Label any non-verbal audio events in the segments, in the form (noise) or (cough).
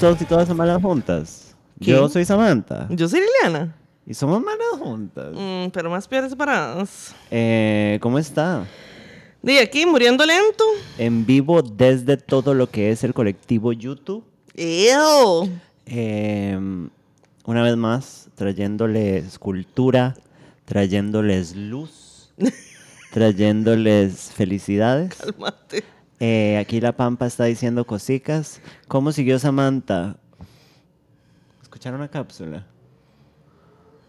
Todos y todas a Malas Juntas. ¿Qué? Yo soy Samantha Yo soy Liliana. y somos Malas Juntas. Mm, pero más peores separadas. Eh, ¿Cómo está? De aquí, muriendo lento. En vivo desde todo lo que es el colectivo YouTube. Ew. Eh, una vez más, trayéndoles cultura, trayéndoles luz, (laughs) trayéndoles felicidades. Cálmate. Eh, aquí la Pampa está diciendo cositas. ¿Cómo siguió Samantha? ¿Escucharon la cápsula?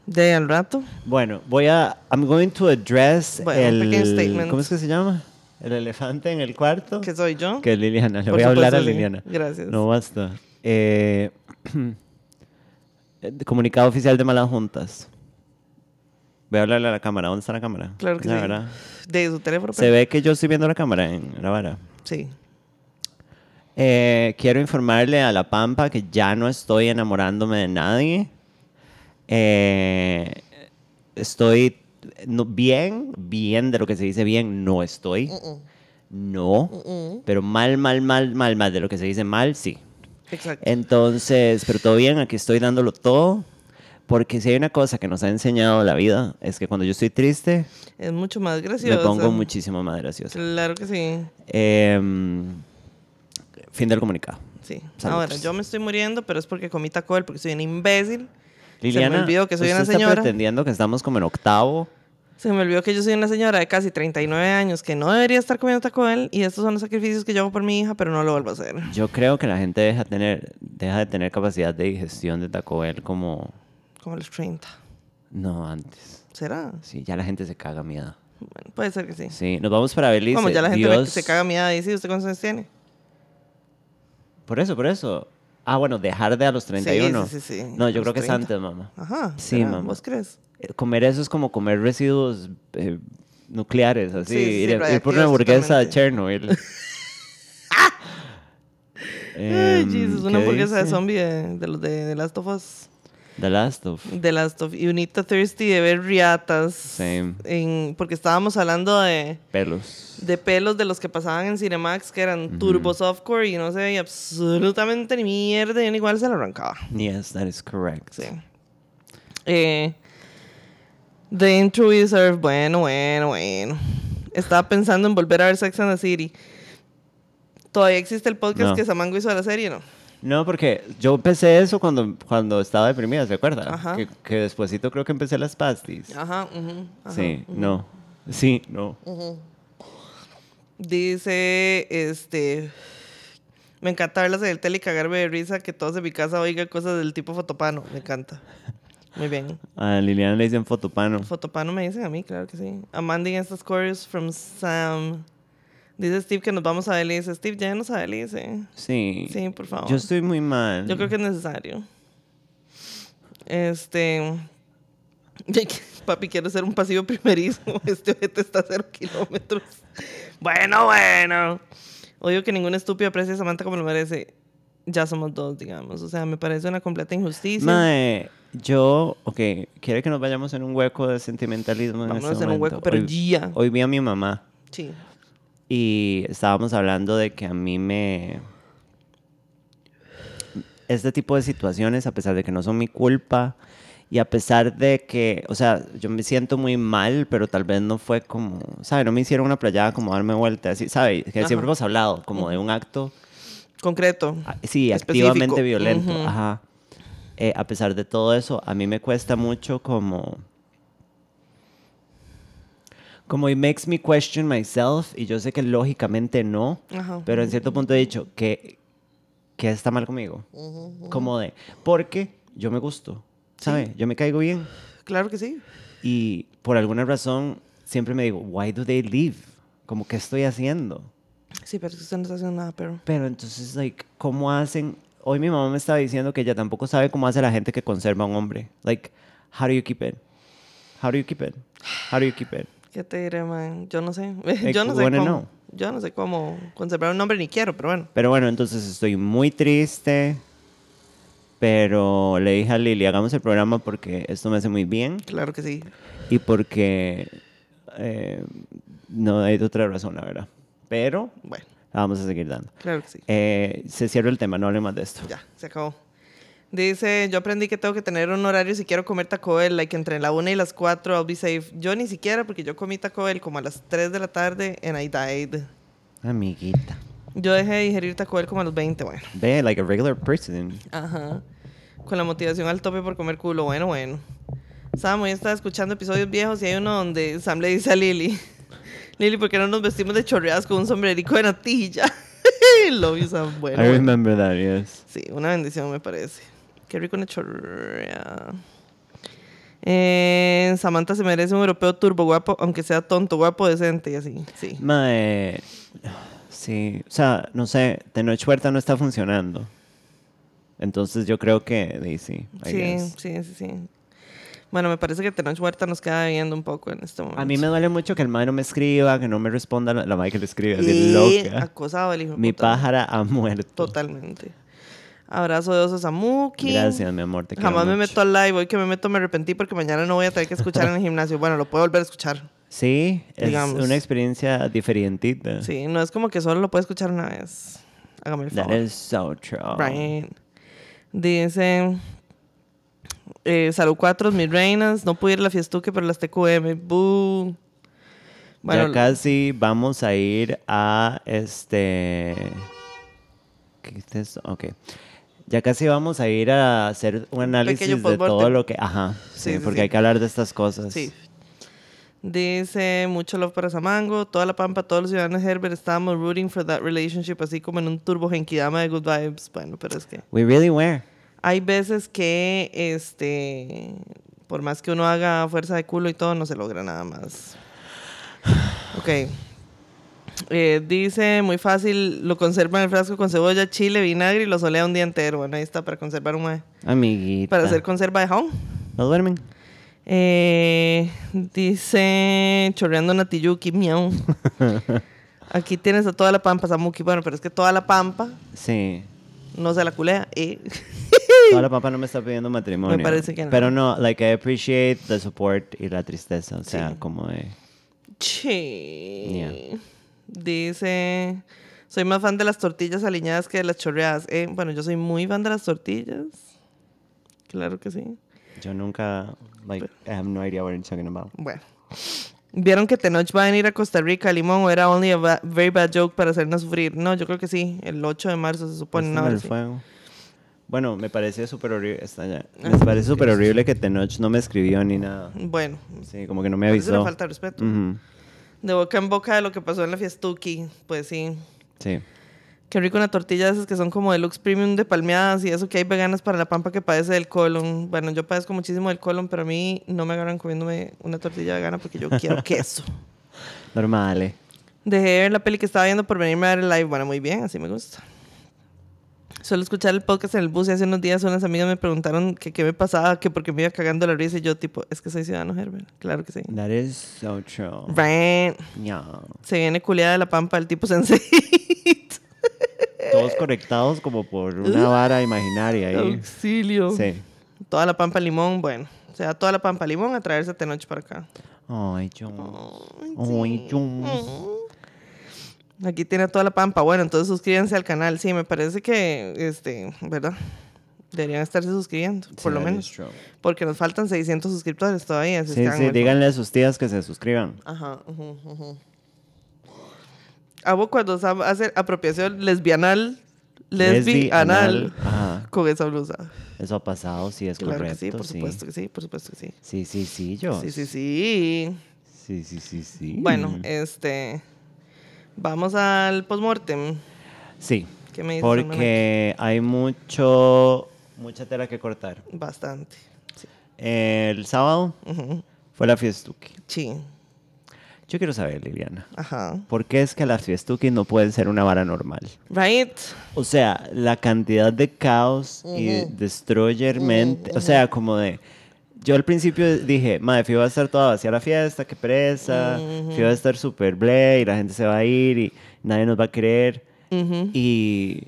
De al rato. Bueno, voy a. I'm going to address Bueno, el. ¿Cómo es que se llama? El elefante en el cuarto. Que soy yo. Que es Liliana. Le Por voy a hablar a sí. Liliana. Gracias. No basta. Eh, (clears throat) comunicado oficial de Malas Juntas. Voy a hablarle a la cámara. ¿Dónde está la cámara? Claro que Ya, sí. ¿verdad? De su teléfono. Se pero- ve que yo estoy viendo la cámara en la vara. Sí. Eh, quiero informarle a la Pampa que ya no estoy enamorándome de nadie. Eh, estoy no- bien, bien de lo que se dice bien, no estoy. No. Pero mal, mal, mal, mal, mal de lo que se dice mal, sí. Exacto. Entonces, pero todo bien, aquí estoy dándolo todo. Porque si hay una cosa que nos ha enseñado la vida, es que cuando yo estoy triste, es mucho más gracioso. me pongo muchísimo más gracioso. Claro que sí. Em, fin del comunicado. Sí. Saludos. Ahora, yo me estoy muriendo, pero es porque comí Taco Bell, porque soy una imbécil. Liliana, Se me olvidó que soy usted una está señora. pretendiendo que estamos como en octavo. Se me olvidó que yo soy una señora de casi 39 años que no debería estar comiendo Taco Bell y estos son los sacrificios que yo hago por mi hija, pero no lo vuelvo a hacer. Yo creo que la gente deja, tener, deja de tener capacidad de digestión de Taco Bell como... Como los 30. No, antes. ¿Será? Sí, ya la gente se caga a mi edad. Bueno, puede ser que sí. Sí, nos vamos para Belice. Como ya la gente Dios- se caga a mi edad y dice, ¿usted cuántos años tiene? Por eso, por eso. Ah, bueno, dejar de a los 31. Sí, sí, sí, sí. No, yo creo que es 30. antes, mamá. Ajá. Sí, ¿será? mamá. ¿Vos crees? Eh, Comer eso es como comer residuos eh, nucleares, así. Sí, sí, ir, ir por una hamburguesa de. Chernobyl. (laughs) Ay, Em, Jesus, ¿qué una hamburguesa de zombie de, de los de, de Last of Us. The Last of. De Last of Y unita thirsty de ver riatas. Same. En, porque estábamos hablando de, Pelos. de pelos de los que pasaban en Cinemax, que eran turbo softcore y no se veía absolutamente ni mierda y igual se lo arrancaba. Yes, that is correct. Sí. Eh, The Intro Wizard, bueno, bueno, bueno. Estaba pensando en volver a ver Sex and the City. ¿Todavía existe el podcast No. que Samango hizo de la serie, no? No, porque yo empecé eso cuando, cuando estaba deprimida, ¿se acuerda? Ajá. Que, que despuésito creo que empecé las pastis. Ajá, ujú, ajá. sí, no. Sí, no. Dice, este... Me encanta verlas en el tele y cagarme de risa que todos en mi casa oigan cosas del tipo fotopano. Me encanta. Muy bien. A Liliana le dicen fotopano. Fotopano me dicen a mí, claro que sí. Amanding estas chorus from Sam. Dice Steve que nos vamos a Belice. Steve, ya nos a Belice. Sí. Sí, por favor. Yo estoy muy mal. Yo creo que es necesario. Este. Papi, quiero ser un pasivo primerizo. (laughs) Este ojete está a cero kilómetros. Bueno, bueno. Odio que ningún estúpido aprecie a Samantha como lo merece. Ya somos dos, digamos. O sea, me parece una completa injusticia. Mae, yo, ok, quiere que nos vayamos en un hueco de sentimentalismo. en Vámonos este en un hueco, pero hoy, ya. Hoy vi a mi mamá Sí. Y estábamos hablando de que a mí me. Este tipo de situaciones, a pesar de que no son mi culpa y a pesar de que, o sea, yo me siento muy mal, pero tal vez no fue como, ¿sabe? No me hicieron una playada como darme vuelta, así, ¿sabe? Que siempre Ajá. hemos hablado como de un acto Concreto. Ah, Sí, Específico. activamente violento. Ajá. Eh, a pesar de todo eso, a mí me cuesta mucho como... Como it makes me question myself, y yo sé que lógicamente no, Ajá. pero en cierto punto he dicho que, que está mal conmigo. Como de, porque yo me gusto, ¿sabe? Yo me caigo bien. Claro que sí. Y por alguna razón siempre me digo, why do they leave? Como, ¿qué estoy haciendo? Sí, pero es que usted no está haciendo nada, pero. Pero entonces, like, ¿cómo hacen? Hoy mi mamá me estaba diciendo que ella tampoco sabe cómo hace la gente que conserva a un hombre. Like, how do you keep it? How do you keep it? How do you keep it? ¿Qué te diré, man? Yo no sé. Like, (laughs) Yo no sé cómo. know. Yo no sé cómo conservar un nombre ni quiero, pero bueno. Pero bueno, entonces estoy muy triste. Pero le dije a Lili, hagamos el programa porque esto me hace muy bien Claro que sí. y porque eh, no hay otra razón, la verdad. Pero Bueno. la vamos a seguir dando. Claro que sí. Eh, se cierra el tema, no hablemos más de esto. Ya, se acabó. Dice, yo aprendí que tengo que tener un horario si quiero comer Taco Bell, like entre la 1 y las 4, I'll be safe. Yo ni siquiera, porque yo comí Taco Bell como a las 3 de la tarde and I died. Amiguita. Yo dejé de digerir Taco Bell como a los 20, bueno. Ve, like a regular person. Ajá. Con la motivación al tope por comer culo, bueno, bueno. Sam, hoy estaba escuchando episodios viejos y hay uno donde Sam le dice a Lily, (laughs) Lily, ¿por qué no nos vestimos de chorreadas con un sombrerico de natilla? (laughs) Love you, Sam. Bueno, I bueno. remember that, yes. Sí, una bendición me parece. Qué rico una chorrea. Eh, Samantha se merece un europeo turbo guapo, aunque sea tonto, guapo, decente y así. Sí. Mae, sí, o sea, no sé, Tenoch Huerta no está funcionando. Entonces yo creo que, sí, Sí, guess. sí, sí, sí. Bueno, me parece que Tenoch Huerta nos queda viendo un poco en este momento. A mí me duele mucho que el mae no me escriba, que no me responda la, la mae que le escribe, así Y loca. acosado el hijo Mi pájara ha muerto. Totalmente. Abrazo de osos a Muki. Gracias, mi amor, te quiero Jamás me mucho. meto al live. Hoy que me meto me arrepentí porque mañana no voy a tener que escuchar en el gimnasio. Bueno, lo puedo volver a escuchar. Sí, es Digamos. una experiencia diferentita. Sí, no es como que solo lo puedo escuchar una vez. Hágame el That favor. is so true. Right. Dice... Eh, salud 4, mis reinas. No pude ir a la fiestuque, pero las TQM. Boo. Bueno, ya casi vamos a ir a este. ¿Qué es esto? Ok. Ya casi vamos a ir a hacer un análisis de todo lo que. Ajá. Sí, porque sí. hay que hablar de estas cosas. Sí. Dice, mucho love para Samango, toda la pampa, todos los ciudadanos Herbert estábamos rooting for that relationship, así como en un turbo genkidama de good vibes. Bueno, pero es que We really were. hay veces que, este, por más que uno haga fuerza de culo y todo, no se logra nada más. Ok. Eh, dice, muy fácil, lo conserva en el frasco con cebolla, chile, vinagre y lo solea un día entero. Bueno, ahí está para conservar un mae. Amiguita. Para hacer conserva de jabón. ¿No duermen? Eh, dice chorreando Natiyuki, miau. (laughs) Aquí tienes a toda la pampa, Samuki. Bueno, pero es que toda la pampa Sí. no se la culea. Eh. (laughs) Toda la (laughs) papa no me está pidiendo matrimonio. Me parece que no. Pero no, like, I appreciate the support y la tristeza. O sea, Sí. como de. Che. Yeah. Dice, soy más fan de las tortillas aliñadas que de las chorreadas. Eh, bueno, yo soy muy fan de las tortillas. Claro que sí. Yo nunca. Like, I have no idea what you're talking about. Bueno. ¿Vieron que Tenoch va a venir a Costa Rica, Limón? ¿O era only a ba- very bad joke para hacernos sufrir? No, yo creo que sí. El 8 de marzo se supone. No, el sí. fuego. Bueno, me parece súper horrible. Está ya. Ah, Me parece súper horrible que Tenoch no me escribió ni nada. Bueno, Sí, como que no me eso le avisó. falta respeto. Ujú, De boca en boca de lo que pasó en la fiestuki, pues sí. Sí. Qué rico una tortilla de esas que son como deluxe premium de palmeadas y eso que hay veganas para la pampa que padece del colon. Bueno, yo padezco muchísimo del colon, pero a mí no me agarran comiéndome una tortilla vegana porque yo quiero (laughs) queso. Normal, eh. Dejé de ver la peli que estaba viendo por venirme a ver el live. Bueno, muy bien, así me gusta. Suelo escuchar el podcast en el bus y hace unos días unas amigas me preguntaron que qué me pasaba, que porque me iba cagando la risa y yo tipo, es que soy ciudadano Herbert. Claro que sí. That is so true. Right. Yeah. Se viene culiada de la pampa del tipo sensei. (laughs) Todos conectados como por una vara imaginaria ahí. Auxilio. Sí. Toda la pampa limón, bueno. O sea, toda la pampa limón a traerse Tenoch para acá. Ay, yo. Ay, Ay, sí. Aquí tiene toda la pampa. Bueno, entonces suscríbanse al canal. Sí, me parece que, este, ¿verdad? Deberían estarse suscribiendo, por Sí, lo menos. Porque nos faltan 600 suscriptores todavía. si Sí, sí, díganle a sus tías que se suscriban. Ajá. ujú, ujú. Hago cuando Sam hace apropiación lesbianal, lesbianal, Ajá. con esa blusa. Eso ha pasado, sí, es Claro correcto. que sí, por sí. supuesto que sí, por supuesto que sí. Sí, sí, sí, yo. Sí, sí, sí. Sí, sí, sí, sí. Bueno, este. Vamos al postmortem. Sí, ¿Qué me dices? porque hay mucho, mucha tela que cortar. Bastante. Sí. El sábado fue la fiestuki. Sí. Yo quiero saber, Liliana, Ajá. ¿por qué es que la fiestuki no puede ser una vara normal? Right. O sea, la cantidad de caos y destroyer mente, o sea, como de... Yo al principio dije, madre, Fío va a estar toda vacía la fiesta, qué presa, Ujú. Fío va a estar súper ble y la gente se va a ir y nadie nos va a querer. Y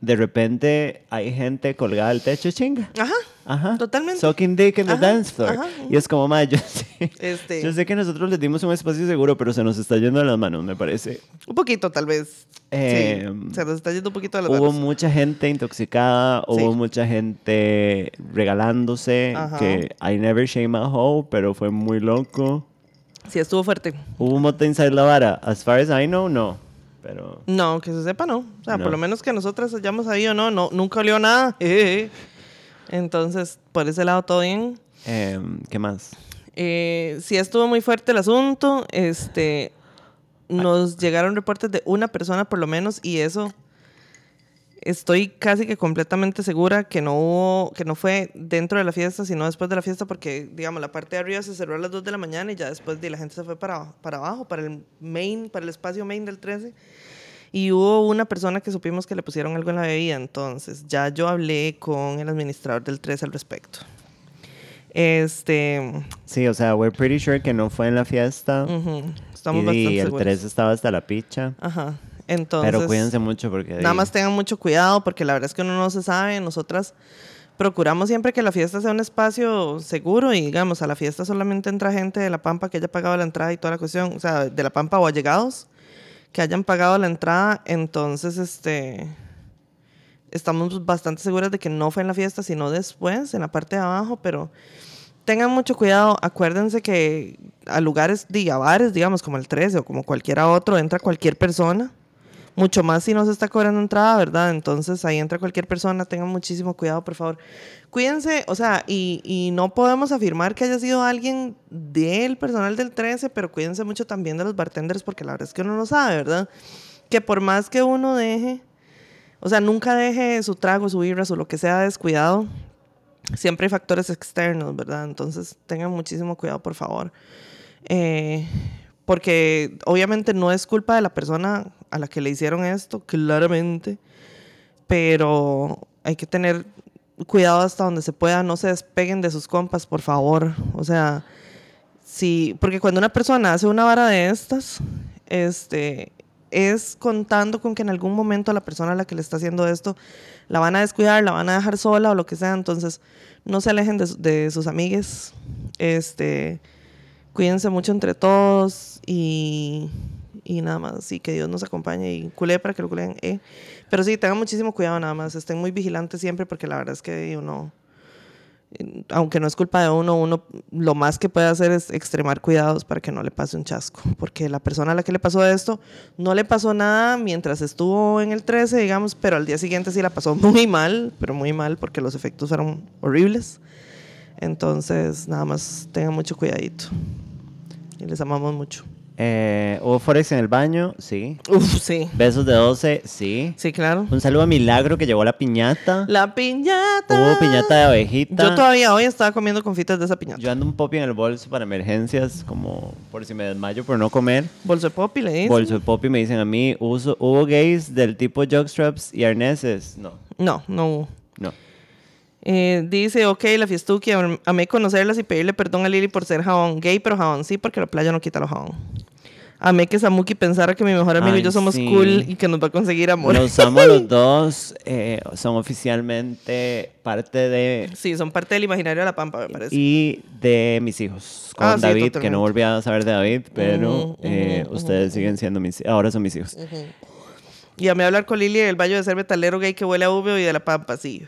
de repente hay gente colgada al techo chinga. Ajá. Ajá. Totalmente. Sucking dick in the Ajá, dance floor. ajá. Y es como, ma, yo sé, Este, yo sé que nosotros les dimos un espacio seguro, pero se nos está yendo de las manos, me parece. un poquito, tal vez. Eh, sí, se nos está yendo un poquito de las Hubo manos. mucha gente intoxicada, hubo Sí. mucha gente regalándose, Ajá. que I never shame a hoe, pero fue muy loco. Sí, estuvo fuerte. Hubo un mote inside la vara. As far as I know, no. Pero No, que se sepa, no. O sea, No. por lo menos que nosotras hayamos sabido, no, no, nunca olió nada. Jejeje. Entonces, por ese lado, todo bien. em, ¿qué más? Eh, sí estuvo muy fuerte el asunto. Este, nos llegaron reportes de una persona por lo menos y eso estoy casi que completamente segura que no hubo, que no fue dentro de la fiesta, sino después de la fiesta porque, digamos, la parte de arriba se cerró a las 2 de la mañana y ya después de la gente se fue para, para abajo, para el main, para el espacio main del 13. Y hubo una persona que supimos que le pusieron algo en la bebida, entonces ya yo hablé con el administrador del 13 al respecto. Este, Sí, o sea, we're pretty sure que no fue en la fiesta. Estamos y, bastante el seguros. 3 estaba hasta la picha. Ajá. Entonces, pero cuídense mucho porque... nada más tengan mucho cuidado porque la verdad es que uno no se sabe. Nosotras procuramos siempre que la fiesta sea un espacio seguro y digamos, a la fiesta solamente entra gente de La Pampa que haya pagado la entrada y toda la cuestión, o sea, de La Pampa o allegados que hayan pagado la entrada. Entonces, este, estamos bastante seguras de que no fue en la fiesta, sino después, en la parte de abajo, pero tengan mucho cuidado. Acuérdense que a lugares, a bares, digamos, como el 13 o como cualquiera otro, entra cualquier persona. Mucho más si no se está cobrando entrada, ¿verdad? Entonces ahí entra cualquier persona. Tengan muchísimo cuidado, por favor. Cuídense, o sea, y, y no podemos afirmar que haya sido alguien del personal del 13, pero cuídense mucho también de los bartenders porque la verdad es que uno no sabe, ¿verdad? Que por más que uno deje, o sea, nunca deje su trago, su birra, o lo que sea descuidado, siempre hay factores externos, ¿verdad? Entonces tengan muchísimo cuidado, por favor. Eh, porque obviamente no es culpa de la persona a la que le hicieron esto, claramente, pero hay que tener cuidado hasta donde se pueda, no se despeguen de sus compas, por favor. O sea, sí, porque cuando una persona hace una vara de estas, este, es contando con que en algún momento la persona a la que le está haciendo esto la van a descuidar, la van a dejar sola o lo que sea. Entonces, no se alejen de sus amigues. Este, cuídense mucho entre todos y, y nada más. Y que Dios nos acompañe y culé para que lo culen. Eh. Pero sí, tengan muchísimo cuidado nada más. Estén muy vigilantes siempre porque la verdad es que uno, aunque no es culpa de uno, uno lo más que puede hacer es extremar cuidados para que no le pase un chasco. Porque la persona a la que le pasó esto no le pasó nada mientras estuvo en el 13, digamos, pero al día siguiente sí la pasó muy mal, pero muy mal porque los efectos fueron horribles. Entonces, nada más tengan mucho cuidadito. Y les amamos mucho. Eh, ¿Hubo Forex en el baño? Sí. Uf, sí. Besos de 12? Sí. Sí, claro. Un saludo a Milagro que llevó la piñata. La piñata. Hubo piñata de abejita. Yo todavía hoy estaba comiendo confitas de esa piñata. Yo ando un popi en el bolso para emergencias, como por si me desmayo por no comer. Bolso de popi, le dicen. Bolso de popi me dicen a mí, uso, ¿hubo gays del tipo jockstraps y arneses? No, No, no hubo. no. Eh, dice, ok, la fiestuki, am- amé conocerlas y pedirle perdón a Lili por ser jabón. Gay, pero jabón sí, porque la playa no quita lo jabón. Amé que Samuki pensara que mi mejor amigo y yo somos sí. cool y que nos va a conseguir amor. Los amo a los (laughs) dos, eh, son oficialmente parte de... Sí, son parte del imaginario de la pampa, me parece. Y de mis hijos, con Ah, sí, David, que no volví a saber de David, pero Ujú, eh, ujú, ustedes siguen siendo mis, ahora son mis hijos. Y amé hablar con Lili del baño de ser metalero gay que huele a húmedo y de la pampa, sí.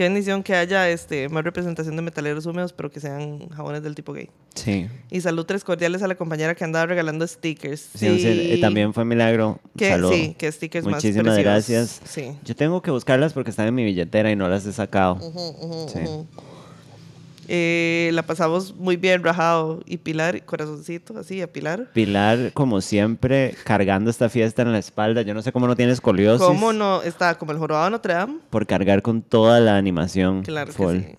Qué bendición que haya este, más representación de metaleros húmedos, pero que sean jabones del tipo gay. Sí, Y salud tres cordiales a la compañera que andaba regalando stickers. sí, sea, eh, también fue milagro. Que, Saludo. sí, que stickers Muchísimas más preciosos. gracias. Sí. Yo tengo que buscarlas porque están en mi billetera y no las he sacado. Sí. Eh, la pasamos muy bien, rajado. Y Pilar, corazoncito, así, a Pilar. Pilar, como siempre, cargando esta fiesta en la espalda. Yo no sé cómo no tiene escoliosis. ¿Cómo no? Está como el jorobado de Notre Dame. Por cargar con toda la animación. Claro full. que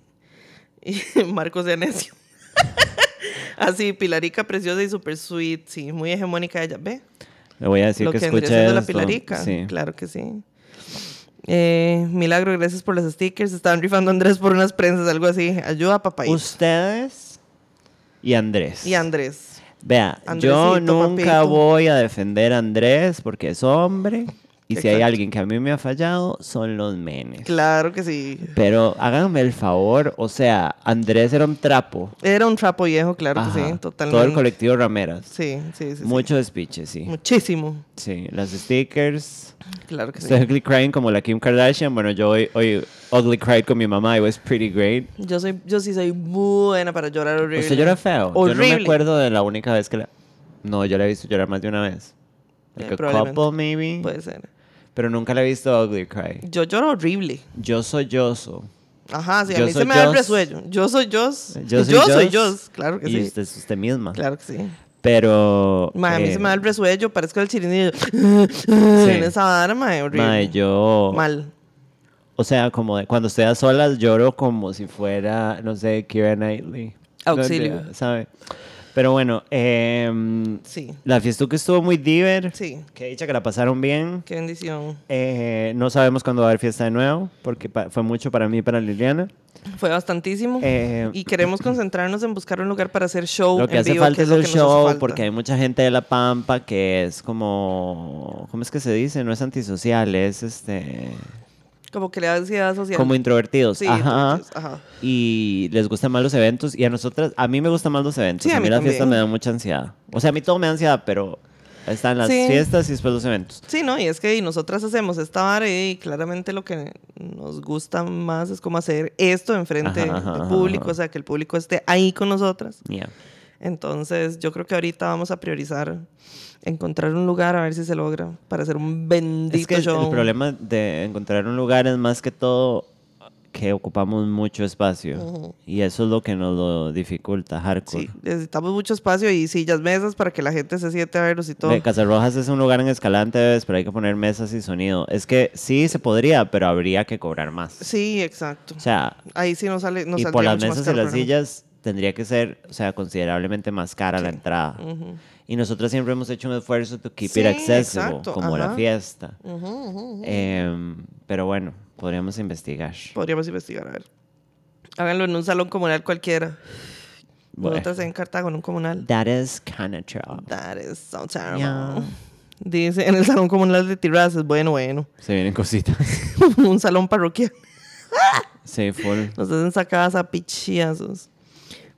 sí. Y (laughs) Marcos de Anecio. (laughs) así, Pilarica preciosa y super sweet. Sí, muy hegemónica ella. ¿Ve? Le voy a decir Lo que, que siendo la. Pilarica. Sí. Claro que sí. Eh, Milagro, gracias por los stickers. Estaban rifando a Andrés por unas prensas, algo así. Ayuda, papá. Ustedes y Andrés. Y Andrés. Vea, yo Andresito, nunca papito. voy a defender a Andrés porque es hombre Y si hay alguien que a mí me ha fallado, son los menes. Claro que sí. Pero háganme el favor, o sea, Andrés era un trapo. Era un trapo viejo, claro que sí, totalmente. Todo el colectivo Rameras. Sí, sí, sí. sí. Mucho despiche, sí. Muchísimo. Sí, las stickers. Claro que sí. Ugly crying como la Kim Kardashian. Bueno, yo hoy, hoy ugly cried con mi mamá. It was pretty great. Yo, soy, yo sí soy buena para llorar horrible. ¿Usted llora feo? Yo no me acuerdo de la única vez que la... No, yo la he visto llorar más de una vez. Eh, Like a probablemente. couple, maybe. Puede ser. Pero nunca la he visto ugly cry. Yo lloro horrible. Yo soy yoso. Ajá, sí, a mí se me da el resuello. Yo soy yo. Yo soy yo soy Joss. yo. Claro que y sí. usted es usted misma. Claro que sí. Pero... Mae, a mí eh, se me da el resuello, parezco el chirinillo. (laughs) En esa vara, mae, horrible. mae, yo... Mal. O sea, como de- cuando estoy a solas lloro como si fuera, no sé, Kira Knightley. Auxilio. No, ¿Sabe? Pero bueno, em, Sí. la fiesta que estuvo muy diver. Sí. Que dicha que la pasaron bien. Qué bendición. Eh, no sabemos cuándo va a haber fiesta de nuevo, porque fue mucho para mí y para Liliana. Fue bastantísimo. Eh, y queremos (clears throat) concentrarnos en buscar un lugar para hacer show. Lo que en hace vivo, falta que es lo el show, porque hay mucha gente de La Pampa que es como... ¿Cómo es que se dice? No es antisocial, es este... Como que le da ansiedad social. Como introvertidos. Sí, Ajá. entonces, ajá. y les gustan más los eventos y a nosotras, a mí me gustan más los eventos. Sí, a a mí mí las fiestas me dan mucha ansiedad. O sea, a mí todo me da ansiedad, pero están las Sí. fiestas y después los eventos. Sí, ¿no? Y es que y nosotras hacemos esta vara y claramente lo que nos gusta más es como hacer esto enfrente Ajá, ajá, del público, o sea, que el público esté ahí con nosotras. Yeah. Entonces, yo creo que ahorita vamos a priorizar encontrar un lugar a ver si se logra para hacer un bendito Es que el- show. el problema de encontrar un lugar es más que todo que ocupamos mucho espacio. Y eso es lo que nos lo dificulta, hardcore. Sí, necesitamos mucho espacio y sillas, mesas para que la gente se siente a verlos y todo. Ve, Casarrojas es un lugar en Escalante, pero hay que poner mesas y sonido. Es que sí se podría, pero habría que cobrar más. Sí, exacto. O sea, Ahí sí nos sale nos y por las mesas y las sillas tendría que ser, o sea, considerablemente más cara la entrada. Ujú. Y nosotros siempre hemos hecho un esfuerzo to keep Sí, it accessible, exacto, como la ajá. fiesta. Ujú, ujú, ujú. Em, pero bueno, podríamos investigar. Podríamos investigar, a ver. Háganlo en un salón comunal cualquiera. Bueno. Nosotras en Cartago, en un comunal. That is kind of true. That is so terrible. Yeah. Dice, en el salón comunal de Tirrazas, bueno, bueno. Se vienen cositas. (laughs) un salón parroquial. Sí, full. Nos hacen sacadas a pichiazos.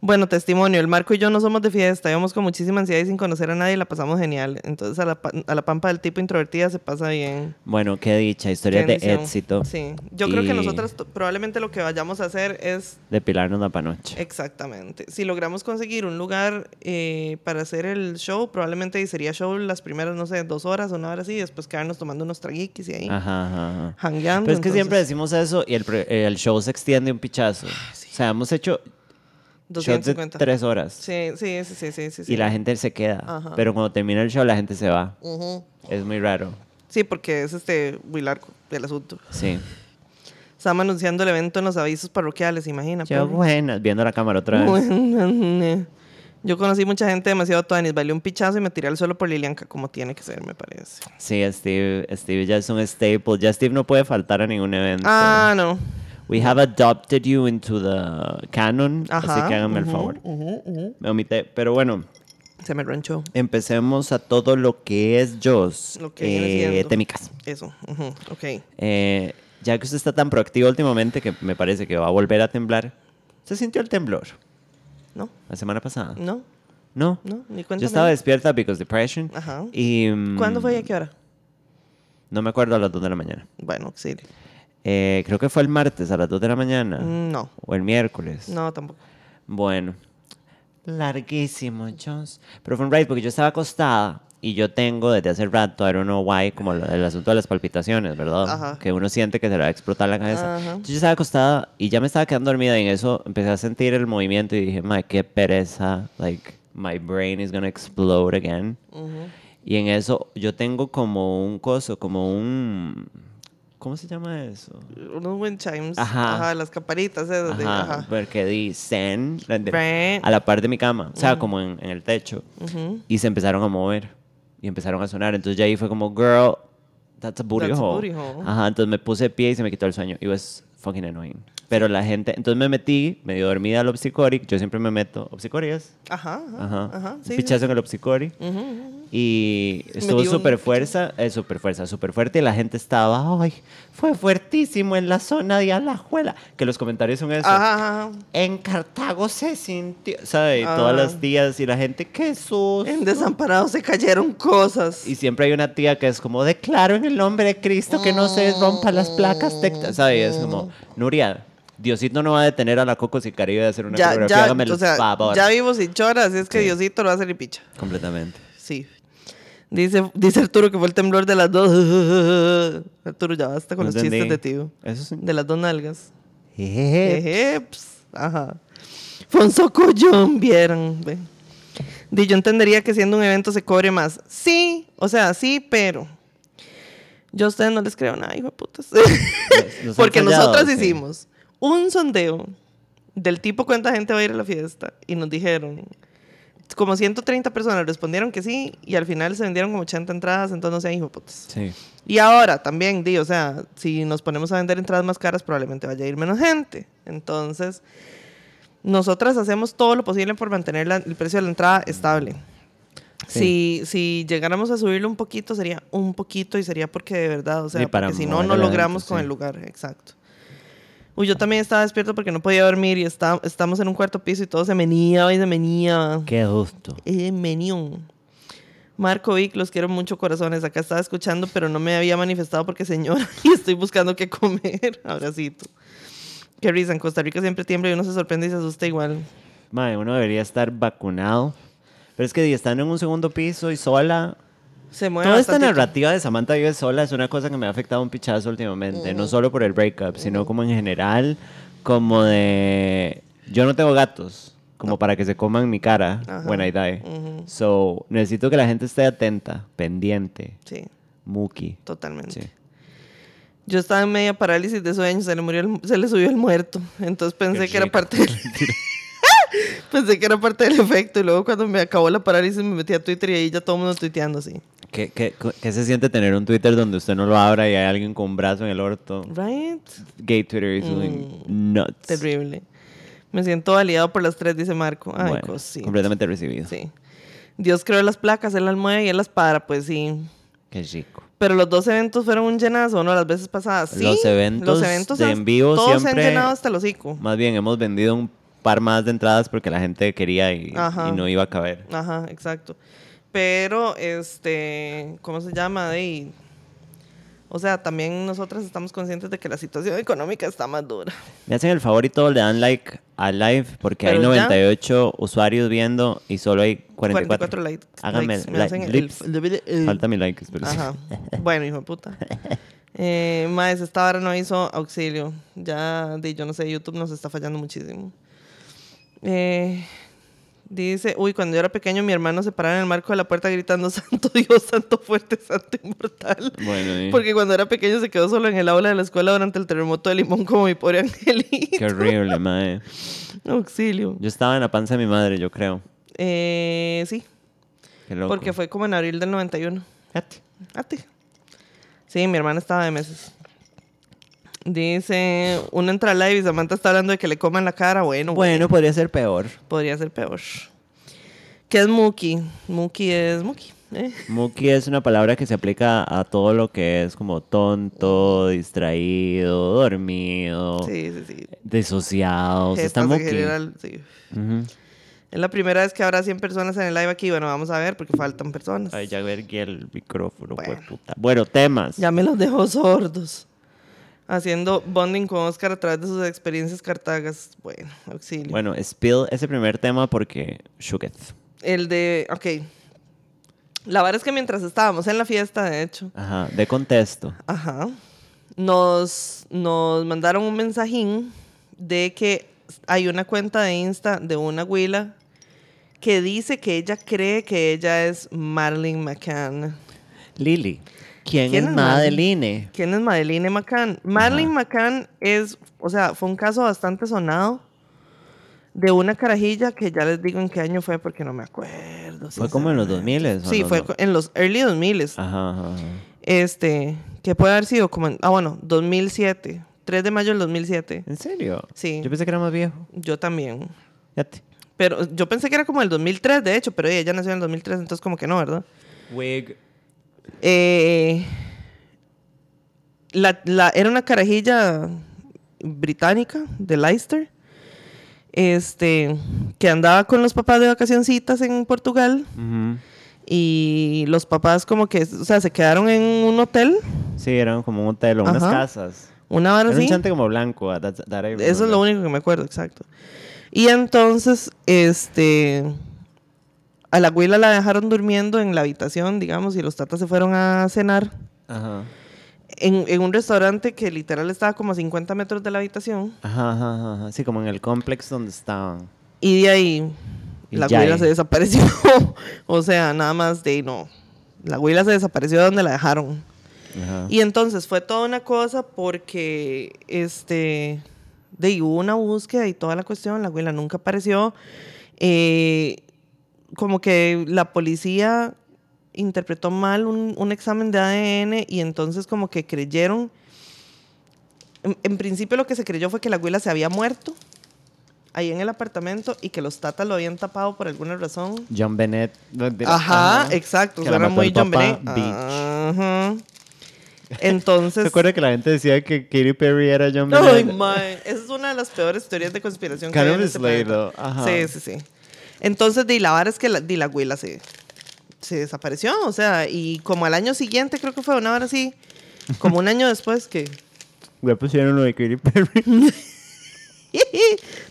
Bueno, testimonio, el Marco y yo no somos de fiesta, íbamos con muchísima ansiedad y sin conocer a nadie y la pasamos genial. Entonces a la, a la pampa del tipo introvertida se pasa bien. Bueno, qué dicha, historias Qué de éxito. Sí, yo creo que nosotras probablemente lo que vayamos a hacer es De pilarnos la panoche. Exactamente. Si logramos conseguir un lugar eh, para hacer el show, probablemente sería show las primeras, no sé, dos horas o una hora así, y después quedarnos tomando unos traguiquis y ahí, Ajá, ajá, ajá. hangueando. Pero es que siempre decimos eso y el, el show se extiende un pichazo. O sea, hemos hecho shows de 250. tres horas Sí, sí, sí, sí, sí, sí, y la gente se queda. Ajá. Pero cuando termina el show, la gente se va. Ujú. Es muy raro. Sí, porque es este muy largo el asunto. Sí. Estamos anunciando el evento en los avisos parroquiales, imagina. Yo, buenas, viendo la cámara otra vez. Bueno, Yo conocí mucha gente demasiado tuanis, bailé un pichazo y me tiré al suelo por Lilianca, como tiene que ser, me parece. Sí, Steve, Steve ya es un staple. Ya Steve no puede faltar a ningún evento. Ah, no. We have adopted you into the canon. Ajá. así que háganme el favor. Me omité. Pero bueno, Se me ranchó. empecemos a todo lo que es Joss. Lo que viene eh, siendo. Temicas. Eso, ujú, ok. Eh, ya que usted está tan proactivo últimamente que me parece que va a volver a temblar. ¿Se sintió el temblor ¿No? la semana pasada? ¿No? No. ¿No? Ni Yo cuéntame. estaba despierta because depression. Ajá. Y, mm, ¿Cuándo fue y a qué hora? No me acuerdo a las 2 de la mañana. Bueno, sí. Eh, creo que fue el martes a las 2 de la mañana. Mm, No. O el miércoles. No, tampoco. Bueno. Larguísimo, Jones. Pero fue un ride porque yo estaba acostada y yo tengo desde hace rato, I don't know why, como el asunto de las palpitaciones, ¿verdad? Ajá. Que uno siente que se le va a explotar la cabeza. Ajá. Yo estaba acostada y ya me estaba quedando dormida y en eso empecé a sentir el movimiento y dije, my, qué pereza. Like, my brain is gonna explode again. Ujú. Y en eso yo tengo como un coso, como un... ¿Cómo se llama eso? Unos wind chimes. Ajá. Ajá, las campanitas esas de. Ajá, Ajá. porque di zen la de- a la par de mi cama, o sea, como en, en el techo. Ujú. Y se empezaron a mover y empezaron a sonar. Entonces ya ahí fue como, girl, that's a booty That's a hole. booty hole. Ajá, entonces me puse de pie y se me quitó el sueño. It was fucking annoying. Pero la gente, entonces me metí, medio dormida al Opsicori. Yo siempre me meto, ¿Opsicori es? Ajá. Ajá. Ajá. Ajá. Sí. sí. pichazo en el Opsicori. Ujú, ujú. Y estuvo súper fuerza, eh, súper fuerza, súper fuerte y la gente estaba, ay, fue fuertísimo en la zona de Alajuela. Que los comentarios son eso. Ajá. En Cartago se sintió, ¿sabe? Y Ah. Todas las tías y la gente, qué susto. En Desamparados se cayeron cosas. Y siempre hay una tía que es como, declaro en el nombre de Cristo que no se rompan las placas. ¿Sabes? Y es como, Nuria, Diosito no va a detener a la Cocos y Caribe de hacer una ya, coreografía, ya, hágame el o sea, favor. ya vivo sin choras, es que Sí. Diosito lo va a hacer y picha. Completamente. Sí. Dice, dice Arturo que fue el temblor de las dos. (laughs) Arturo, ya basta con No los chistes de tío. Eso sí. De las dos nalgas. Jeje. Ejeps. Ajá. Fonso Collón, vieron. Ve. Di, yo entendería que siendo un evento se cobre más. Sí, o sea, sí, pero. Yo a ustedes no les creo nada, hijo de putas. nos (laughs) Porque fallado, nosotras sí. hicimos un sondeo del tipo cuánta gente va a ir a la fiesta y nos dijeron. Como 130 personas respondieron que sí y al final se vendieron como 80 entradas, entonces no sean hijo putas. Sí. Y ahora también, di, o sea, si nos ponemos a vender entradas más caras, probablemente vaya a ir menos gente. Entonces, nosotras hacemos todo lo posible por mantener la- el precio de la entrada estable. Sí. Si, si llegáramos a subirlo un poquito, sería un poquito y sería porque de verdad, o sea, Sí, porque si no, no logramos evento, con sí. el lugar, exacto. Uy, yo también estaba despierto porque no podía dormir y está, estamos en un cuarto piso y todo se menía y se menía. Qué gusto. Eh, menú. Marco Vic, los quiero mucho, corazones. Acá estaba escuchando, pero no me había manifestado porque señora, (laughs) y estoy buscando qué comer. (laughs) Abracito. Qué risa, en Costa Rica siempre tiembla y uno se sorprende y se asusta igual. Madre, uno debería estar vacunado. Pero es que estando en un segundo piso y sola. Se mueve Toda esta narrativa de Samantha vive sola es una cosa que me ha afectado un pichazo últimamente. No solo por el breakup, sino como en general, como de. Yo no tengo gatos, como para que se coman mi cara Ajá. when I die. So, necesito que la gente esté atenta, pendiente, Sí, muki. totalmente. Sí. Yo estaba en media parálisis de sueño, se le, murió el- se le subió el muerto. Entonces pensé que era parte del... (laughs) (laughs) pensé que era parte del efecto. Y luego cuando me acabó la parálisis me metí a Twitter y ahí ya todo el mundo tuiteando así. ¿Qué, qué, qué se siente tener un Twitter donde usted no lo abra y hay alguien con un brazo en el orto? Right? Gay Twitter is doing nuts. Terrible. Me siento aliado por las tres, dice Marco. Ay, Bueno, cosita. completamente recibido. Sí. Dios creó las placas, él las mueve y él las para, pues sí. Qué rico. Pero los dos eventos fueron un llenazo, ¿no? Las veces pasadas. Sí. Los eventos de hasta- en vivo todos se siempre- han llenado hasta el hocico. Más bien, hemos vendido un par más de entradas porque la gente quería y no iba a caber. Ajá, exacto. Pero, este, ¿cómo se llama? De, o sea, también nosotras estamos conscientes de que la situación económica está más dura. Me hacen el favor y todo, le dan like al live porque hay Pero ya. 98 usuarios viendo y solo hay 44. 44 likes. Hágame likes. Me like, hacen lips. el- el- Falta mi like, espero. Ajá. (laughs) Bueno, hijo de puta. Eh, Maes, esta hora no hizo auxilio. Ya, di, yo no sé, YouTube nos está fallando muchísimo. Eh, dice, uy, cuando yo era pequeño, mi hermano se paraba en el marco de la puerta gritando, (laughs) Santo Dios, Santo Fuerte, Santo Inmortal. Bueno, y- Porque cuando era pequeño se quedó solo en el aula de la escuela durante el terremoto de Limón como mi pobre angelito. qué horrible, mae. (laughs) Auxilio. Yo estaba en la panza de mi madre, yo creo. Eh, sí, Qué loco. porque fue como en abril del 91. Fíjate. A ti. Sí, mi hermana estaba de meses. Dice, uno entra al live y Samantha está hablando de que le coman la cara. Bueno, Bueno, podría ser peor. podría ser peor. ¿Qué es Muki? Muki es Muki. ¿eh? Muki es una palabra que se aplica a todo lo que es como tonto, distraído, dormido, Sí, sí, sí. desociado. O sea, está Muki. general, sí. Es la primera vez que habrá 100 personas en el live aquí. Bueno, vamos a ver porque faltan personas. Ay, ya ver que el micrófono, Bueno. pues, puta. Bueno, temas. Ya me los dejó sordos. Haciendo bonding con Oscar a través de sus experiencias cartagas. Bueno, auxilio. Bueno, spill ese primer tema porque Shuket. El de, ok. La verdad es que mientras estábamos en la fiesta, de hecho, Ajá, de contexto. ajá, nos, nos mandaron un mensajín de que hay una cuenta de Insta de una huila que dice que ella cree que ella es Marilyn McCann. Lili. ¿Quién, ¿Quién es es Madeline? ¿Quién es Madeline McCann? Madeline McCann es, o sea, fue un caso bastante sonado de una carajilla que ya les digo en qué año fue porque no me acuerdo. Fue como en los 2000 Sí, fue en los early 2000 Ajá, ajá, ajá. Este, que puede haber sido como en, ah, bueno, 2007, 3 de mayo del 2007. ¿En serio? Sí. Yo pensé que era más viejo. Yo también. Fíjate. Pero yo pensé que era como el 2003, de hecho, pero ella nació en el 2003, entonces como que no, ¿verdad? Wig. Eh, la, la- era una carajilla británica de Leicester. Este, que andaba con los papás de vacacioncitas en Portugal. Y los papás como que, o sea, se quedaron en un hotel, Sí, eran como un hotel o unas Ajá. casas. una hora Era un así. chante como blanco. that Eso es lo único que me acuerdo, exacto. Y entonces, este, a la abuela la dejaron durmiendo en la habitación, digamos, y los tatas se fueron a cenar Ajá. en, en un restaurante que literal estaba como a 50 metros de la habitación. Ajá, ajá, ajá. Sí, como en el complex donde estaban. Y de ahí, Y la ahí. se desapareció. (laughs) o sea, nada más de no. La abuela se desapareció de donde la dejaron. Ajá. Y entonces fue toda una cosa porque este de ahí hubo una búsqueda y toda la cuestión, la abuela nunca apareció. Eh, como que la policía interpretó mal un, un examen de ADN y entonces como que creyeron. En, en principio lo que se creyó fue que la abuela se había muerto ahí en el apartamento y que los tatas lo habían tapado por alguna razón. John Bennett. Ajá, exacto. Que la Suena mató muy el John Bennett. Ajá. Entonces. ¿Se acuerda que la gente decía que Katy Perry era John Ay, Bennett? mae. Esa es una de las peores teorías de conspiración que Kind hay of en este. Ajá. Sí, sí, sí. Entonces, de la vara es que la, di, la abuela se, se desapareció. O sea, y como al año siguiente, creo que fue una hora así, como un año después que. (laughs) Ya pusieron lo de Katy Perry. (laughs)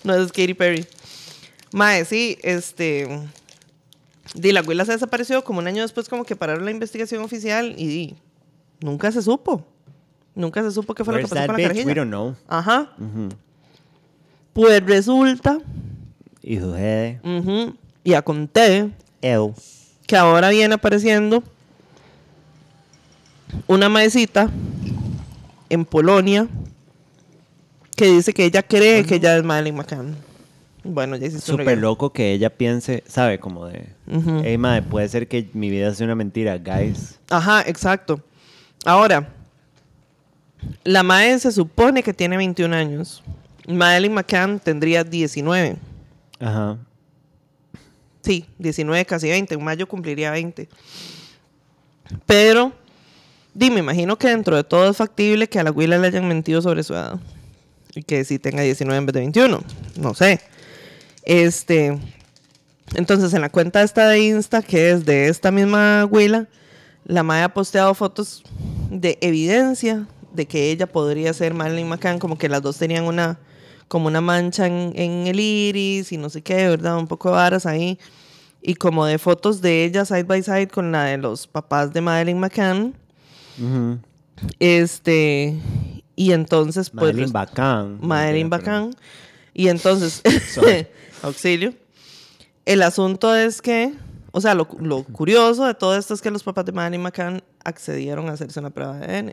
no es Katy Perry. Mae, sí, este. Di, la abuela se desapareció como un año después, como que pararon la investigación oficial y di, nunca se supo. Nunca se supo qué fue lo que pasó con la carajilla. We don't know. Ajá. Pues resulta, Y sucede. ujú, ya conté, Ew. que ahora viene apareciendo una maecita en Polonia que dice que ella cree que ella es Madeleine McCann. Bueno, ya hiciste Súper loco que ella piense, ¿sabe? Como de. Ujú. Ey, madre, puede ser que mi vida sea una mentira, guys. Ajá, exacto. Ahora, la mae se supone que tiene 21 años. Madeleine McCann tendría 19. Ajá. Sí, 19, casi 20. En mayo cumpliría 20. Pero, di, me imagino que dentro de todo es factible que a la abuela le hayan mentido sobre su edad. Y que sí tenga 19 en vez de 21. No sé. Este. Entonces, en la cuenta esta de Insta, que es de esta misma abuela, la Maya ha posteado fotos de evidencia de que ella podría ser Marilyn McCann, como que las dos tenían una como una mancha en, en el iris y no sé qué, ¿verdad? Un poco de varas ahí. Y como de fotos de ella side by side con la de los papás de Madeline McCann. Ujú. Este. Y entonces, pues. Madeline res- Bacán. Pero- Bacán. Y entonces, (laughs) auxilio. El asunto es que, o sea, lo, lo curioso de todo esto es que los papás de Madeline McCann accedieron a hacerse una prueba de ADN.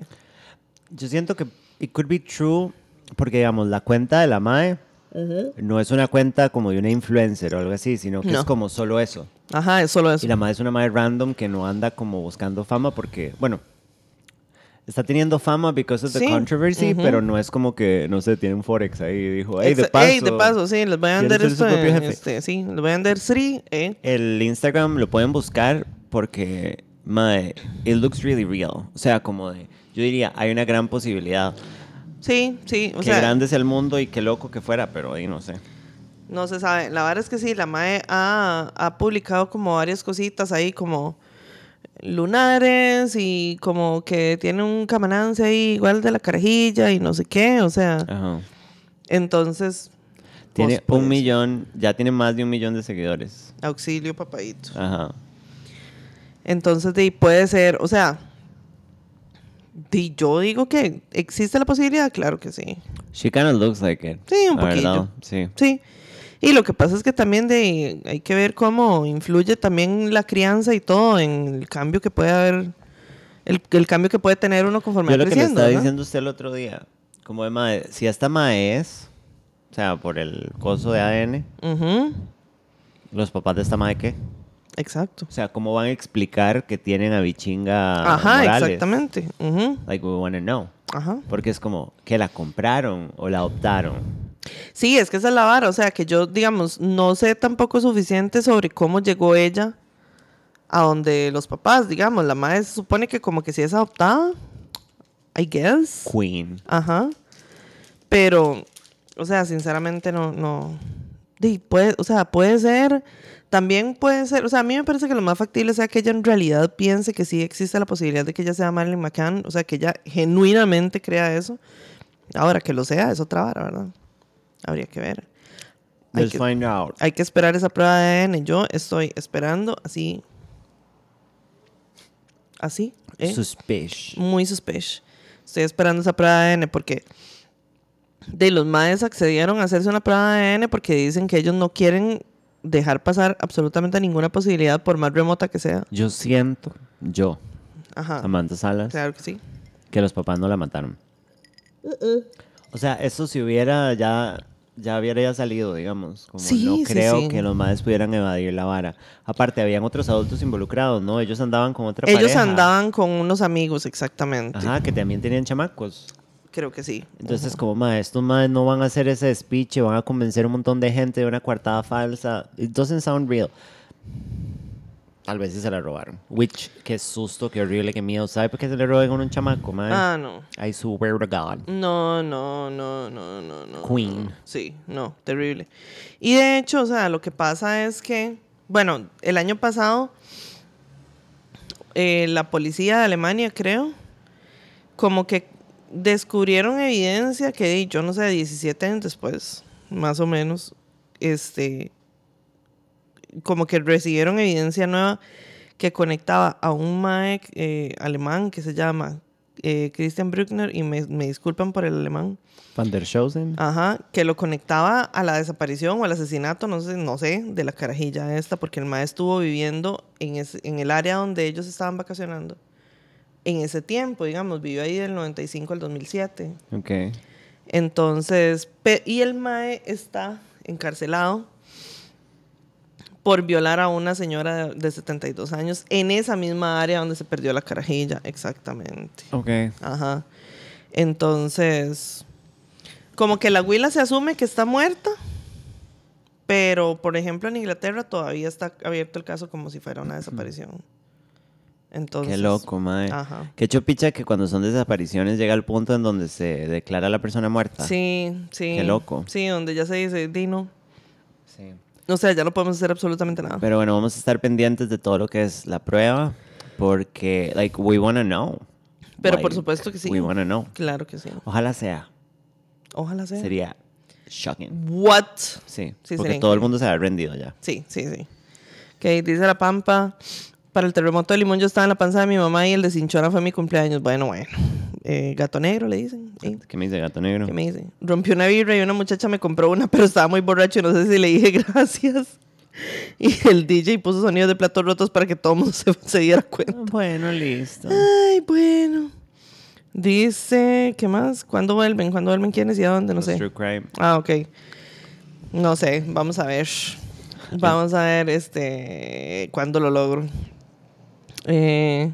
Yo siento que it could be true porque, digamos, la cuenta de la MAE no es una cuenta como de una influencer o algo así, sino que No. es como solo eso. Ajá, es solo eso. Y la MAE es una MAE random que no anda como buscando fama porque, bueno, está teniendo fama because of the Sí, controversy, ujú. pero no es como que, no sé, tiene un forex ahí y dijo, hey, de paso. Ey, de paso, sí, les voy a ¿quieres vender esto. propio en, jefe? este, sí, les voy a vender Sri, eh. El Instagram lo pueden buscar porque, mae, it looks really real. O sea, como de, yo diría, hay una gran posibilidad. Sí, sí, o qué sea, grande es el mundo y qué loco que fuera, pero ahí no sé. no se sabe. La verdad es que sí, la MAE ha, ha publicado como varias cositas ahí, como lunares y como que tiene un camanance ahí igual de la carajilla y no sé qué, o sea, Ajá. entonces... Tiene un millón, ya tiene más de un millón de seguidores. Auxilio, papadito. Ajá. Entonces, di, puede ser, o sea, yo digo que existe la posibilidad, claro que sí. She kind of looks like it. Sí, un poquillo. Sí. Sí. Y lo que pasa es que también de, hay que ver cómo influye también la crianza y todo en el cambio que puede haber, el, el cambio que puede tener uno conforme Yo lo que le creciendo. estaba ¿verdad? diciendo usted el otro día, como de mae, si esta mae es, o sea, por el coso de ADN, Ujú, los papás de esta mae, ¿qué? Exacto. O sea, ¿cómo van a explicar que tienen a Bichinga Ajá, Morales? exactamente. Like, we want to know. Ajá. Porque es como, que la compraron o la adoptaron? Sí, es que esa es la vara. O sea, que yo, digamos, no sé tampoco suficiente sobre cómo llegó ella a donde los papás, digamos, la madre se supone que como que si es adoptada, I guess. Queen. Ajá. Pero, o sea, sinceramente no, no. Di, puede, o sea, puede ser. También puede ser, o sea, a mí me parece que lo más factible sea que ella en realidad piense que sí existe la posibilidad de que ella sea Marilyn McCann, o sea, que ella genuinamente crea eso. Ahora que lo sea, es otra vara, ¿verdad? Habría que ver. Hay Let's que, find out. hay que esperar esa prueba de ADN. Yo estoy esperando así. Así. ¿eh? Suspicious. muy suspicious. Estoy esperando esa prueba de ADN porque de los maes accedieron a hacerse una prueba de ADN porque dicen que ellos no quieren dejar pasar absolutamente ninguna posibilidad por más remota que sea. Yo siento, yo, Ajá. Samantha Salas, Claro que sí. que los papás no la mataron. O sea, eso si hubiera ya, ya hubiera ya salido, digamos. Como Sí, no sí, creo sí. que los madres pudieran evadir la vara. Aparte, habían otros adultos involucrados, ¿no? Ellos andaban con otra Ellos pareja. andaban con unos amigos, exactamente. Ajá, que también tenían chamacos. Creo que sí. Entonces, como, madre, estos madres no van a hacer ese speech, y van a convencer a un montón de gente de una coartada falsa. It doesn't sound real. Tal vez sí se la robaron. Which, qué susto, qué horrible, qué miedo. ¿Sabe por qué se le roban a un chamaco, madre? Ah, no. I swear to God. No, no, no, no, no, no. Queen. no. Sí, no, terrible. Y de hecho, o sea, lo que pasa es que, bueno, el año pasado, eh, la policía de Alemania, creo, como que descubrieron evidencia que, yo no sé, 17 años después, más o menos, este, como que recibieron evidencia nueva que conectaba a un mae eh, alemán que se llama eh, Christian Bruckner, y me, me disculpan por el alemán, Van der Schosen. ajá, que lo conectaba a la desaparición o al asesinato, no sé, no sé, de la carajilla esta, porque el mae estuvo viviendo en, en el área donde ellos estaban vacacionando. En ese tiempo, digamos, vivió ahí del 95 al 2007. Ok. Entonces, y el mae está encarcelado por violar a una señora de, de 72 años en esa misma área donde se perdió la carajilla, exactamente. Ok. Ajá. Entonces, como que la huila se asume que está muerta, pero por ejemplo en Inglaterra todavía está abierto el caso como si fuera una desaparición. Entonces, Qué loco, madre. Ajá. Qué chopicha que cuando son desapariciones llega al punto en donde se declara a la persona muerta. Sí, sí. Qué loco. Sí, donde ya se dice, Dino. Sí. O sea, ya no podemos hacer absolutamente nada. Pero bueno, vamos a estar pendientes de todo lo que es la prueba porque, like, we wanna know. Pero Like, por supuesto que sí. We wanna know. Claro que sí. Ojalá sea. Ojalá sea. Sería shocking. What? Sí, Sí, porque sería todo el mundo se ha rendido ya. Sí, sí, sí. Ok, dice la Pampa. Para el terremoto de Limón yo estaba en la panza de mi mamá y el de Cinchona fue mi cumpleaños. Bueno, bueno. Eh, gato negro le dicen. ¿Qué me dice gato negro? ¿Qué me dice? Rompió una birra y una muchacha me compró una, pero estaba muy borracho y no sé si le dije gracias. (laughs) Y el DJ puso sonidos de platos rotos para que todo el mundo se, se diera cuenta. Bueno, listo. Ay, bueno. Dice, ¿qué más? ¿Cuándo vuelven? ¿Cuándo vuelven quiénes y a dónde? No sé. True crime. Ah, ok. No sé, vamos a ver. Vamos a ver este cuándo lo logro. Eh,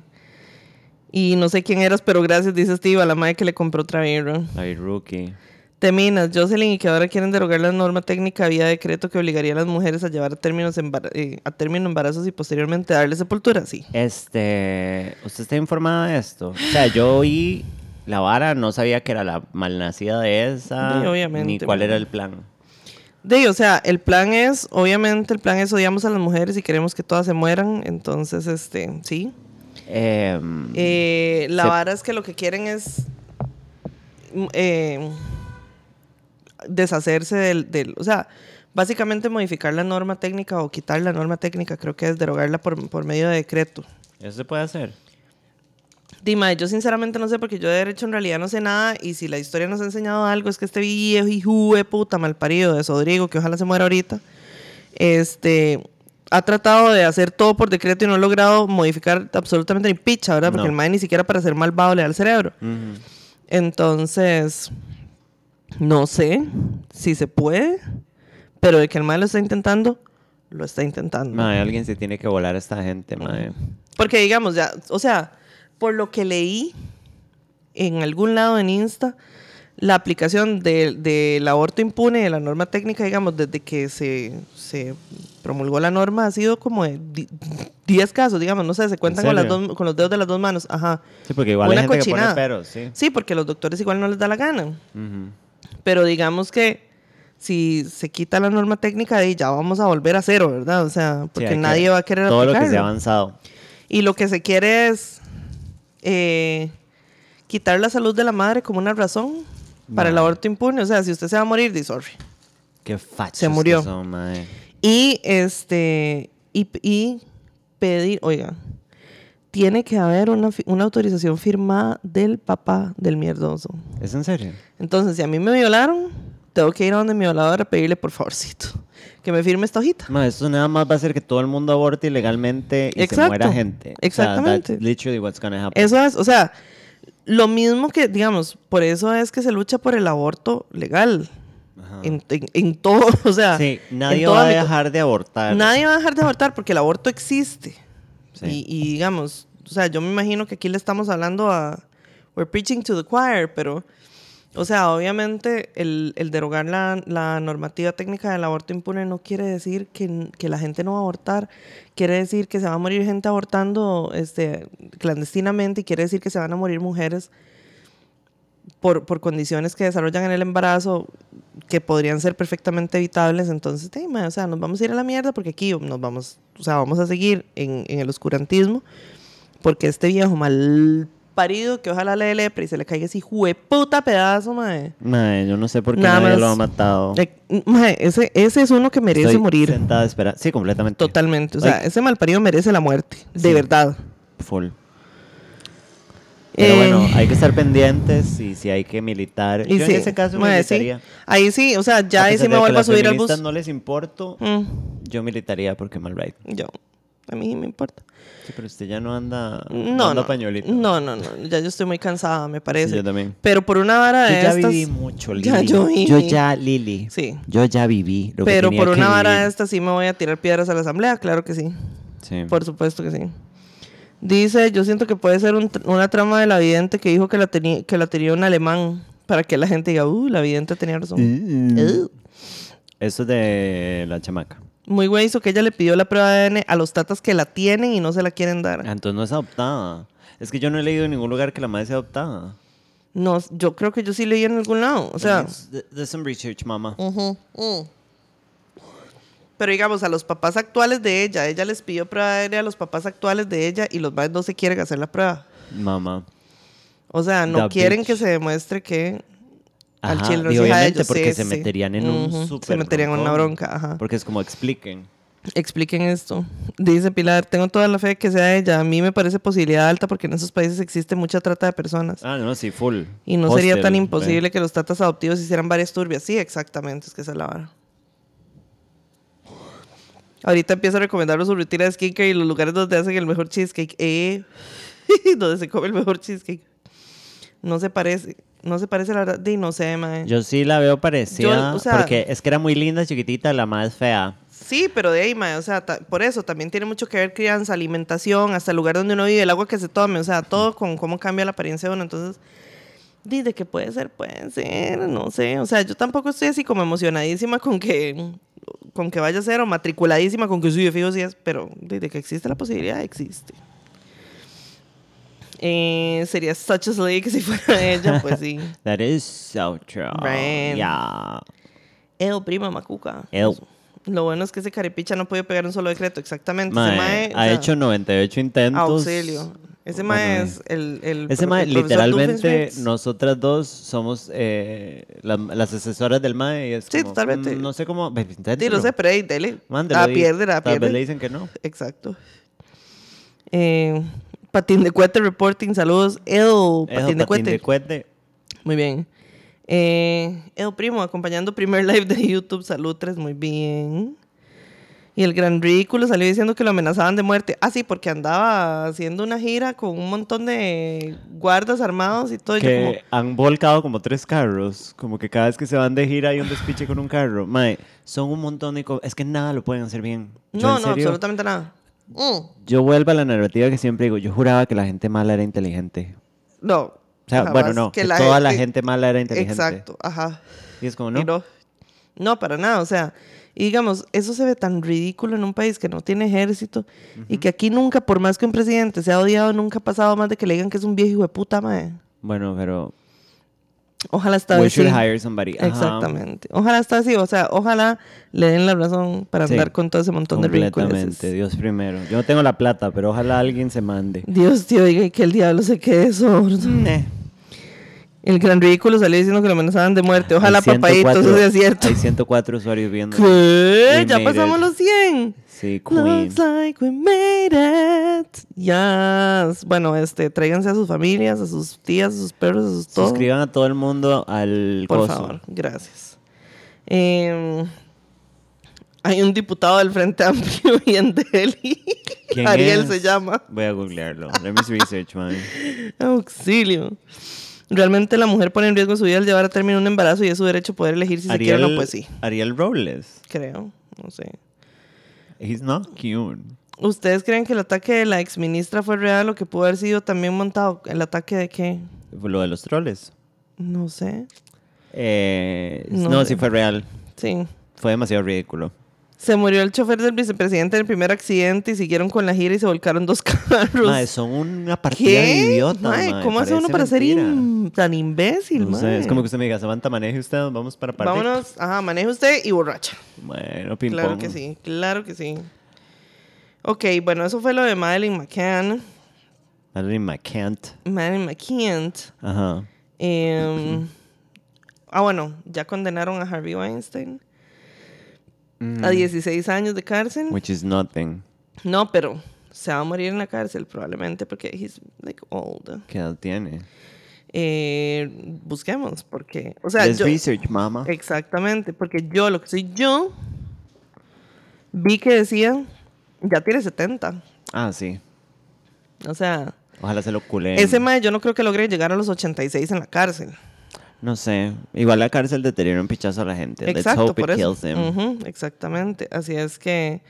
y no sé quién eras, pero gracias, dice Steve, a la madre que le compró otra birra. Ay, rookie. Teminas, Jocelyn, y que ahora quieren derogar la norma técnica vía decreto que obligaría a las mujeres a llevar a, términos eh, a término embarazos y posteriormente darle sepultura. Sí. Este, ¿usted está informada de esto? O sea, yo oí la vara, no sabía que era la malnacida de esa, Sí, obviamente, ni cuál era el plan. De, o sea, el plan es, obviamente, el plan es odiamos a las mujeres y queremos que todas se mueran. Entonces, este, sí. Em, Eh, la Se- vara es que lo que quieren es eh, deshacerse del, del- O sea, básicamente modificar la norma técnica o quitar la norma técnica, creo que es derogarla por, por medio de decreto. ¿Eso se puede hacer? Dima, yo sinceramente no sé porque yo de derecho en realidad no sé nada y si la historia nos ha enseñado algo es que este viejo hijo de puta malparido de Rodrigo, que ojalá se muera ahorita, este ha tratado de hacer todo por decreto y no ha logrado modificar absolutamente ni picha, ¿verdad? Porque No. el mae ni siquiera para ser malvado le da el cerebro. Entonces, no sé si se puede, pero de que el mae lo está intentando, lo está intentando. Mae, alguien se tiene que volar a esta gente, mae. Porque digamos, ya, o sea, por lo que leí en algún lado en Insta, la aplicación de- del aborto impune, de la norma técnica, digamos, desde que se, se promulgó la norma, ha sido como de di- 10 casos, digamos, no sé, se cuentan con, las dos, con los dedos de las dos manos. Ajá. Sí, porque igual Una hay gente cochinada. que pone peros, sí. Sí, porque los doctores igual no les da la gana. Ujú. Pero digamos que si se quita la norma técnica, de ya vamos a volver a cero, ¿verdad? O sea, Sí, porque que- nadie va a querer Todo lo que se ha aplicarlo. avanzado. Y lo que se quiere es eh, quitar la salud de la madre como una razón para el aborto impune. O sea, si usted se va a morir, di sorry. Qué fachos Se murió. que son, mae. Y este y, y pedir, oiga, tiene que haber una autorización firmada del papá del mierdoso. ¿Es en serio? Entonces, si a mí me violaron, tengo que ir a donde mi violador a pedirle por favorcito que me firme esta hojita. Ma, esto nada más va a hacer que todo el mundo aborte ilegalmente y se Exacto. muera gente. O sea, Exactamente. that's literally what's gonna happen. Eso es, o sea, lo mismo que, digamos, por eso es que se lucha por el aborto legal. Ajá. En, en- en todo, (laughs) o sea, Sí, nadie va a dejar de abortar. Nadie va a dejar de abortar porque el aborto existe. Sí. Y, y digamos, o sea, yo me imagino que aquí le estamos hablando a. We're preaching to the choir, pero. O sea, obviamente el, derogar la, normativa técnica del aborto impune no quiere decir que, la gente no va a abortar. Quiere decir que se va a morir gente abortando este, clandestinamente y quiere decir que se van a morir mujeres por, condiciones que desarrollan en el embarazo que podrían ser perfectamente evitables. Entonces, sí, ma, o sea, nos vamos a ir a la mierda porque aquí nos vamos, o sea, vamos a seguir en, en el oscurantismo porque este viejo mal parido que ojalá le dé lepra y se le caiga ese puta pedazo, mae. Mae, yo no sé por qué Nada nadie más. lo ha matado. Eh, mae, ese, ese es uno que merece Estoy morir. sentada esperando. Sí, completamente. Totalmente. O sea, Ay. ese mal parido merece la muerte. De Sí. verdad. Full. Pero Eh, bueno, hay que estar pendientes y si hay que militar. y yo sí, en ese caso sí. militaría. Ahí sí, o sea, ya A ahí sí me vuelvo a subir al bus. no les importo, Mm, yo militaría porque mal right. yo, a mí me importa. Sí, pero usted ya no anda, No, anda no. pañuelito. No, no, no. Ya yo estoy muy cansada, me Sí, parece. yo también. Pero por una vara Yo de ya estas. viví mucho, Lili. Ya yo viví. Yo ya, Lili. Sí. Yo ya viví. lo que Pero tenía por que una vara vivir. de estas sí me voy a tirar piedras a la asamblea, claro que sí. Sí. Por supuesto que sí. Dice, yo siento que puede ser un una trama de la vidente que dijo que la, tenía que la tenía un alemán para que la gente diga, uh, la vidente tenía razón. Mm. Uh. Eso es de la chamaca. Muy güey hizo que ella le pidió la prueba de ADN a los tatas que la tienen y no se la quieren Ah, dar. Entonces no es adoptada. Es que yo no he leído en ningún lugar que la madre sea adoptada. No, yo creo que yo sí leí en algún lado. O sea, There's- some research, mamá. Ujú, mm. Pero digamos, a los papás actuales de ella, ella les pidió prueba de ADN a los papás actuales de ella y los padres no se quieren hacer la prueba. Mamá. O sea, no quieren bitch. que se demuestre que al Ajá, chile no y de obviamente ellos. porque Sí, se sí. meterían en un Ujú, súper Se meterían en una bronca, ajá. Porque es como expliquen. Expliquen esto. Dice Pilar, tengo toda la fe que sea ella. A mí me parece posibilidad alta porque en esos países existe mucha trata de personas. Ah, no, sí, full. Y no sería tan imposible que los tatas adoptivos hicieran varias turbias. Sí, exactamente, es que esa es la vara. Ahorita empiezo a recomendar su rutina de skincare y los lugares donde hacen el mejor cheesecake. Eh, (laughs) donde se come el mejor cheesecake. No se parece, no se parece la verdad. Di, no sé, mae. Yo sí la veo parecida. Yo, o sea- porque es que era muy linda, chiquitita, la más fea. Sí, pero de ahí, mae, o sea, por eso también tiene mucho que ver crianza, alimentación, hasta el lugar donde uno vive, el agua que se tome, o sea, todo con cómo cambia la apariencia de uno. Entonces, di, de que puede ser, puede ser, no sé. O sea, yo tampoco estoy así como emocionadísima con que, con que vaya a ser o matriculadísima con que sí, de fijo sí es, pero di, de que existe la posibilidad, existe. Eh, sería such a slay que si fuera ella, pues sí. (laughs) That is so true. Right. Yeah. Eo, prima, macuca. Ew. Lo bueno es que ese carepicha no puede pegar un solo decreto, exactamente. Ese Mae, mae, o ha sea, hecho 98 intentos. Auxilio. Ese mae es el, el Ese mae, el literalmente, nosotras dos somos eh, la- las asesoras del mae. Y es Sí, como, totalmente. mm, no sé cómo. Sí, lo sé, pero ahí, dele. Mándelo La ahí. pierde, la Tal vez le pierde. dicen que no. Exacto. Eh, patín de cuete reporting, saludos. Eso, patín de cuete. de cuete. Muy bien. Eh, Edo Primo, acompañando primer (laughs) live de YouTube, salud 3, muy bien. Y el gran ridículo salió diciendo que lo amenazaban de muerte. Ah, sí, porque andaba haciendo una gira con un montón de guardas armados y todo. y yo como, Que han volcado como tres carros. Como que cada vez que se van de gira hay un despiche con un carro. Mae, son un montón de. Es que nada lo pueden hacer bien. No, no, absolutamente nada. Mm. Yo vuelvo a la narrativa que siempre digo. Yo juraba que la gente mala era inteligente. No, O sea, bueno, no, que que la toda la gente- gente mala era inteligente. Exacto, ajá. Y es como, no. no, no, para nada. O sea, y digamos, eso se ve tan ridículo en un país que no tiene ejército y que aquí nunca, por más que un presidente sea odiado, nunca ha pasado más de que le digan que es un viejo hijo de puta, mae. Bueno, pero Ojalá esta we vez sí. should hire somebody. Ajá. Exactamente. Ojalá esta vez sí. O sea, ojalá le den la razón para Sí. andar con todo ese montón de Completamente. Dios primero. Yo no tengo la plata, pero ojalá alguien se mande. Dios te oiga y que el diablo se quede sordo. El gran ridículo salió diciendo que lo amenazaban de muerte. Ojalá, papadito, 104 eso sea cierto. Hay 104 usuarios viendo. ¿Qué? Ya pasamos it. los 100. Sí, Queen. Looks like we made it. Yes. Bueno, este, tráiganse a sus familias, a sus tías, a sus perros, a sus todo. Suscriban a todo el mundo al Por coso. favor, gracias. Eh, hay un diputado del Frente Amplio (laughs) y en Delhi. ¿Quién Ariel es? se llama. Voy a googlearlo. Let me research, man. (laughs) Auxilio. Realmente la mujer pone en riesgo su vida al llevar a término un embarazo y es su derecho poder elegir si se quiere o no, pues sí. Ariel Robles. Creo, no sé. He's not cute. ¿Ustedes creen que el ataque de la exministra fue real o que pudo haber sido también montado? ¿El ataque de qué? Lo de los troles. No sé. Eh, No no, sé. sí fue real. Sí. Fue demasiado ridículo. Se murió el chofer del vicepresidente en el primer accidente y siguieron con la gira y se volcaron dos (laughs) carros. Mae, son una partida de idiotas. Mae, ¿Cómo hace uno para ser in- tan imbécil, No sé, es como que usted me diga, Samantha, maneje usted, vamos para Parque. Vámonos, ajá, maneje usted y borracha. Bueno, ping Claro pong. que sí, claro que sí. Ok, bueno, eso fue lo de Madeleine McCann. Madeline McCant. Madeleine McCann. Ajá. Em, ah, bueno, ya condenaron a Harvey Weinstein a 16 años de cárcel. Mm. Which is nothing. No, pero se va a morir en la cárcel probablemente porque he's like old. ¿Qué edad tiene? Eh, busquemos, porque, o sea, yo, research, mama. exactamente, porque yo, lo que soy yo, vi que decía, ya tiene 70. Ah, sí. O sea, Ojalá se lo culen. ese mae yo no creo que logre llegar a los 86 en la cárcel. No sé. Igual la cárcel deteriora un pichazo a la gente. Let's Exacto, hope por it eso. kills him. Ujú, exactamente. Así es que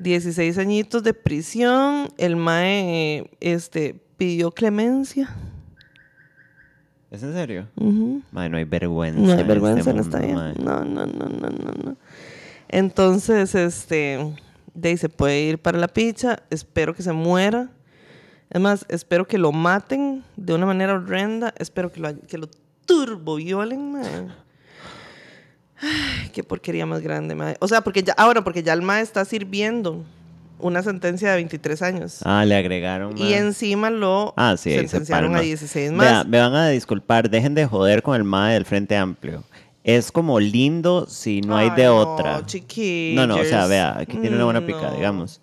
16 añitos de prisión, el mae este, pidió clemencia. ¿Es en serio? Ujú. Mae, no hay vergüenza. No hay en vergüenza este en esta mundo, vida. mae. No, no, no, no, no, no. Entonces, este, de ahí se puede ir para la picha. Espero que se muera. Es más, espero que lo maten de una manera horrenda. Espero que lo, que lo turbo violen, mae. Ay, qué porquería más grande, mae. O sea, porque ya, ahora, porque ya el mae está sirviendo una sentencia de 23 años. Ah, le agregaron. y encima lo Ah, sí, sentenciaron a palma. 16 más. Vea, me van a disculpar, dejen de joder con el MAE del Frente Amplio. Es como lindo si no hay Ay, de no, otra. chiquillos. No, no, o sea, vea, aquí tiene una buena pica, No. digamos.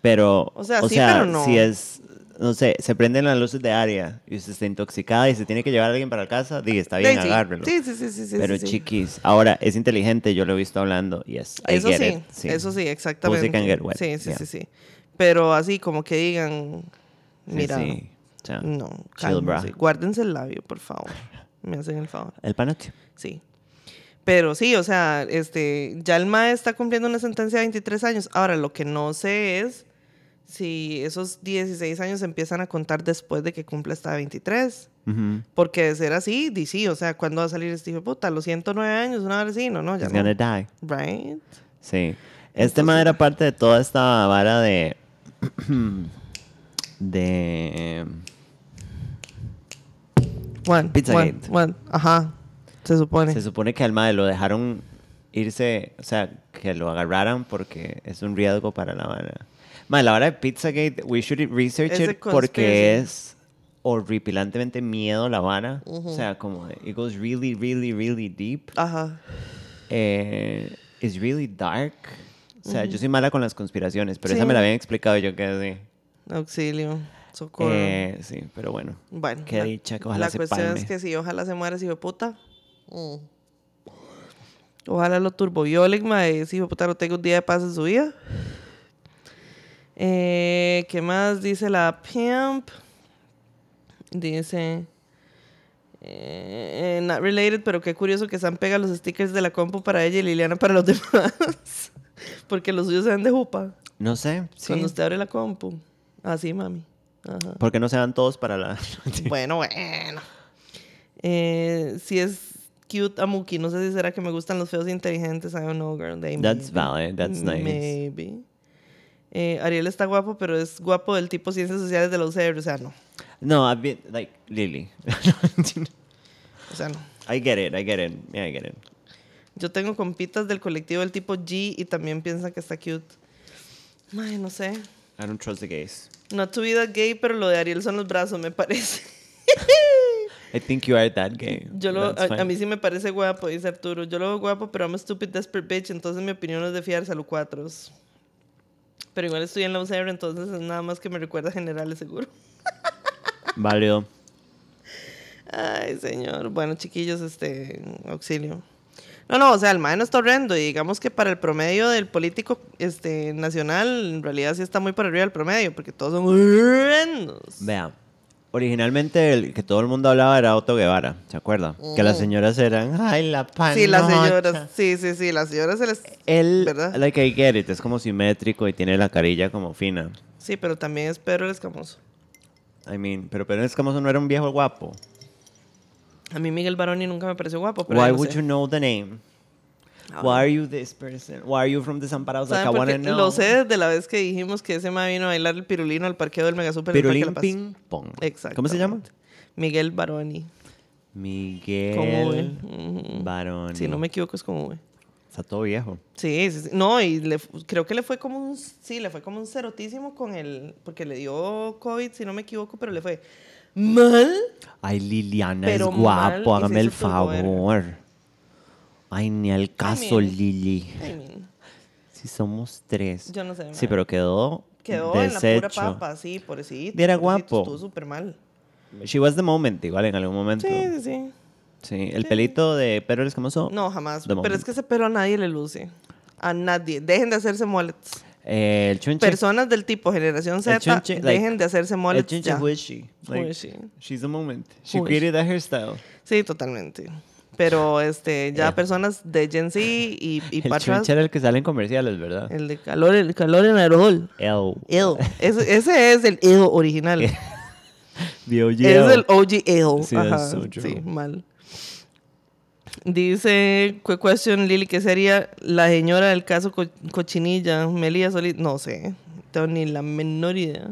Pero, O sea, sí, pero no. si es, no sé, se prenden las luces de área y usted está intoxicada y se tiene que llevar a alguien para la casa, diga, está bien, Sí, sí. agárrelo. Sí, sí, sí, sí, sí, Pero sí, chiquis, ahora es inteligente, yo lo he visto hablando, yes, I Eso get sí, it, sí. eso sí, exactamente. Can get wet, Sí, sí, yeah. sí, sí. Pero así como que digan, mira, sí, no, cálmense, guárdense el labio, por favor. Me hacen el favor. El panoche. Sí. Pero sí, o sea, este, ya el MAE está cumpliendo una sentencia de 23 años. Ahora, lo que no sé es si esos 16 años se empiezan a contar después de que cumpla esta 23. Ujú. Porque de ser así, di sí, o sea, ¿cuándo va a salir este hijo de puta? ¿A los 109 años? ¿Una hora sí? No, no, ya no. gonna die. Right? Sí. Este man era parte de toda esta vara de. (clears throat) de. One, Pizzagate. one, one. Ajá, se supone. Se supone que al mae lo dejaron irse, o sea, que lo agarraran porque es un riesgo para la vara. Mae, la vara de Pizzagate, we should research Es it porque es horripilantemente miedo la vara. O sea, como it goes really, really, really deep. Ajá. Eh, it's really dark. O sea, yo soy mala con las conspiraciones, pero esa Sí. me la habían explicado yo que así. Auxilio, socorro. Eh, sí, pero bueno. bueno, qué la- dicha que ojalá la se cuestión palme. es que si ojalá se muera ese hijo de puta. mm. Ojalá lo turboviolen, mae. Ese hijo de puta no tenga un día de paz en su vida. Eh, ¿Qué más dice la pimp? Dice... eh, not related, pero qué curioso que Sam pega los stickers de la compu para ella y Liliana para los (laughs) demás. Porque los suyos se ven de jupa. No sé, sí. Cuando usted abre la compu. Así, mami. Ajá. ¿Por qué no se van todos para la...? (laughs) Bueno, bueno. Eh, si es cute Amuki, no sé si será que me gustan los feos inteligentes. I don't know, girl. They That's maybe. valid. That's nice. Maybe. Eh, Ariel está guapo, pero es guapo del tipo ciencias sociales de la UCR, o sea, no. No, I've been like Lily. (laughs) O sea, no. I get it. I get it. Yeah, I get it. Yo tengo compitas del colectivo del tipo G y también piensan que está cute. Ay, no sé. I don't trust the gays. No tu vida gay, pero lo de Ariel son los brazos, me parece. I think you are that gay. Yo lo, a, a mí sí me parece guapo, dice Arturo. Yo lo veo guapo, pero I'm a stupid desperate bitch, entonces mi opinión es de fiarse a los cuatro. Pero igual estoy en la UCR, entonces es nada más que me recuerda generales, seguro. (laughs) Válido. Ay, señor. Bueno, chiquillos, este, auxilio. No, no, o sea, el mae no está horrendo. Y digamos que para el promedio del político este, nacional, en realidad sí está muy por arriba del promedio, porque todos son horrendos. Originalmente el que todo el mundo hablaba era Otto Guevara, ¿se acuerda? Que las señoras eran, ay, la pan. Sí, las señoras, sí, sí, sí, las señoras se les... Él, ¿Verdad? like I get it, es como simétrico y tiene la carilla como fina. Sí, pero también es Pedro el Escamoso. I mean, pero Pedro Escamoso no era un viejo guapo. A mí Miguel Baroni nunca me pareció guapo, pero Why no would sé. you know the name? Why are you this person? Why are you from Desamparados? Like, I. Lo sé desde la vez que dijimos que ese mae vino a bailar el pirulino al parqueo del Megasuper del Parque Pirulín. Ping Pong. Exacto. ¿Cómo se llama? Miguel Baroni. Miguel Como V. Ujú. Baroni. Si no me equivoco es como V. Está todo viejo. Sí, sí, sí. No, y le creo que le fue como un, sí, le fue como un cerotísimo con el, porque le dio COVID, si no me equivoco, pero le fue mal. Ay, Liliana Pero es guapo, hágame el favor. Ay, ni al caso, mean- Lili. I mean, Si somos tres. yo no sé. Sí, pero quedó, Quedó en la pura papa, sí, pobrecito. Era guapo. Estuvo súper mal. She was the moment, igual en algún momento. Sí, sí, sí. Sí, el pelito de Pedro el Escamoso. No, jamás. Pero moment. es que ese pelo a nadie le luce. A nadie. Dejen de hacerse mullets. Eh, el chunche. Personas del tipo generación Z, chunche, like, dejen de hacerse el mullets chunche, ya. who is she? Like, Who is she? She's the moment. She created that hairstyle. Sí, totalmente. Pero este, ya Eh. personas de Gen Z y, y (laughs) El era el que sale en comerciales, ¿verdad? el de calor, el calor en aerosol. El. Ew. Ese, ese es el ew original. (laughs) The OG Es El. el OG ew. Sí, Ajá, that's so true. sí, mal. Dice, question, Lili, ¿qué sería la señora del caso Co- Cochinilla? Melía Solís, no sé, tengo ni la menor idea.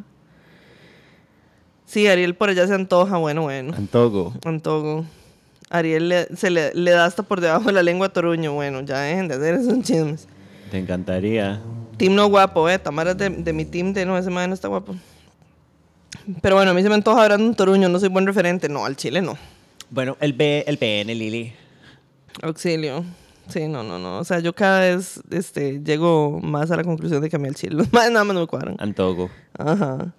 Sí, Ariel por allá se antoja, bueno, bueno. Antogo. Antojo. Ariel le, se le, le da hasta por debajo de la lengua a Toruño. Bueno, ya dejen de hacer esos chismes. Te encantaría. Team no guapo, eh. Tamara es de, de mi team de no, ese man no está guapo. Pero bueno, a mí se me antoja Brandon Toruño, no soy buen referente. No, al Chile no. Bueno, el B, el PN, Lili. Auxilio. Sí, no, no, no. O sea, yo cada vez este, llego más a la conclusión de que a mí al Chile los más nada más no me cuadran. Antogo. Ajá.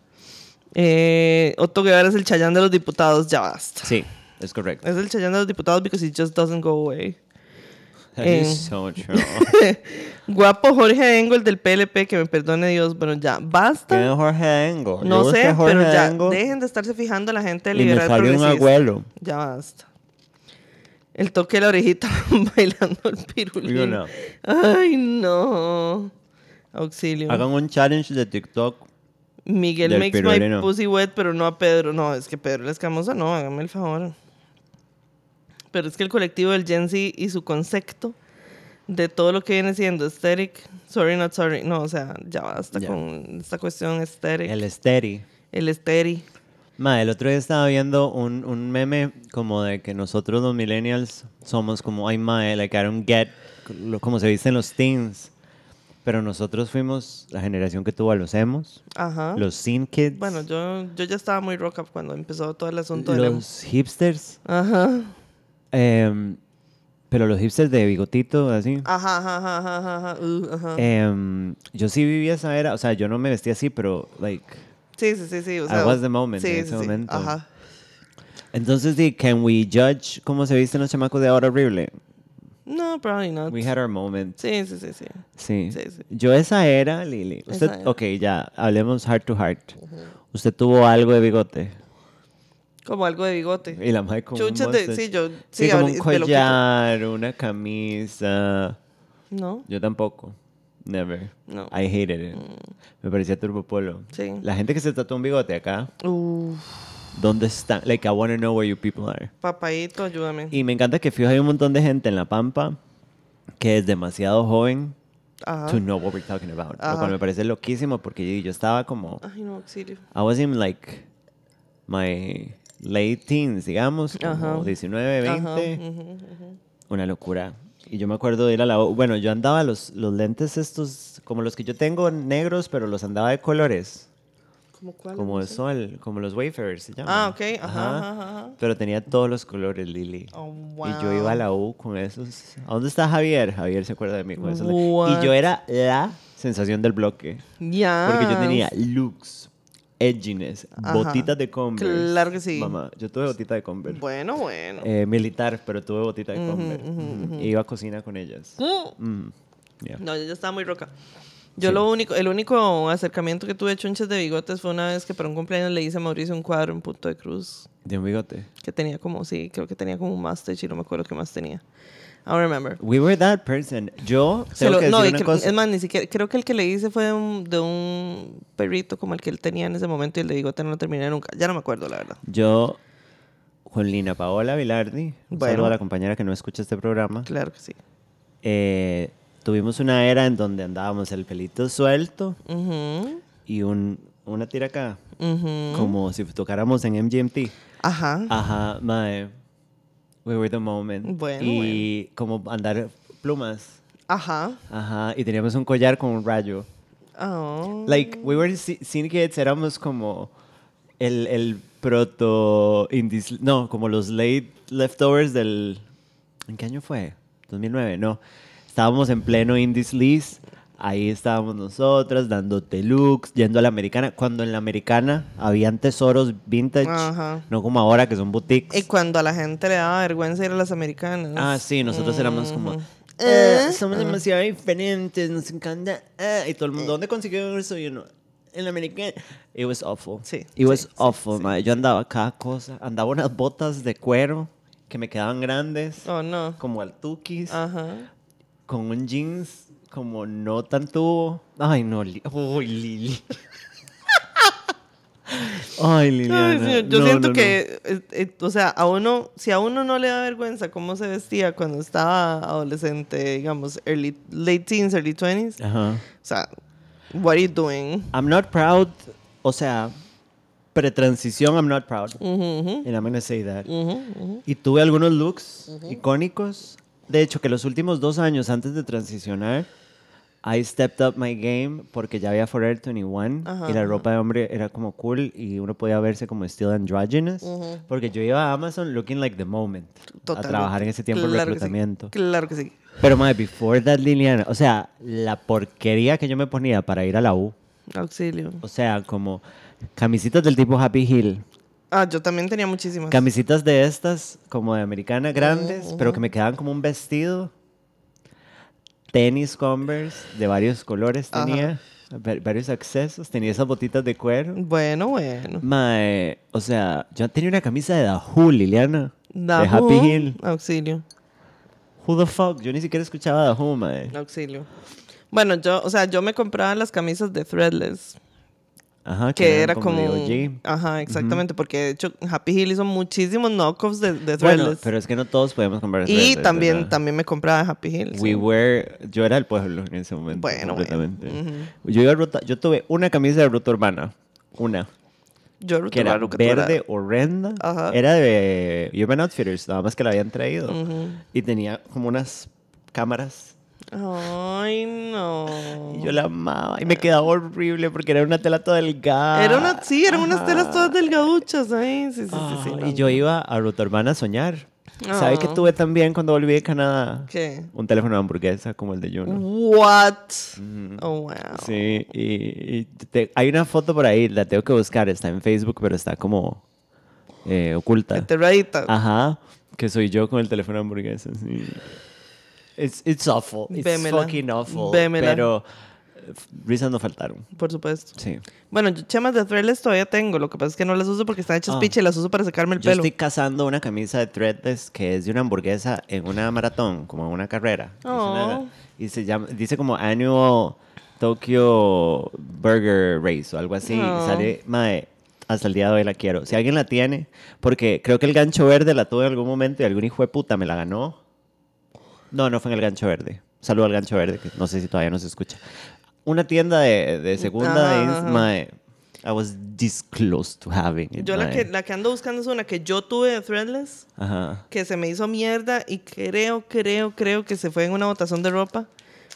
Eh, Otto Guevara es el chayán de los diputados, ya basta. Sí, es correcto. Es el chayán de los diputados because he just doesn't go away. (laughs) That Eh. is so true. (laughs) Guapo Jorge Engel del PLP, que me perdone Dios. Bueno, ya, basta. ¿Quién es Jorge Engo? No sé, Jorge pero ya, dejen de estarse fijando la gente de y me liberal salió un abuelo. Ya basta. El toque de la orejita (laughs) bailando el pirulín. Ay, no. Auxilio. Hagan un challenge de TikTok. Miguel makes pirulino. my pussy wet, pero no a Pedro. No, es que Pedro escamosa no, hágame el favor. Pero es que el colectivo del Gen Z y su concepto de todo lo que viene siendo aesthetic, sorry, not sorry. No, o sea, ya basta Ya. con esta cuestión aesthetic. El steady. El esteri. Ma, el otro día estaba viendo un, un meme como de que nosotros los millennials somos como, ay, ma, like I don't get, como se dicen los teens. Pero nosotros fuimos la generación que tuvo a los emos, Ajá. los scene kids, Bueno, yo, yo ya estaba muy rock up cuando empezó todo el asunto del emo. los hipsters. Ajá. Em, pero los hipsters de bigotito, así. Ajá, ajá, ajá, ajá, uh, ajá. Em, yo sí vivía esa era, o sea, yo no me vestía así, pero, like, sí, sí, sí, sí. O I was the moment sí, en sí, ese sí, momento. Ajá. entonces, di, can we judge cómo se visten los chamacos de ahora horrible? No, probably not. We had our moment. Sí, sí, sí, sí. Sí. Sí, sí. Yo esa era, Lili. Usted, Esa era. ok, ya, hablemos heart to heart. Usted tuvo algo de bigote. Como algo de bigote. Y la madre con un sí, yo, Sí, sí, como un collar, una camisa. No, Yo tampoco. Never. no. I hated it. Me parecía turbopolo. Sí. La gente que se tatuó un bigote acá. Uf, ¿Dónde están? Like, I want to know where you people are. Papaito, ayúdame. Y me encanta que fijo hay un montón de gente en La Pampa que es demasiado joven Ajá. to know what we're talking about. Lo Ajá. cual me parece loquísimo porque yo, yo estaba como... Ay, no, auxilio. I was in like my late teens, digamos, como Ajá. 19, 20. Ajá, ujú, ujú. Una locura. Y yo me acuerdo de ir a la... Bueno, yo andaba los, los lentes estos, como los que yo tengo, negros, pero los andaba de colores. ¿Cómo cuál? Como el sol, como los wafers se llaman. Ah, ok. Ajá, ajá, ajá. Pero tenía todos los colores, Lili. Oh, Y yo iba a la U con esos. ¿A dónde está Javier? Javier se acuerda de mí con esos. What? Y yo era la sensación del bloque. Ya. Porque yo tenía looks, edginess, Ajá. botitas de Converse. Claro que sí. Mamá, yo tuve botita de Converse. Bueno, bueno. Eh, militar, pero tuve botita de Converse. E Iba a cocina con ellas. Mm. Yeah. No, yo ya estaba muy roca. Yo Sí. lo único, el único acercamiento que tuve a chunches de bigotes fue una vez que para un cumpleaños le hice a Mauricio un cuadro en punto de cruz De un bigote. que tenía como, sí, creo que tenía como un mustache y no me acuerdo qué más tenía. I don't remember. We were that person. Yo tengo lo- que no, decir una cosa. es más, ni siquiera, creo que el que le hice fue de un, de un perrito como el que él tenía en ese momento y el de bigote no lo terminé nunca. Ya no me acuerdo, la verdad. Yo, con Lina Paola Vilardi, Bueno. saludo a la compañera que no escucha este programa, Claro que sí. eh, tuvimos una era en donde andábamos el pelito suelto y un, una tira acá, como si tocáramos en MGMT. Ajá. Ajá, mae. We were the moment. Bueno, y como andar plumas. Ajá. Ajá, y teníamos un collar con un rayo. Oh. Like, we were Cine Kids, éramos como el, el proto indies, no, como los late leftovers del, ¿en qué año fue? 2009, no. Estábamos en pleno Indies Lease, ahí estábamos nosotras dándote looks, yendo a la americana, cuando en la americana habían tesoros vintage, Ajá. no como ahora que son Y boutiques. cuando a la gente le daba vergüenza ir a las americanas. Ah, sí, nosotros éramos como, Ujú. "Eh, Eh, somos ah. demasiado diferentes, nos encanta. eh", y todo el mundo, ¿dónde consiguió eso? Y uno, en la americana. It was awful. Sí, It was sí, sí, awful, mae. Yo andaba cada cosa. Andaba unas botas de cuero que me quedaban grandes, Oh, no. como al tukis, Ajá. con un jeans como no tan tubo. Ay, no, Li- Uy, Lili. (laughs) Ay, Liliana. Yo No, siento no, que, eh, eh, o sea, a uno, si a uno no le da vergüenza cómo se vestía cuando estaba adolescente, digamos, early, late teens, early 20s, o sea, what are you doing? I'm not proud. O sea, pretransición, I'm not proud. Ujú, ujú, And I'm gonna say that. ujú, ujú. Y tuve algunos looks icónicos. De hecho, que los últimos dos años antes de transicionar, I stepped up my game porque ya había Forever 21 Ajá, y la ropa de hombre era como cool y uno podía verse como still androgynous. Ujú. Porque yo iba a Amazon looking like the moment. A Totalmente. trabajar en ese tiempo Claro que sí, reclutamiento. Claro que sí. Pero, madre, before that, Liliana, o sea, la porquería que yo me ponía para ir a la U. Auxilio. O sea, como camisitas del tipo Happy Hill, Ah, yo también tenía muchísimas. Camisitas de estas, como de americana, grandes, pero que me quedaban como un vestido. Tenis Converse de varios colores tenía, va- varios accesos. Tenía esas botitas de cuero. Bueno, bueno. Mae, o sea, yo tenía una camisa de Who, Liliana. de Happy Hill. Auxilio. Who the fuck? Yo ni siquiera escuchaba Who, mae. Auxilio. Bueno, yo, o sea, yo me compraba las camisas de Threadless. Ajá, que eran era como, ajá exactamente porque de hecho Happy Hill hizo muchísimos knockoffs de, de Bueno, pero es que no todos podíamos comprar y Threadless, también ¿verdad? también me compraba Happy Hill We sí. were, yo era el pueblo en ese momento. Bueno, bueno. completamente. Ujú. yo, iba ruta- yo tuve una camisa de ruta urbana. Una. yo Que era que eras- verde horrenda. Ajá. Era de Urban Outfitters, nada más que la habían traído. Y tenía como unas cámaras. Ay no Y yo la amaba. Y me quedaba horrible porque era una tela toda delgada. era una sí eran unas telas todas delgaduchas ahí sí sí sí, sí, no. y yo iba a Ruta Urbana a soñar. ¿Sabe qué Ah. tuve también cuando volví de Canadá? qué Un teléfono de hamburguesa como el de Juno. what oh wow Sí, y, y te- hay una foto por ahí, la tengo que buscar, está en Facebook, pero está como eh, oculta. enterradita Ajá, que soy yo con el teléfono de hamburguesa. Sí. It's, it's awful, it's Vémela. fucking awful, Vémela. pero eh, risas no faltaron. por supuesto Sí. bueno yo chemas de Threadless todavía tengo lo que pasa es que no las uso porque están hechas Ah. picha y las uso para secarme el Yo pelo estoy cazando una camisa de Threadless que es de una hamburguesa en una maratón, como en una carrera. Una- Oh. y se llama, dice como Annual Tokyo Burger Race o algo así. Oh. sale, mae, hasta el día de hoy la quiero. Si alguien la tiene, porque creo que el gancho verde la tuve en algún momento y algún hijo de puta me la ganó. No, no fue en el gancho verde. Saludo al gancho verde, que no sé si todavía no se escucha. Una tienda de, de segunda ajá. my. I was this close to having it. Yo la que, la que ando buscando es una que yo tuve de Threadless, Ajá. que se me hizo mierda y creo, creo, creo que se fue en una botación de ropa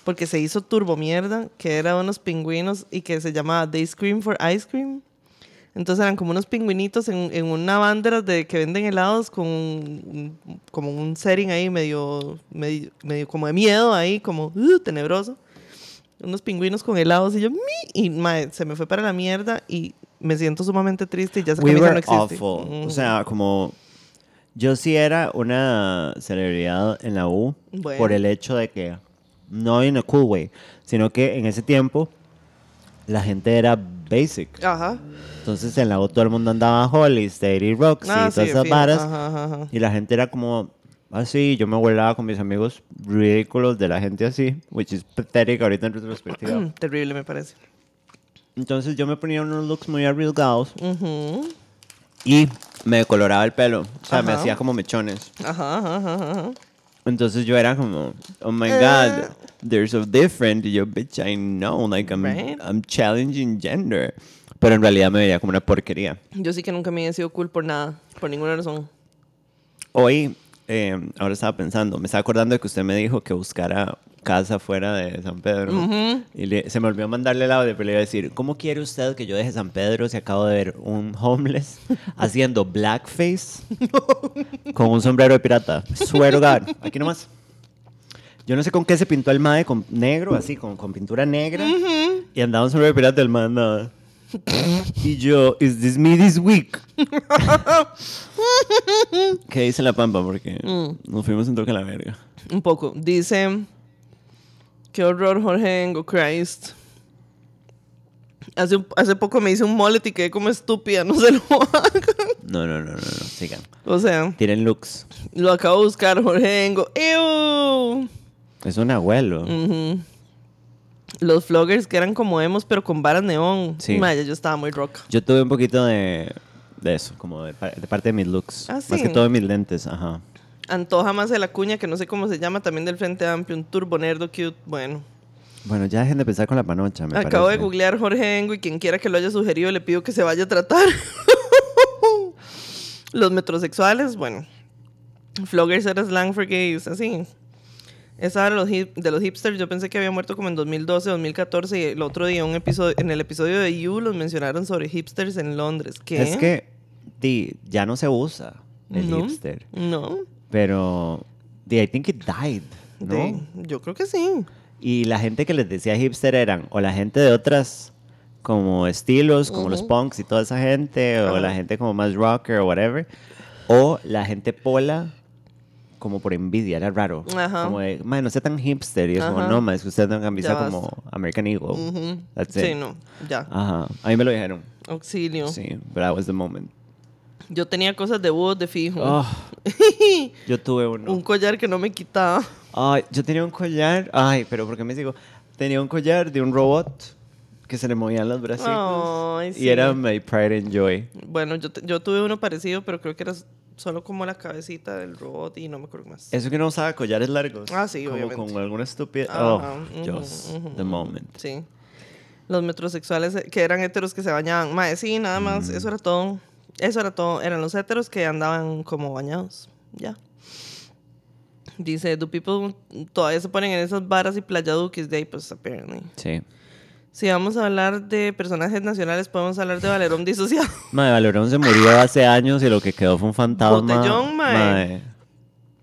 porque se hizo turbo mierda, que era unos pingüinos y que se llamaba They Scream for Ice Cream. Entonces eran como unos pingüinitos en, en una bandera de que venden helados con un- como un setting ahí medio, medio, medio como de miedo ahí, como uh, tenebroso. Unos pingüinos con helados y yo, "Mi", y mae, se me fue para la mierda y me siento sumamente triste y ya camisa were no existe. awful. Ujú. O sea, como yo sí era una celebridad en la U Bueno. por el hecho de que no in a cool way, sino que en ese tiempo la gente era basic. Ajá. Entonces en la U todo el mundo andaba Rocks y Ah, todas sí, esas varas. Ajá. Y la gente era como así, yo me burlaba con mis amigos ridículos de la gente así, which is pathetic ahorita en retrospectiva. (clears throat) Terrible, me parece. Entonces yo me ponía unos looks muy arriesgados Ujú. y me coloraba el pelo, o sea, me Ajá. hacía como mechones. Ajá, ajá, ajá. Entonces yo era como, oh my Eh. god, they're so different. Y yo, bitch, I know, like I'm, Right. I'm challenging gender. Pero en realidad me veía como una porquería. Yo sí que nunca me he sido cool por nada, por ninguna razón. Hoy, eh, ahora estaba pensando, me estaba acordando de que usted me dijo que buscara casa fuera de San Pedro. Y le- se me olvidó mandarle el audio, pero le iba a decir, ¿cómo quiere usted que yo deje San Pedro si acabo de ver un homeless (laughs) haciendo blackface con un sombrero de pirata? Swear to God. Aquí nomás. Yo no sé con qué se pintó el mae, con negro, así, con, con pintura negra. Y andaba un sombrero de pirata, el mae andaba. Y yo, ¿is this me this week? (laughs) ¿Qué dice la pampa? Porque nos fuimos un toque a la verga. Un poco. Dice, qué horror Jorge Engo, Christ. Hace, hace poco me hice un mullet y quedé como estúpida, no se lo (laughs) hagan. No, no, no, no, no. Sigan. O sea, Tienen looks. lo acabo de buscar, Jorge Engo. ¡Ew! Es un abuelo. Ujú. Los vloggers que eran como emos, pero con varas neón. Sí. Maya, yo estaba muy rock. Yo tuve un poquito de, de eso, como de, de parte de mis looks. Ah, Más que todo de mis lentes, ajá. Antoja más de la cuña, que no sé cómo se llama, también del Frente Amplio, un turbo nerdo cute. Bueno, Bueno, ya dejen de pensar con la panocha, me acabo de googlear Jorge Engo y quien quiera que lo haya sugerido le pido que se vaya a tratar. (laughs) Los metrosexuales, bueno. Vloggers era slang for gays, así. Esa era los hip- de los hipsters. Yo pensé que había muerto como en 2012, 2014. Y el otro día, un episodio, en el episodio de You, los mencionaron sobre hipsters en Londres. ¿Qué? Es que di, ya no se usa el No. hipster. No. Pero di, I think it died, ¿no? Yo creo que sí. Y la gente que les decía hipster eran o la gente de otras como estilos, como los punks y toda esa gente, o la gente como más rocker o whatever, o la gente pola como por envidia, era raro. Ajá. Como de, "Mae, no sea tan hipster. Y es como, Ajá. no, ma, es que usted no camisa Ya como American Eagle. Ujú. That's Sí, it. no. Ya. Ajá. A mí me lo dijeron. Auxilio. Sí, but that was the moment. Yo tenía cosas de búhos de fijo. Oh, (laughs) yo tuve uno. Un collar que no me quitaba. Ay, yo tenía un collar. Ay, pero ¿por qué me sigo? Tenía un collar de un robot que se le movían los bracitos. Y sí. era my pride and joy. Bueno, yo, yo tuve uno parecido, pero creo que era solo como la cabecita del robot y no me acuerdo más. Eso que no usaba collares largos. Ah, sí, como obviamente. con alguna estupidez. Oh, ujú, just ujú, the moment. Sí. Los metrosexuales eh, que eran heteros que se bañaban. Mae, sí, nada más. Mm. Eso era todo. Eso era todo. Eran los heteros que andaban como bañados. Ya. Dice, do people todavía se ponen en esas varas y playaduquis de ahí? Pues, apparently. Sí. Si vamos a hablar de personajes nacionales, podemos hablar de Valerón disociado. (laughs) Mae, Valerón se murió hace años y lo que quedó fue un fantasma. Botellón, mae. Mae,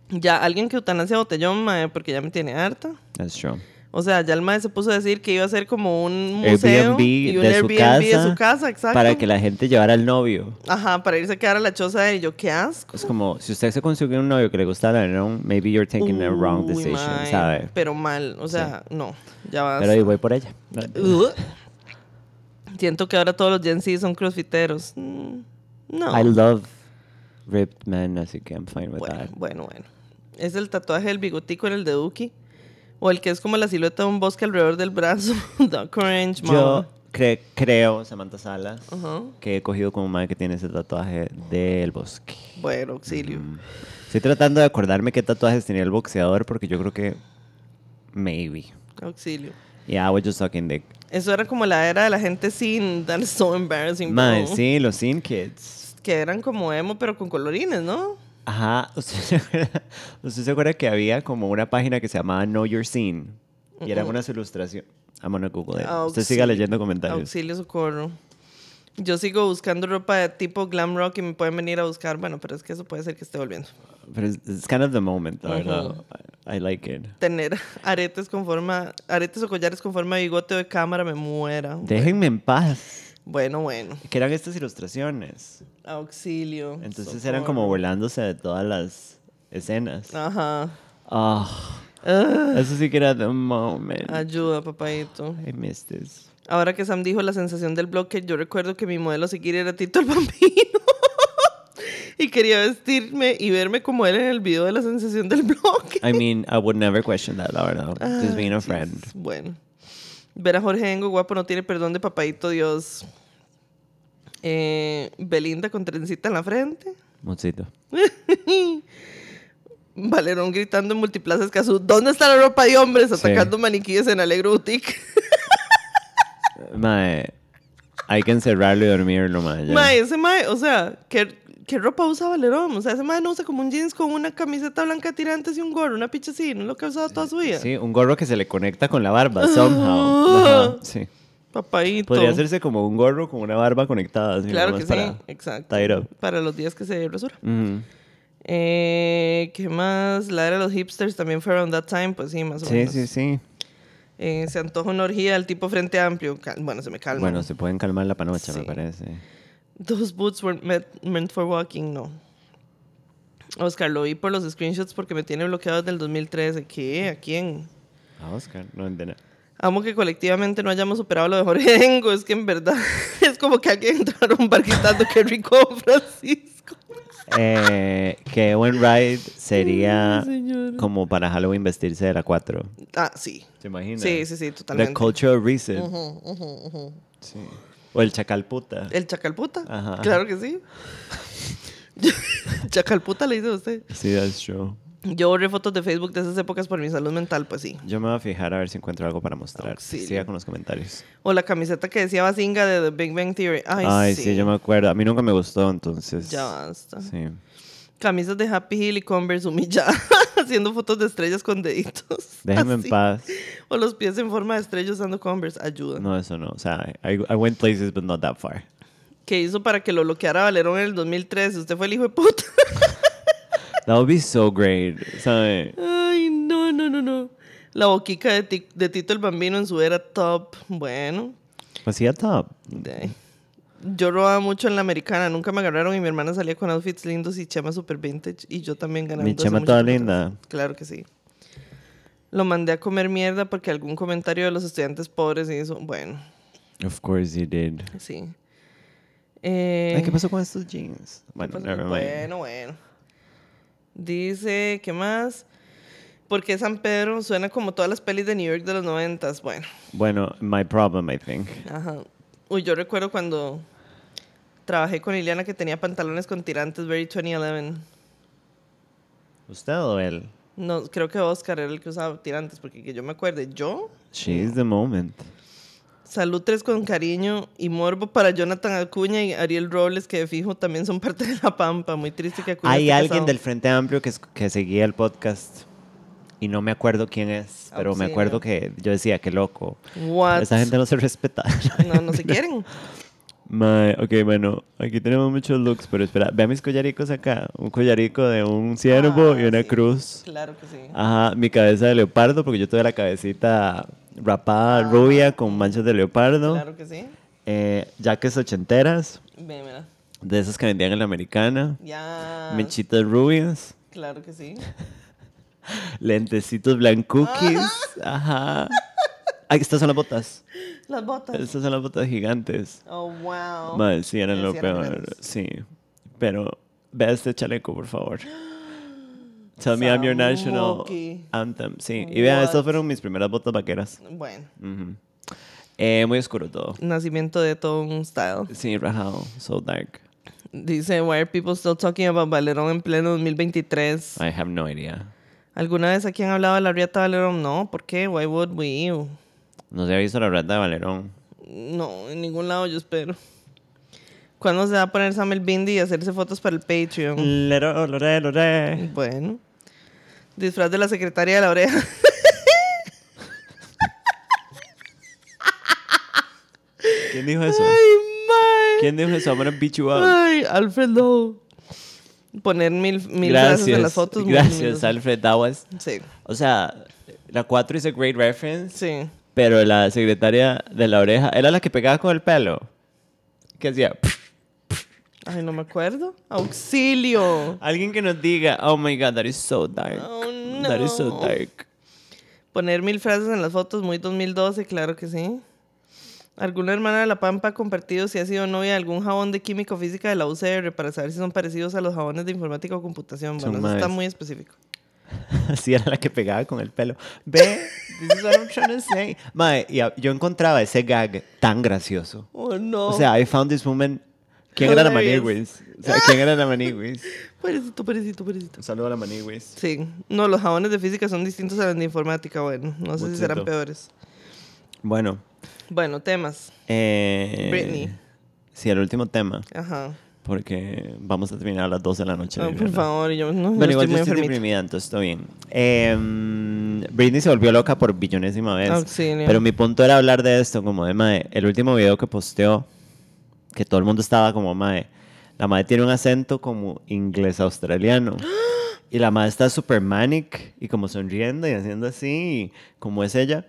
ya, alguien que eutanasia botellón, mae, porque ya me tiene harta. That's true. O sea, ya el mae se puso a decir que iba a ser como un museo Airbnb y un de su casa de su casa, exacto. Para que la gente llevara al novio. Ajá, para irse a quedar a la choza de él. Yo, qué asco. Es como, si usted se consiguió un novio que le gusta Valerón, maybe you're taking a wrong decision, mae, ¿sabe? Pero mal, o sea, no, ya vas. Pero ahí voy por ella. Siento que ahora todos los Gen Z son crossfiteros. Mm, No. I love ripped men, así que I'm fine with bueno, that. bueno, bueno. Es el tatuaje del bigotico en el de Duki. O el que es como la silueta de un bosque alrededor del brazo. (laughs) Dark Orange, Yo cre- creo, Samantha Salas, Ajá. que he cogido como madre que tiene ese tatuaje del bosque. Bueno, auxilio. Mm. Estoy tratando de acordarme qué tatuajes tenía el boxeador porque yo creo que maybe. Auxilio. Yeah, I was just talking dick. Eso era como la era de la gente sin. That's so embarrassing. Bro. sí, los Sin Kids. Que eran como emo, pero con colorines, ¿no? Ajá, ¿usted (laughs) se, acuerda, usted se acuerda que había como una página que se llamaba Know Your Scene? Y eran unas ilustraciones. I'm gonna Google it. Usted siga leyendo comentarios. Auxilio, socorro. Yo sigo buscando ropa de tipo glam rock y me pueden venir a buscar. Bueno, pero es que eso puede ser que esté volviendo. Pero es kind of the moment, la Ujú. verdad. I, I like it. Tener (laughs) aretes con forma, aretes o collares con forma de bigote o de cámara me muera. Déjenme en paz. Bueno, bueno. Que eran estas ilustraciones. Auxilio. Entonces eran como burlándose de todas las escenas. Ajá. Ah, Ah, eso sí que era the moment. ayuda, papadito. I missed this. Ahora que Sam dijo la sensación del bloque, yo recuerdo que mi modelo a seguir era Tito el Bambino. (laughs) y quería vestirme y verme como él en el video de la sensación del bloque. I mean, I would never question that, la verdad. Just being a friend. Bueno. Ver a Jorge Engo guapo no tiene perdón de papadito Dios. Eh, Belinda con trencita en la frente. Mocito. (laughs) Valerón gritando en Multiplaza Escazú. ¿Dónde está la ropa de hombres? Sí. Atacando maniquíes en Alegro Boutique. (laughs) Mae, hay que encerrarlo y dormirlo, mae. Mae, ese mae, o sea, ¿qué, ¿qué ropa usa Valerón? O sea, ese mae no usa como un jeans con una camiseta blanca tirantes y un gorro, una picha así, no es lo que ha usado toda su vida. Sí, un gorro que se le conecta con la barba, somehow. Ajá, sí. Papadito. Podría hacerse como un gorro con una barba conectada. así, Claro que sí, para exacto. Para los días que se resura. Ujú. Eh, ¿Qué más? La era de los hipsters también fue around that time, pues sí, más o Sí, menos. sí, sí. Eh, se antoja una orgía al tipo frente amplio. Cal- Bueno, se me calma. Bueno, se pueden calmar la panocha, me Sí. parece. Those boots were met- meant for walking, no. Oscar, lo vi por los screenshots porque me tiene bloqueado desde el 2013. ¿Qué? ¿A quién? A Oscar, no entiendo. Amo que colectivamente no hayamos superado lo de Jorge Engo. Es que en verdad (laughs) es como que alguien entrara a un bar gritando que rico (laughs) Francisco. Eh, que buen ride sería (laughs) Ay, como para Halloween vestirse de la 4. Ah, sí. ¿Se imagina? Sí, sí, sí, The totalmente. Cultural Reset. Ujú, ujú, ujú. Sí. O el Chacalputa. ¿El Chacalputa? Ajá. Claro que sí. (laughs) Chacalputa le dice a usted. Sí, that's true. Yo borré fotos de Facebook de esas épocas por mi salud mental, pues sí. Yo me voy a fijar a ver si encuentro algo para mostrar. Auxilio. Siga con los comentarios. O la camiseta que decía Basinga de The Big Bang Theory. Ay, Ay, sí. sí. yo me acuerdo. A mí nunca me gustó, entonces. Ya basta. Sí. Camisas de Happy Hill y Converse humilladas, (laughs) haciendo fotos de estrellas con deditos. (laughs) Déjenme en paz. O los pies en forma de estrella usando Converse. Ayuda. No, eso no. O sea, I, I went places, but not that far. Que hizo para que lo bloqueara Valerón en el 2013. Usted fue el hijo de puta. (laughs) That would be so great. ¿Sabe? Ay, no, no, no, no. La boquica de, de Tito el Bambino en su era top. Bueno. Was he a top? de. Yo robaba mucho en la americana, nunca me agarraron y mi hermana salía con outfits lindos y Chema super vintage y yo también ganando. Mi Chema toda linda. Claro que sí. Lo mandé a comer mierda porque algún comentario de los estudiantes pobres hizo. Bueno, Of course he did. sí. Eh, Ay, ¿Qué pasó con estos jeans? ¿qué Bueno, pasó? never mind. bueno, bueno. Dice, ¿qué más? Porque San Pedro suena como todas las pelis de New York de los noventas. Bueno. Bueno, my problem, I think. Ajá. Uy, yo recuerdo cuando trabajé con Liliana que tenía pantalones con tirantes Very 2011. ¿Usted o él? No, creo que Oscar era el que usaba tirantes, porque que yo me acuerde, yo, She's the moment. Salud 3 con cariño y morbo para Jonathan Acuña y Ariel Robles, que de fijo también son (laughs) parte de la Pampa. Muy triste que Acuña Hay alguien casado. del Frente Amplio que, que seguía el podcast y no me acuerdo quién es, pero me Auxilio. acuerdo que yo decía, qué loco. What? Esa gente no se respeta. (laughs) No, no se quieren. (laughs) Mae, ok, bueno, aquí tenemos muchos looks, pero espera, vea mis collaricos acá. Un collarico de un ciervo Ah, y una sí. cruz. Claro que sí. Ajá, mi cabeza de leopardo, porque yo tuve la cabecita rapada, Ah. rubia, con manchas de leopardo. Claro que sí. Eh, jackets ochenteras, Ve, mira. de esas que vendían en la americana. Ya. Mechitas rubias. Claro que sí. (laughs) Lentecitos blancuquis. Ajá. Ay, estas son las botas. Las botas. Estas son las botas gigantes. Oh, wow. Madre, sí, eran lo Sí, eran peor. grandes. Sí. Pero vea este chaleco, por favor. (gasps) Tell me I'm your national anthem. Sí. Y vean, estas fueron mis primeras botas vaqueras. Bueno. Ujú. Eh, muy oscuro todo. Nacimiento de todo un style. Sí, rajado. So dark. Dice, why are people still talking about Valerón en pleno 2023? I have no idea. ¿Alguna vez aquí han hablado de la Rieta Valerón? No, ¿por qué? Why would we? No se ha visto la rata de Valerón. No, en ningún lado yo espero. ¿Cuándo se va a poner Samuel Bindi y hacerse fotos para el Patreon? Lero, lore, lore. Bueno. Disfraz de la secretaria de la oreja. ¿Quién dijo eso? Ay. ¿Quién dijo eso? Ay, Alfred no. Poner mil, mil frases en las fotos. Gracias, Alfred. That was... Sí, O sea, la 4 is a great reference, sí. pero la secretaria de la oreja era la que pegaba con el pelo. Que hacía... Ay, no me acuerdo. Auxilio. Alguien que nos diga, oh my god, that is so dark. Oh, That is so no. dark. Poner mil frases en las fotos, muy 2012, claro que sí. ¿Alguna hermana de La Pampa ha compartido si ha sido novia de algún jabón de química o física de la UCR para saber si son parecidos a los jabones de informática o computación? Bueno, eso está muy específico. (laughs) Así era la que pegaba con el pelo. Ve, this is what I'm trying to say. Mae, yo encontraba ese gag tan gracioso. Oh, no. O sea, I found this woman. ¿Quién era la. Maniguis? O sea, ¿quién era la (laughs) Maniguis? Parecito, parecito, parecito. Un saludo a la Maniguis. Sí. No, los jabones de física son distintos a los de informática. Bueno, no sé si serán Muchito. peores. Bueno, Bueno, temas. eh, Britney. Sí, el último tema. Ajá. Porque vamos a terminar a las 12 de la noche. Viviana. por favor, yo no yo Bueno, igual estoy yo estoy enfermita. deprimida, entonces todo bien. Em, Britney se volvió loca por billonésima vez. Auxilio. Pero mi punto era hablar de esto, como de mae, el último video que posteó, que todo el mundo estaba como mae, la madre tiene un acento como inglés australiano. (gasps) Y la madre está super manic y como sonriendo y haciendo así, y como es ella,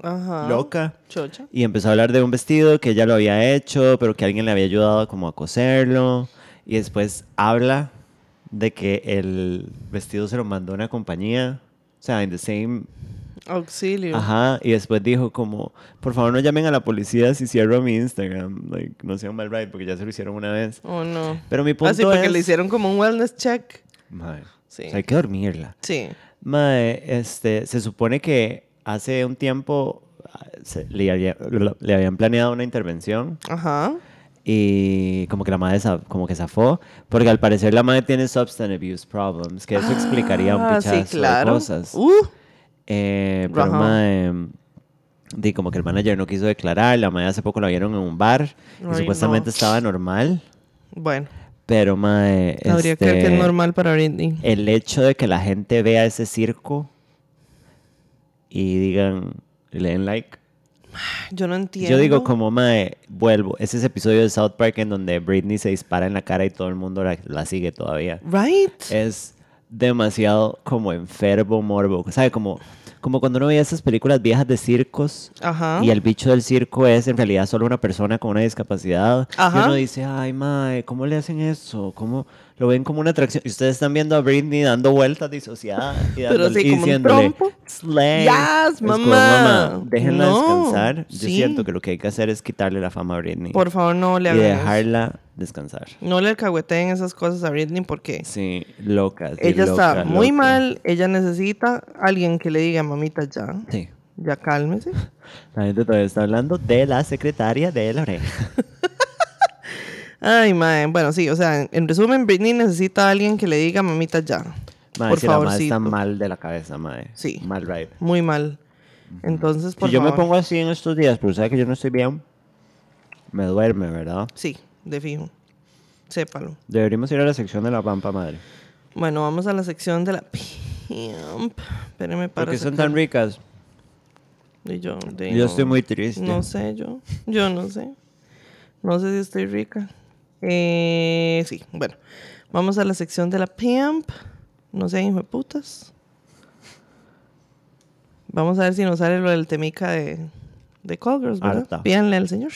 Ajá. loca. Chocha. Y empezó a hablar de un vestido que ella lo había hecho, pero que alguien le había ayudado como a coserlo. Y después habla de que el vestido se lo mandó una compañía. O sea, en the same... Auxilio. Ajá. Y después dijo como, por favor no llamen a la policía si cierro mi Instagram. Like, no sean mal right, porque ya se lo hicieron una vez. Oh, no. Pero mi punto Ah, sí, porque es... le hicieron como un wellness check. Mae, Sí. o sea, hay que dormirla. Sí. Mae, este, se supone que hace un tiempo ah, se- le, había- le habían planeado una intervención Ajá. y como que la madre como que zafó porque al parecer la madre tiene substance abuse problems que eso explicaría un Ah, pichazo sí, claro. de cosas Uh, Eh, pero di como que el manager no quiso declarar la madre hace poco la vieron en un bar y Ay, supuestamente no. estaba normal bueno, pero mae, habría ver que este, es normal para Britney. el hecho de que la gente vea ese circo y digan y le den like Yo no entiendo. Yo digo como, mae, vuelvo. Ese es ese episodio de South Park en donde Britney se dispara en la cara y todo el mundo la, la sigue todavía. Right? Es demasiado como enfermo, morbo. ¿Sabe? Como, como cuando uno veía esas películas viejas de circos Ajá. y el bicho del circo es en realidad solo una persona con una discapacidad. Y Ajá. uno dice, ay, mae, ¿cómo le hacen eso? ¿Cómo lo ven como una atracción? Y ustedes están viendo a Britney dando vueltas disociada y, Pero sí, y diciéndole, slay. Yes, Es como, mamá. déjenla No, descansar. Yo sí. siento que lo que hay que hacer es quitarle la fama a Britney Por favor, no le y hagan eso. dejarla descansar. No le alcahueteen esas cosas a Britney porque Sí, loca. sí, ella está loca, muy loca. mal. Ella necesita a alguien que le diga, mamita, ya. Sí. Ya cálmese. (laughs) La gente todavía está hablando de la secretaria de la oreja. (laughs) Ay, mae. Bueno, sí, o sea, en, en resumen, Britney necesita a alguien que le diga, mamita, ya. Mae, por si la madre está mal de la cabeza, mae. Sí. Mal right. Muy mal. Entonces, por Si yo me pongo así en estos días, pero sabe que yo no estoy bien, me duerme, ¿verdad? Sí, de fijo. Sépalo. Deberíamos ir a la sección de la pampa madre. Bueno, vamos a la sección de la pimp. Espérenme para Porque son sacar- tan ricas. Y yo, de- Yo no- estoy muy triste. No sé yo. Yo no sé. No sé si estoy rica. Eh, sí, bueno. Vamos a la sección de la pimp. No sé, hijo de putas. Vamos a ver si nos sale lo del temica de, de Call Girls, ¿verdad? Harta. Pídanle al señor.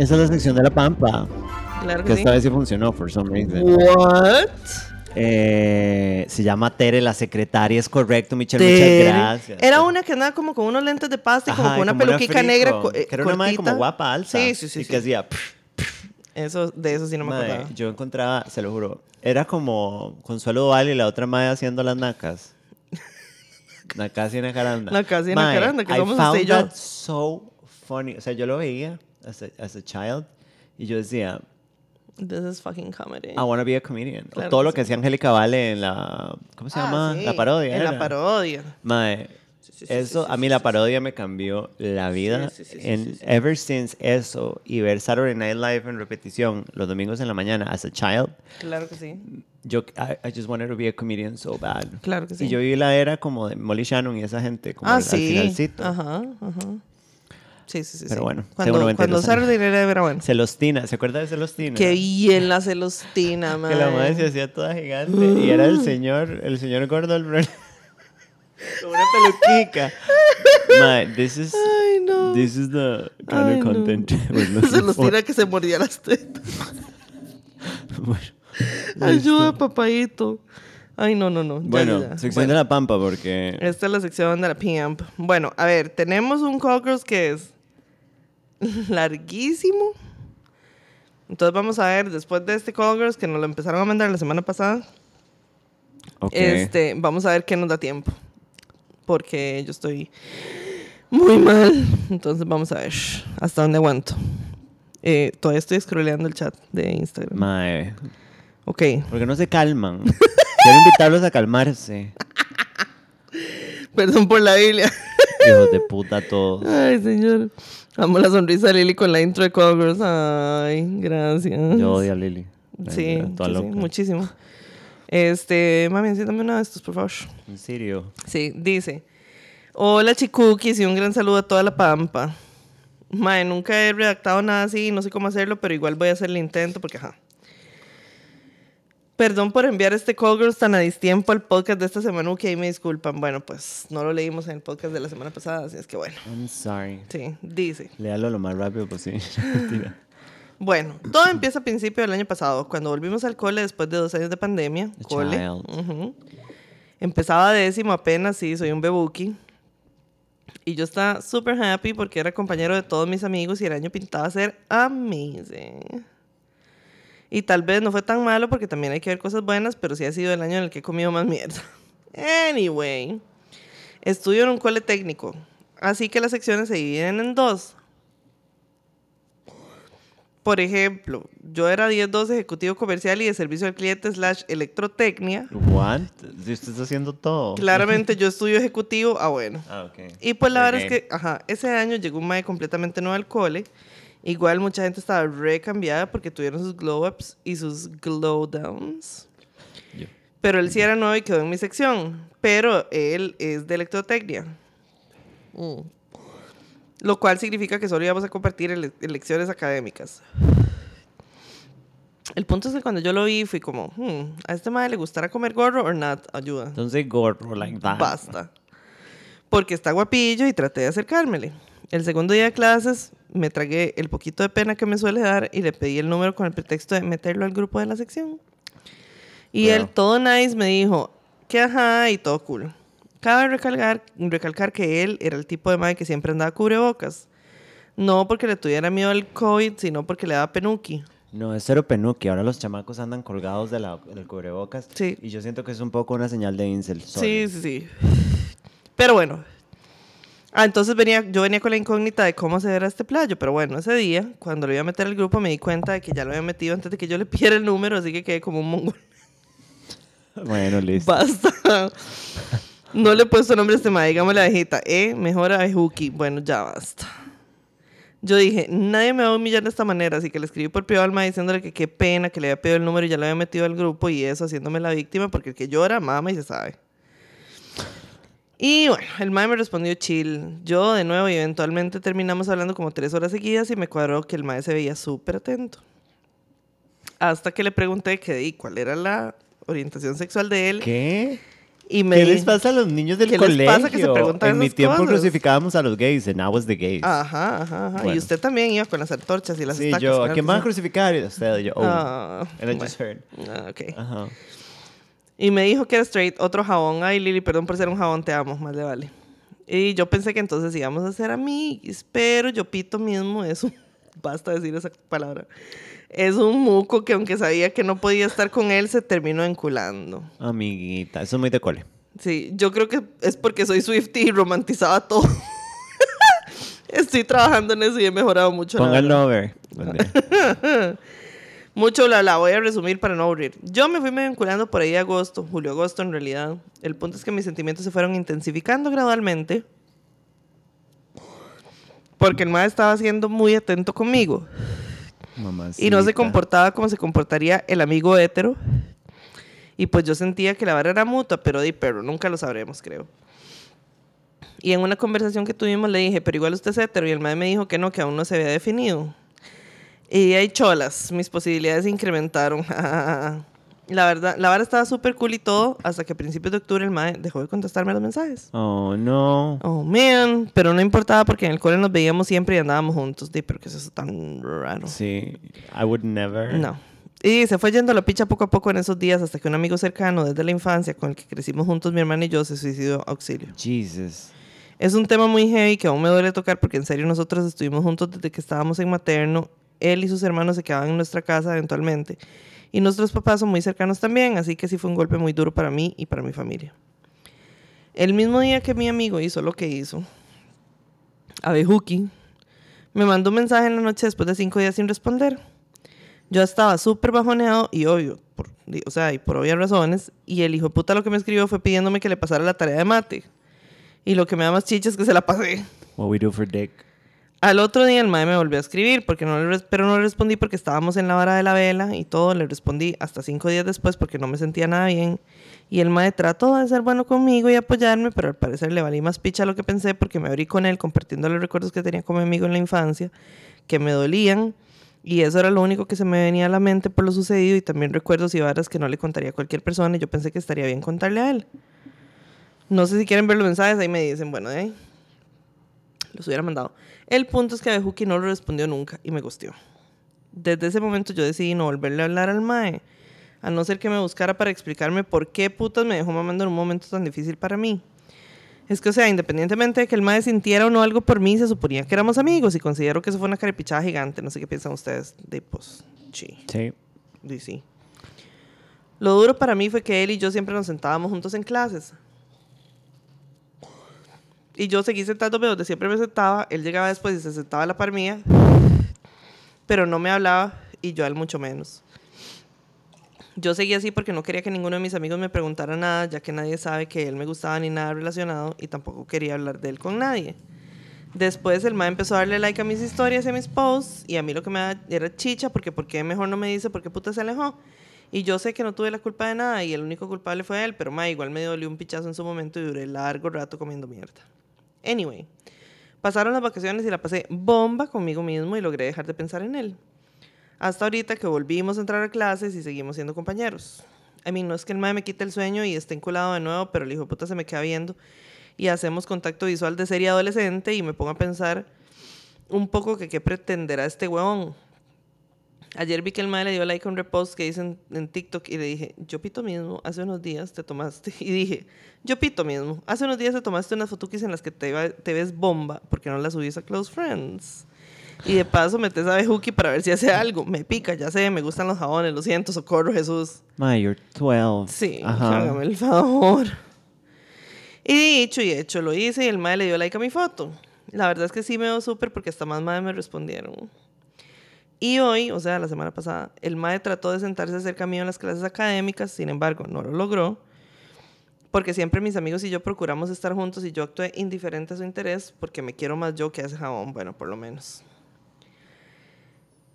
Esa es la sección de la pampa. Claro Que que sí. esta vez sí funcionó, for some reason. What? Eh, se llama Tere, la secretaria, es correcto, Michelle, Tere. muchas gracias. Era una que andaba como con unos lentes de pasta y como Ajá, con una como peluquica negra. co- eh, Que era una madre como guapa, alta. Sí, sí, sí. Y sí. que hacía... Eso, de eso sí no me Mae, acordaba. yo encontraba, se lo juro, era como Consuelo Duval y la otra madre haciendo las nacas. (laughs) Nacas y Nacaranda. Nacas y Nacaranda, que I somos found y yo. that so funny. O sea, yo lo veía as a, as a child y yo decía, This is fucking comedy. I want to be a comedian. O Claro todo que lo que hacía Angélica Vale en la, ¿cómo se Ah, llama? sí, La parodia. En la era. parodia. Mae, Sí, eso, a mí la parodia me cambió la vida. En. Ever since eso y ver Saturday Night Live en repetición los domingos en la mañana as a child, Claro que sí. yo I, I just wanted to be a comedian so bad. Claro que sí. Y yo vi la era como de Molly Shannon y esa gente como ah, al, al finalcito. Ajá, ajá. Sí, sí, sí. Pero bueno, cuando, 92 cuando. Saturday Night Live era bueno. (laughs) Celostina, ¿se acuerda de Celostina? Qué bien la celostina, man. (laughs) Que la madre se hacía toda gigante y era el señor, el señor gordo del Con (laughs) una peluquica. Mae, this is Ay, no. this is the kind Ay, of no. content for. celostina que se mordía las tetas. Bueno, Ayuda, papadito. Ay, no, no, no. Ya, bueno, ya, sección Bueno, de la pampa porque Esta es la sección de la Pimp. Bueno, a ver, tenemos un Call Girls que es (laughs) larguísimo. Entonces vamos a ver, después de este Call Girls que nos lo empezaron a mandar la semana pasada, Ok. este, vamos a ver qué nos da tiempo. Porque yo estoy muy mal. Entonces vamos a ver hasta dónde aguanto. Eh, todavía estoy scrolleando el chat de Instagram. Mae, Ok. porque no se calman. (laughs) Quiero invitarlos a calmarse. (laughs) Perdón por la Biblia. Hijos de puta todos. Ay, señor. Amo la sonrisa de Lily con la intro de Call Girls. Ay, gracias. Yo odio a Lili. Sí, sí, sí, muchísimo. Este, mami, enciéndame uno de estos, por favor. En serio. Sí, dice. Hola, chicuquis, y un gran saludo a toda la pampa. Mae, nunca he redactado nada así, no sé cómo hacerlo, pero igual voy a hacer el intento porque, ajá. Perdón por enviar este Call Girls tan a distiempo al podcast de esta semana, ahí me disculpan. Bueno, pues no lo leímos en el podcast de la semana pasada, así es que bueno. I'm sorry. Sí, dice. Léalo lo más rápido posible. (laughs) Bueno, todo empieza a principio del año pasado, cuando volvimos al cole después de dos años de pandemia. Cole. child. ujú. Empezaba décimo apenas, sí, soy un bebuki. Y yo estaba súper happy porque era compañero de todos mis amigos y el año pintaba ser amazing. Y tal vez no fue tan malo porque también hay que ver cosas buenas, pero sí ha sido el año en el que he comido más mierda. (laughs) Anyway, estudio en un cole técnico, así que las secciones se dividen en dos. Por ejemplo, yo era 10-2 ejecutivo comercial y de servicio al cliente slash electrotecnia. What? Si usted está haciendo todo. Claramente yo (laughs) estudio ejecutivo, ah bueno. Ah, ok. Y pues la Ok. verdad es que, ajá, ese año llegó un mae completamente nuevo al cole. Igual mucha gente estaba recambiada porque tuvieron sus glow ups y sus glow downs. Pero él sí era nuevo y quedó en mi sección. Pero él es de electrotecnia. Mm. Lo cual significa que solo íbamos a compartir ele- lecciones académicas. El punto es que cuando yo lo vi fui como, hmm, ¿a este madre le gustará comer gorro o not? Ayuda. Entonces gorro like that. Basta. Porque está guapillo y traté de acercármele. El segundo día de clases me tragué el poquito de pena que me suele dar y le pedí el número con el pretexto de meterlo al grupo de la sección. Y Wow. él, todo nice, me dijo que ajá y todo cool. Cabe recalcar, recalcar que él era el tipo de madre que siempre andaba cubrebocas. No porque le tuviera miedo al COVID, sino porque le daba penuki. No, es cero penuki. Ahora los chamacos andan colgados de la, del cubrebocas. Sí. Y yo siento que es un poco una señal de incel. sorry. Sí, sí, sí. Pero bueno. Ah, entonces venía, yo venía con la incógnita de cómo se era este playo. Pero bueno, ese día, cuando lo iba a meter al grupo, me di cuenta de que ya lo había metido antes de que yo le pidiera el número, así que quedé como un mongol. (laughs) Bueno, listo. Basta. No le he puesto nombre a este ma, digamos la abejita. Eh, mejor abejuki. Bueno, ya basta. Yo dije, nadie me va a humillar de esta manera, así que le escribí por privado al ma diciéndole que qué pena que le había pedido el número y ya lo había metido al grupo y eso haciéndome la víctima porque el que llora, mama y se sabe. Y bueno, el mae me respondió chill. Yo de nuevo y eventualmente terminamos hablando como tres horas seguidas y me cuadró que el mae se veía súper atento. Hasta que le pregunté que di cuál era la orientación sexual de él. ¿Qué? Y me ¿Qué les pasa a los niños del ¿Qué les colegio? pasa que se preguntan en mi tiempo cosas? crucificábamos a los gays, and I was the gays. Ajá, ajá, ajá. Y Bueno. usted también iba con las antorchas y las sí, estacas. yo, ¿a quién van a sí. crucificar? Y usted, y yo, oh. Ah, and I just heard. Ah, ok. Ajá. Y me dijo que era straight, otro jabón. Ay, Lili, perdón por ser un jabón, te amo, más le vale. Y yo pensé que entonces íbamos a ser amigos, pero yo pito mismo eso. (laughs) Basta decir esa palabra. Es un muco que aunque sabía que no podía estar con él, se terminó enculando. Amiguita, eso es muy de cole. Sí, yo creo que es porque soy Swifty y romantizaba todo. (laughs) Estoy trabajando en eso y he mejorado mucho. la Pónganlo verdad. (laughs) Mucho bla bla, voy a resumir para no aburrir. Yo me fui vinculando por ahí de agosto, julio-agosto en realidad. El punto es que mis sentimientos se fueron intensificando gradualmente. Porque el mae estaba siendo muy atento conmigo. Mamacita. Y no se comportaba como se comportaría el amigo hétero. Y pues yo sentía que la vara era mutua, pero di pero nunca lo sabremos, creo. Y en una conversación que tuvimos le dije, pero igual usted es hétero. Y el mae me dijo que no, que aún no se había definido. Y hay cholas, mis posibilidades se incrementaron. (laughs) la verdad, la vara estaba súper cool y todo, hasta que a principios de octubre el mae dejó de contestarme los mensajes. Oh, no. Oh, man, pero no importaba porque en el cole nos veíamos siempre y andábamos juntos. Di, pero que es eso tan raro. Sí. I would never. No. Y se fue yendo la picha poco a poco en esos días hasta que un amigo cercano desde la infancia con el que crecimos juntos mi hermana y yo se suicidó auxilio. Jesus. Es un tema muy heavy que aún me duele tocar porque en serio nosotros estuvimos juntos desde que estábamos en materno. Él y sus hermanos se quedaban en nuestra casa eventualmente. Y nuestros papás son muy cercanos también, así que sí fue un golpe muy duro para mí y para mi familia. El mismo día que mi amigo hizo lo que hizo, Abejuki me mandó un mensaje en la noche después de cinco días sin responder. Yo estaba súper bajoneado y obvio, por, o sea, por obvias razones, y el hijo de puta lo que me escribió fue pidiéndome que le pasara la tarea de mate. Y lo que me da más chicha es que se la pasé. What we do for dick. Al otro día el mae me volvió a escribir, porque no le pero no le respondí porque estábamos en la vara de la vela y todo. Le respondí hasta cinco días después porque no me sentía nada bien. Y el mae trató de ser bueno conmigo y apoyarme, pero al parecer le valí más picha lo que pensé porque me abrí con él compartiendo los recuerdos que tenía con mi amigo en la infancia, que me dolían. Y eso era lo único que se me venía a la mente por lo sucedido y también recuerdos y varas que no le contaría a cualquier persona y yo pensé que estaría bien contarle a él. No sé si quieren ver los mensajes, ahí me dicen, bueno, ahí los hubiera mandado. El punto es que Abejuki no lo respondió nunca y me gustió. Desde ese momento yo decidí no volverle a hablar al Mae, a no ser que me buscara para explicarme por qué putas me dejó mamando en un momento tan difícil para mí. Es que, o sea, independientemente de que el Mae sintiera o no algo por mí, se suponía que éramos amigos y considero que eso fue una caripichada gigante. No sé qué piensan ustedes. De pues, sí, Sí. sí. Lo duro para mí fue que él y yo siempre nos sentábamos juntos en clases. Y yo seguí sentándome donde siempre me sentaba. Él llegaba después y se sentaba a la par mía. Pero no me hablaba y yo a él mucho menos. Yo seguía así porque no quería que ninguno de mis amigos me preguntara nada, ya que nadie sabe que él me gustaba ni nada relacionado y tampoco quería hablar de él con nadie. Después el ma empezó a darle like a mis historias y a mis posts y a mí lo que me da era chicha porque ¿por qué mejor no me dice por qué puta se alejó? Y yo sé que no tuve la culpa de nada y el único culpable fue él, pero ma igual me dolió un pichazo en su momento y duré largo rato comiendo mierda. Anyway, pasaron las vacaciones y la pasé bomba conmigo mismo y logré dejar de pensar en él. Hasta ahorita que volvimos a entrar a clases y seguimos siendo compañeros. A mí no es que el mae me quite el sueño y esté enculado de nuevo, pero el hijo de puta se me queda viendo y hacemos contacto visual de serie adolescente y me pongo a pensar un poco que qué pretenderá este huevón. Ayer vi que el mae le dio like a un repost que hice en, en TikTok y le dije, yo pito mismo, hace unos días te tomaste, (laughs) y dije, yo pito mismo, hace unos días te tomaste unas fotukis en las que te, ves bomba, porque no las subís a Close Friends. Y de paso metes a Bejuki para ver si hace algo. Me pica, ya sé, me gustan los jabones, lo siento, socorro Jesús. Ma, you're 12. Sí, Ajá. hágame el favor. Y dicho y hecho, lo hice y el mae le dio like a mi foto. La verdad es que sí me veo súper porque hasta más madre me respondieron. Y hoy, o sea, la semana pasada, el mae trató de sentarse cerca mío en las clases académicas, sin embargo, no lo logró. Porque siempre mis amigos y yo procuramos estar juntos y yo actué indiferente a su interés porque me quiero más yo que ese jabón, bueno, por lo menos.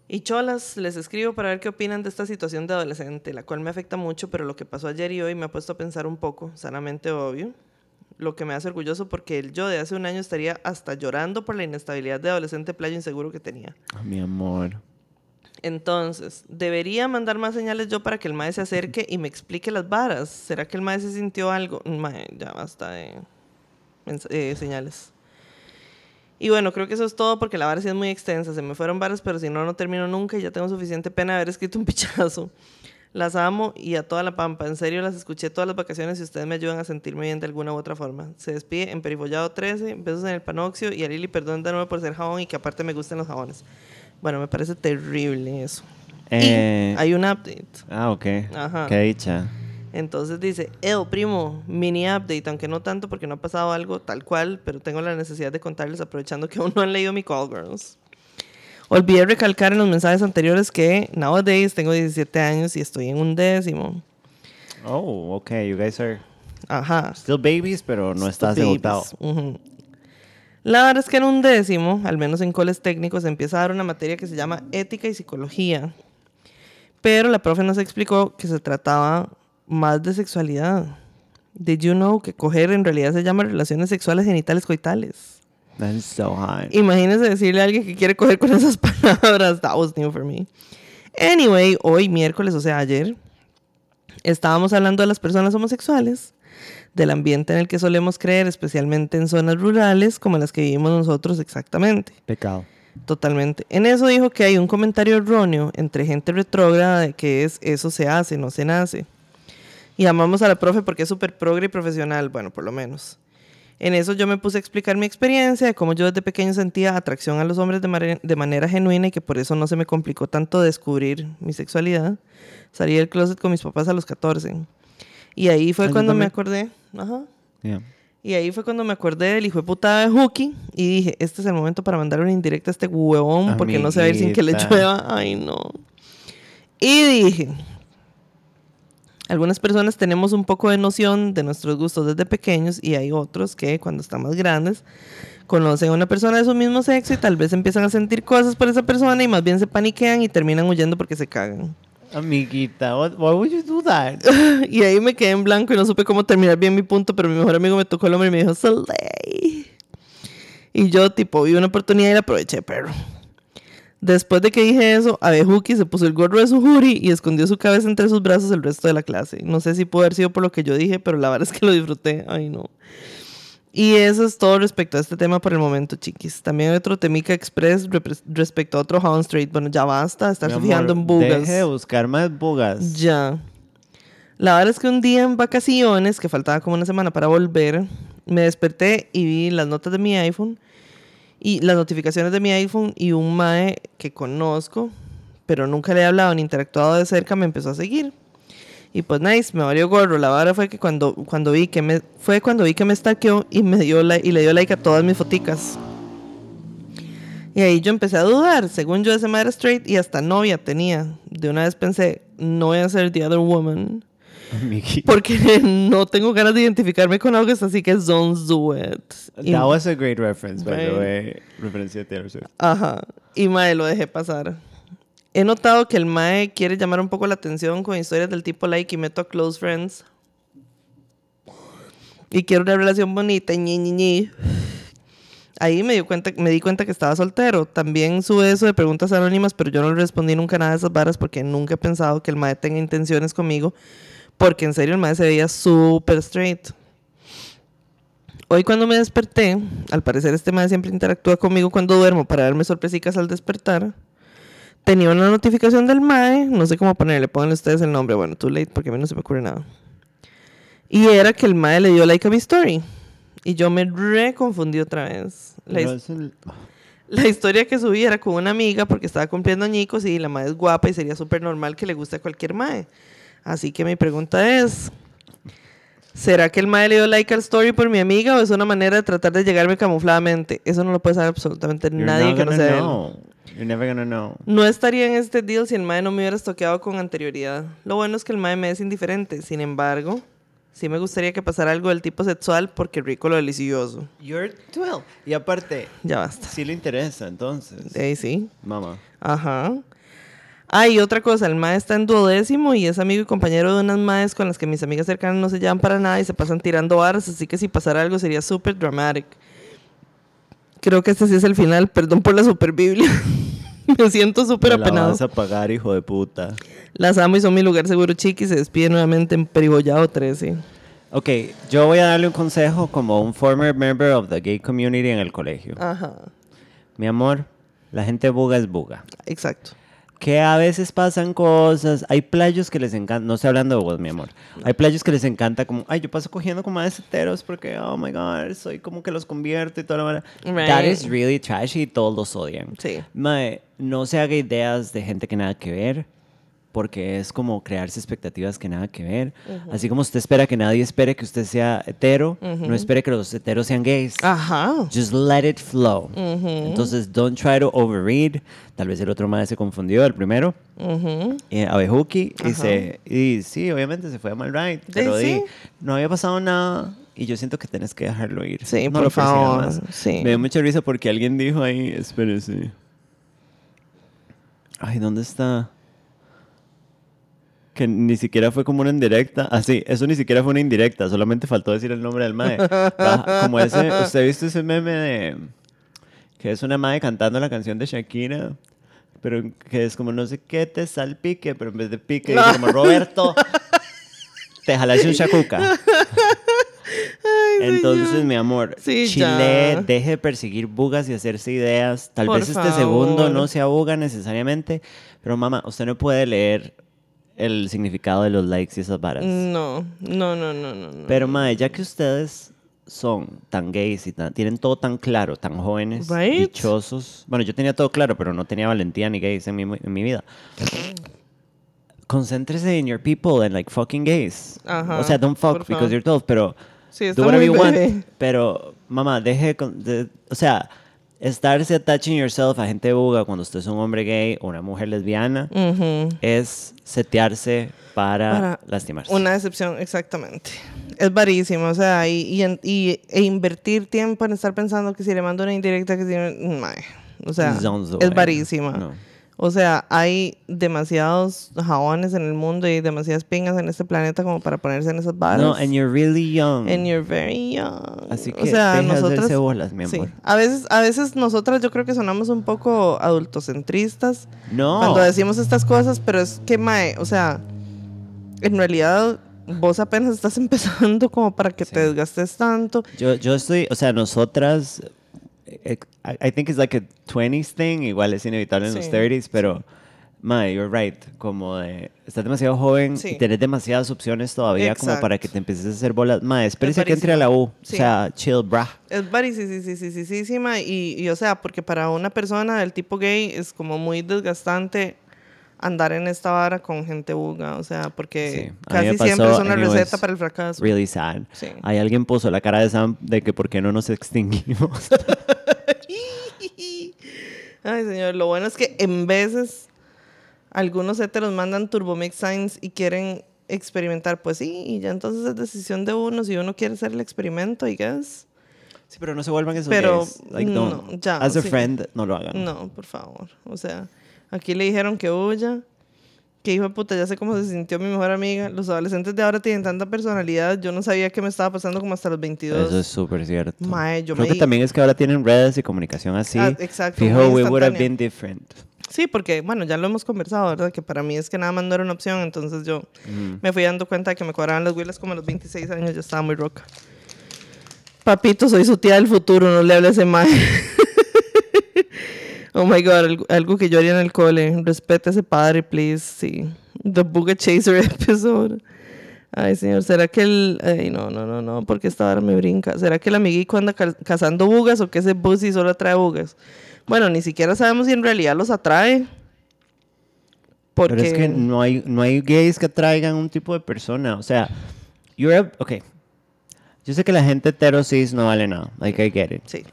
Y cholas, les escribo para ver qué opinan de esta situación de adolescente, la cual me afecta mucho, pero lo que pasó ayer y hoy me ha puesto a pensar un poco, sanamente obvio, lo que me hace orgulloso porque el yo de hace un año estaría hasta llorando por la inestabilidad de adolescente playo inseguro que tenía. Ah, mi amor. Entonces, ¿debería mandar más señales yo para que el mae se acerque y me explique las varas? ¿Será que el mae se sintió algo? Mae, ya basta de eh, señales. Y bueno, creo que eso es todo porque la vara sí es muy extensa. Se me fueron varas, pero si no, no termino nunca y ya tengo suficiente pena de haber escrito un pichazo. Las amo y a toda la pampa. En serio, las escuché todas las vacaciones y ustedes me ayudan a sentirme bien de alguna u otra forma. Se despide en Perifollado 13, besos en el Panoxio y a Lili, perdón de nuevo por ser jabón y que aparte me gusten los jabones. Bueno, me parece terrible eso. Eh, Y hay un update. Ah, ok. Ajá. Qué dicha. Entonces dice, Eo, primo, mini update, aunque no tanto porque no ha pasado algo tal cual, pero tengo la necesidad de contarles aprovechando que (laughs) aún no han leído mi Call Girls. Olvidé recalcar en los mensajes anteriores que nowadays tengo 17 años y estoy en un décimo. Oh, ok. You guys are Ajá. still babies, pero no estás Babies. debutado. Ujú. La verdad es que en un décimo, al menos en coles técnicos, se empieza a dar una materia que se llama ética y psicología. Pero la profe nos explicó que se trataba más de sexualidad. Did you know que coger en realidad se llama relaciones sexuales genitales coitales? That's so hot. Imagínense decirle a alguien que quiere coger con esas (laughs) palabras. That was new for me. Anyway, hoy miércoles, o sea, ayer, estábamos hablando de las personas homosexuales, del ambiente en el que solemos creer, especialmente en zonas rurales como las que vivimos nosotros exactamente. Pecado. Totalmente. En eso dijo que hay un comentario erróneo entre gente retrógrada de que es eso se hace, no se nace. Y amamos a la profe porque es súper progre y profesional, bueno, por lo menos. En eso yo me puse a explicar mi experiencia de cómo yo desde pequeño sentía atracción a los hombres de, manera genuina y que por eso no se me complicó tanto descubrir mi sexualidad. Salí del closet con mis papás a los 14. Y ahí fue cuando me acordé. Ajá. Yeah. Y ahí fue cuando me acordé del hijo de puta de Hookie y dije, este es el momento para mandar una indirecta a este huevón porque no se va a ir sin que le llueva. Ay, no. Y dije, algunas personas tenemos un poco de noción de nuestros gustos desde pequeños y hay otros que cuando están más grandes conocen a una persona de su mismo sexo y tal vez empiezan a sentir cosas por esa persona y más bien se paniquean y terminan huyendo porque se cagan. Amiguita, what, why would you do that? (laughs) Y ahí me quedé en blanco y no supe cómo terminar bien mi punto, pero mi mejor amigo me tocó el hombro y me dijo, Soleil. Y yo, tipo, vi una oportunidad y la aproveché, pero... Después de que dije eso, Abejuki se puso el gorro de su jury y escondió su cabeza entre sus brazos el resto de la clase. No sé si pudo haber sido por lo que yo dije, pero la verdad es que lo disfruté. Ay, no. Y eso es todo respecto a este tema por el momento, chiquis. También hay otro Temica Express respecto a otro Hound Street. Bueno, ya basta Mi fijando en bugas. Deje de buscar más bugas. Ya. La verdad es que un día en vacaciones, que faltaba como una semana para volver, me desperté y vi las notas de mi iPhone y las notificaciones de mi iPhone y un mae que conozco, pero nunca le he hablado ni interactuado de cerca, me empezó a seguir. Y pues nice, me valió gorro. La verdad fue que cuando, cuando vi que me fue cuando vi que me stalkeó y me dio like, y le dio like a todas mis foticas. Y ahí yo empecé a dudar. Según yo, ese madre straight y hasta novia tenía. De una vez pensé, no voy a ser the other woman. Amiguita. Porque (laughs) no tengo ganas de identificarme con August, así que don't do it. Y- That was a great reference, by the way. Referencia de Taylor Swift. Ajá. Y Mae lo dejé pasar. He notado que el Mae quiere llamar un poco la atención con historias del tipo like y meto a close friends. Y quiero una relación bonita, ñi, ñi, ñi. Ahí me, dio cuenta, me di cuenta que estaba soltero. También sube eso de preguntas anónimas, pero yo no le respondí nunca nada de esas varas porque nunca he pensado que el Mae tenga intenciones conmigo. Porque en serio el Mae se veía súper straight. Hoy cuando me desperté, al parecer este mae siempre interactúa conmigo cuando duermo para darme sorpresicas al despertar. Tenía una notificación del mae, no sé cómo ponerle, pónganle ustedes el nombre, bueno, too late porque a mí no se me ocurre nada. Y era que el mae le dio like a mi story. Y yo me reconfundí otra vez. La, No, his- es el- la historia que subí era con una amiga porque estaba cumpliendo añicos y la mae es guapa y sería súper normal que le guste a cualquier mae. Así que mi pregunta es, ¿será que el mae le dio like al story por mi amiga o es una manera de tratar de llegarme camufladamente? Eso no lo puede saber absolutamente You're nadie que no sea él. know. You're never gonna know. No estaría en este deal si el mae no me hubiera estoqueado con anterioridad. Lo bueno es que el mae me es indiferente. Sin embargo, sí me gustaría que pasara algo del tipo sexual porque rico lo delicioso. You're 12. Y aparte, Ya basta. sí le interesa, entonces. Ahí sí. Mamá. Ajá. Ah, y otra cosa, el mae está en duodécimo y es amigo y compañero de unas maes con las que mis amigas cercanas no se llevan para nada y se pasan tirando varas, así que si pasara algo sería súper dramatic. Creo que este sí es el final, perdón por la super biblia. (laughs) Me siento súper apenado. vas a pagar, hijo de puta. Las amo y son mi lugar seguro, chiqui. Se despide nuevamente en Perigollado 13. Ok, yo voy a darle un consejo como un former member of the gay community en el colegio. Ajá, Mi amor, la gente buga es buga. exacto. Que a veces pasan cosas. Hay playos que les encanta, no estoy hablando de vos, mi amor. Hay playos que les encanta como, ay, yo paso cogiendo como a heteros porque, oh my god, soy como que los convierto y toda la manera. Right. That is really trashy y todos los odian. Sí. Mae, no se haga ideas de gente que nada que ver, porque es como crearse expectativas que nada que ver. Así como usted espera que nadie espere que usted sea hetero, no espere que los heteros sean gays. Ajá. Just let it flow. Entonces, don't try to overread. Tal vez el otro madre se confundió, el primero, eh, Abejuki, y, se, y sí, obviamente se fue a mal right, pero sí. di, no había pasado nada. Y yo siento que tienes que dejarlo ir. Sí, no por lo favor, más. sí. Me dio mucha risa porque alguien dijo ahí, espérese. Ay, ¿dónde está? Que ni siquiera fue como una indirecta. Ah, sí, eso ni siquiera fue una indirecta, solamente faltó decir el nombre del mae. Baja- como ese, ¿usted ha visto ese meme de que es una mae cantando la canción de Shakira? Pero que es como no sé qué te salpique, pero en vez de pique dice como Roberto, te jalaste un shakuka. Entonces, mi amor, Sí, Chile, ya. deje de perseguir bugas y hacerse ideas. Tal Por vez este segundo no sea buga necesariamente, pero mamá, usted no puede leer el significado de los likes y esas varas. No, no, no, no, no. no. Pero, madre, ya que ustedes son tan gays y tan- tienen todo tan claro, tan jóvenes, Right. dichosos. Bueno, yo tenía todo claro, pero no tenía valentía ni gays en mi, en mi vida. Concéntrese en your people and like fucking gays. Ajá, o sea, don't fuck because you're 12, pero Sí, do whatever you want. Pero, mamá, deje de- o sea, estarse attaching yourself a gente buga cuando usted es un hombre gay o una mujer lesbiana es setearse para, Para lastimarse. Una decepción, exactamente. Es varísimo, o sea, y, y, y- e invertir tiempo en estar pensando que si le mando una indirecta, que si... no- mae. O sea, es varísima. No. O sea, hay demasiados jabones en el mundo y demasiadas pingas en este planeta como para ponerse en esas varas. No, and you're really young. And you're very young. Así que o sea, deja de nosotras, bolas, mi sí. amor. A veces, a veces nosotras yo creo que sonamos un poco adultocentristas No. cuando decimos estas cosas, pero es que, mae, o sea, en realidad vos apenas estás (laughs) empezando como para que Sí. te desgastes tanto. Yo, yo estoy, o sea, nosotras, I, think it's like a 20s thing, igual es inevitable en los Sí, 30s, pero, mae, you're right, como de, estás demasiado joven Sí. y tenés demasiadas opciones todavía como para que te empieces a hacer bolas. Mae, espérese que entre a la U, Sí. o sea, chill, brah. Es varísima y, y, o sea, porque para una persona del tipo gay es como muy desgastante andar en esta vara con gente buga, o sea, porque Sí, casi siempre es una receta para el fracaso. Really sad. Sí. Hay alguien puso la cara de Sam de que por qué no nos extinguimos. (laughs) Ay, señor, lo bueno es que en veces algunos heteros mandan turbomix signs y quieren experimentar, pues sí, y ya entonces es decisión de uno si uno quiere hacer el experimento, I guess. sí, pero no se vuelvan esos Pero, gays. Like, no, don't. ya, As a sí. friend, no lo hagan. No, por favor. O sea, aquí le dijeron que huya, que hijo de puta, ya sé cómo se sintió mi mejor amiga. Los adolescentes de ahora tienen tanta personalidad, yo no sabía qué me estaba pasando como hasta los 22. Eso es súper cierto. Mae, yo Creo me que también es que ahora tienen redes y comunicación así. Ah, exacto, Fijo, we would have been different. Sí, porque, bueno, ya lo hemos conversado, ¿verdad? Que para mí es que nada más no era una opción, entonces yo Mm. me fui dando cuenta de que me cuadraban las huilas como a los 26 años, yo estaba muy roca. Papito, soy su tía del futuro, no le hables ese mae. (laughs) oh my God, algo, que yo haría en el cole. Respete a ese padre, please. Sí. The Booga Chaser (laughs) episode. Ay, señor, ¿será que el... Ay, no, no, no, no, porque esta hora me brinca. ¿Será que el amiguico anda ca- cazando bugas o que ese Bussy solo atrae bugas? Bueno, ni siquiera sabemos si en realidad los atrae. Porque... Pero es que no hay, no hay gays que traigan un tipo de persona. O sea, you're a- ok. Yo sé que la gente hetero cis no vale nada. Like, I get it. Sí.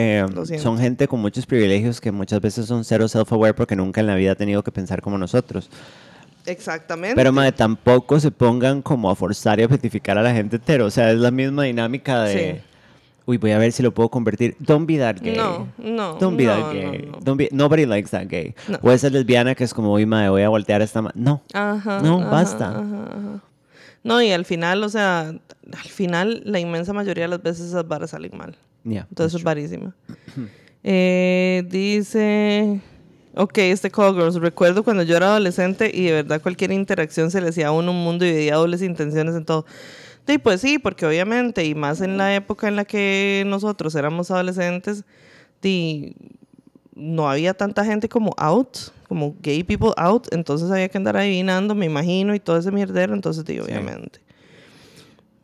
Eh, siento. son gente con muchos privilegios que muchas veces son cero self-aware porque nunca en la vida ha tenido que pensar como nosotros. Exactamente. Pero, madre, tampoco se pongan como a forzar y a petificar a la gente hetero. O sea, es la misma dinámica de... Sí. Uy, voy a ver si lo puedo convertir. Don't be that gay. No, no. Don't be no, that gay. no. Don't be, nobody likes that gay. O esa lesbiana que es como, uy, madre, voy a voltear a esta... ma-". No. Ajá, No, ajá, basta. ajá. No, y al final, o sea, al final, la inmensa mayoría de las veces esas varas salen mal. Yeah, Entonces es varísima. Eh, dice. Ok, este Call Girls. Recuerdo cuando yo era adolescente y de verdad cualquier interacción se le hacía a uno un mundo y veía dobles intenciones en todo. Sí, pues sí, porque obviamente, y más en la época en la que nosotros éramos adolescentes, di, no había tanta gente como out, como gay people out, entonces había que andar adivinando, me imagino, y todo ese mierdero, entonces Sí. obviamente.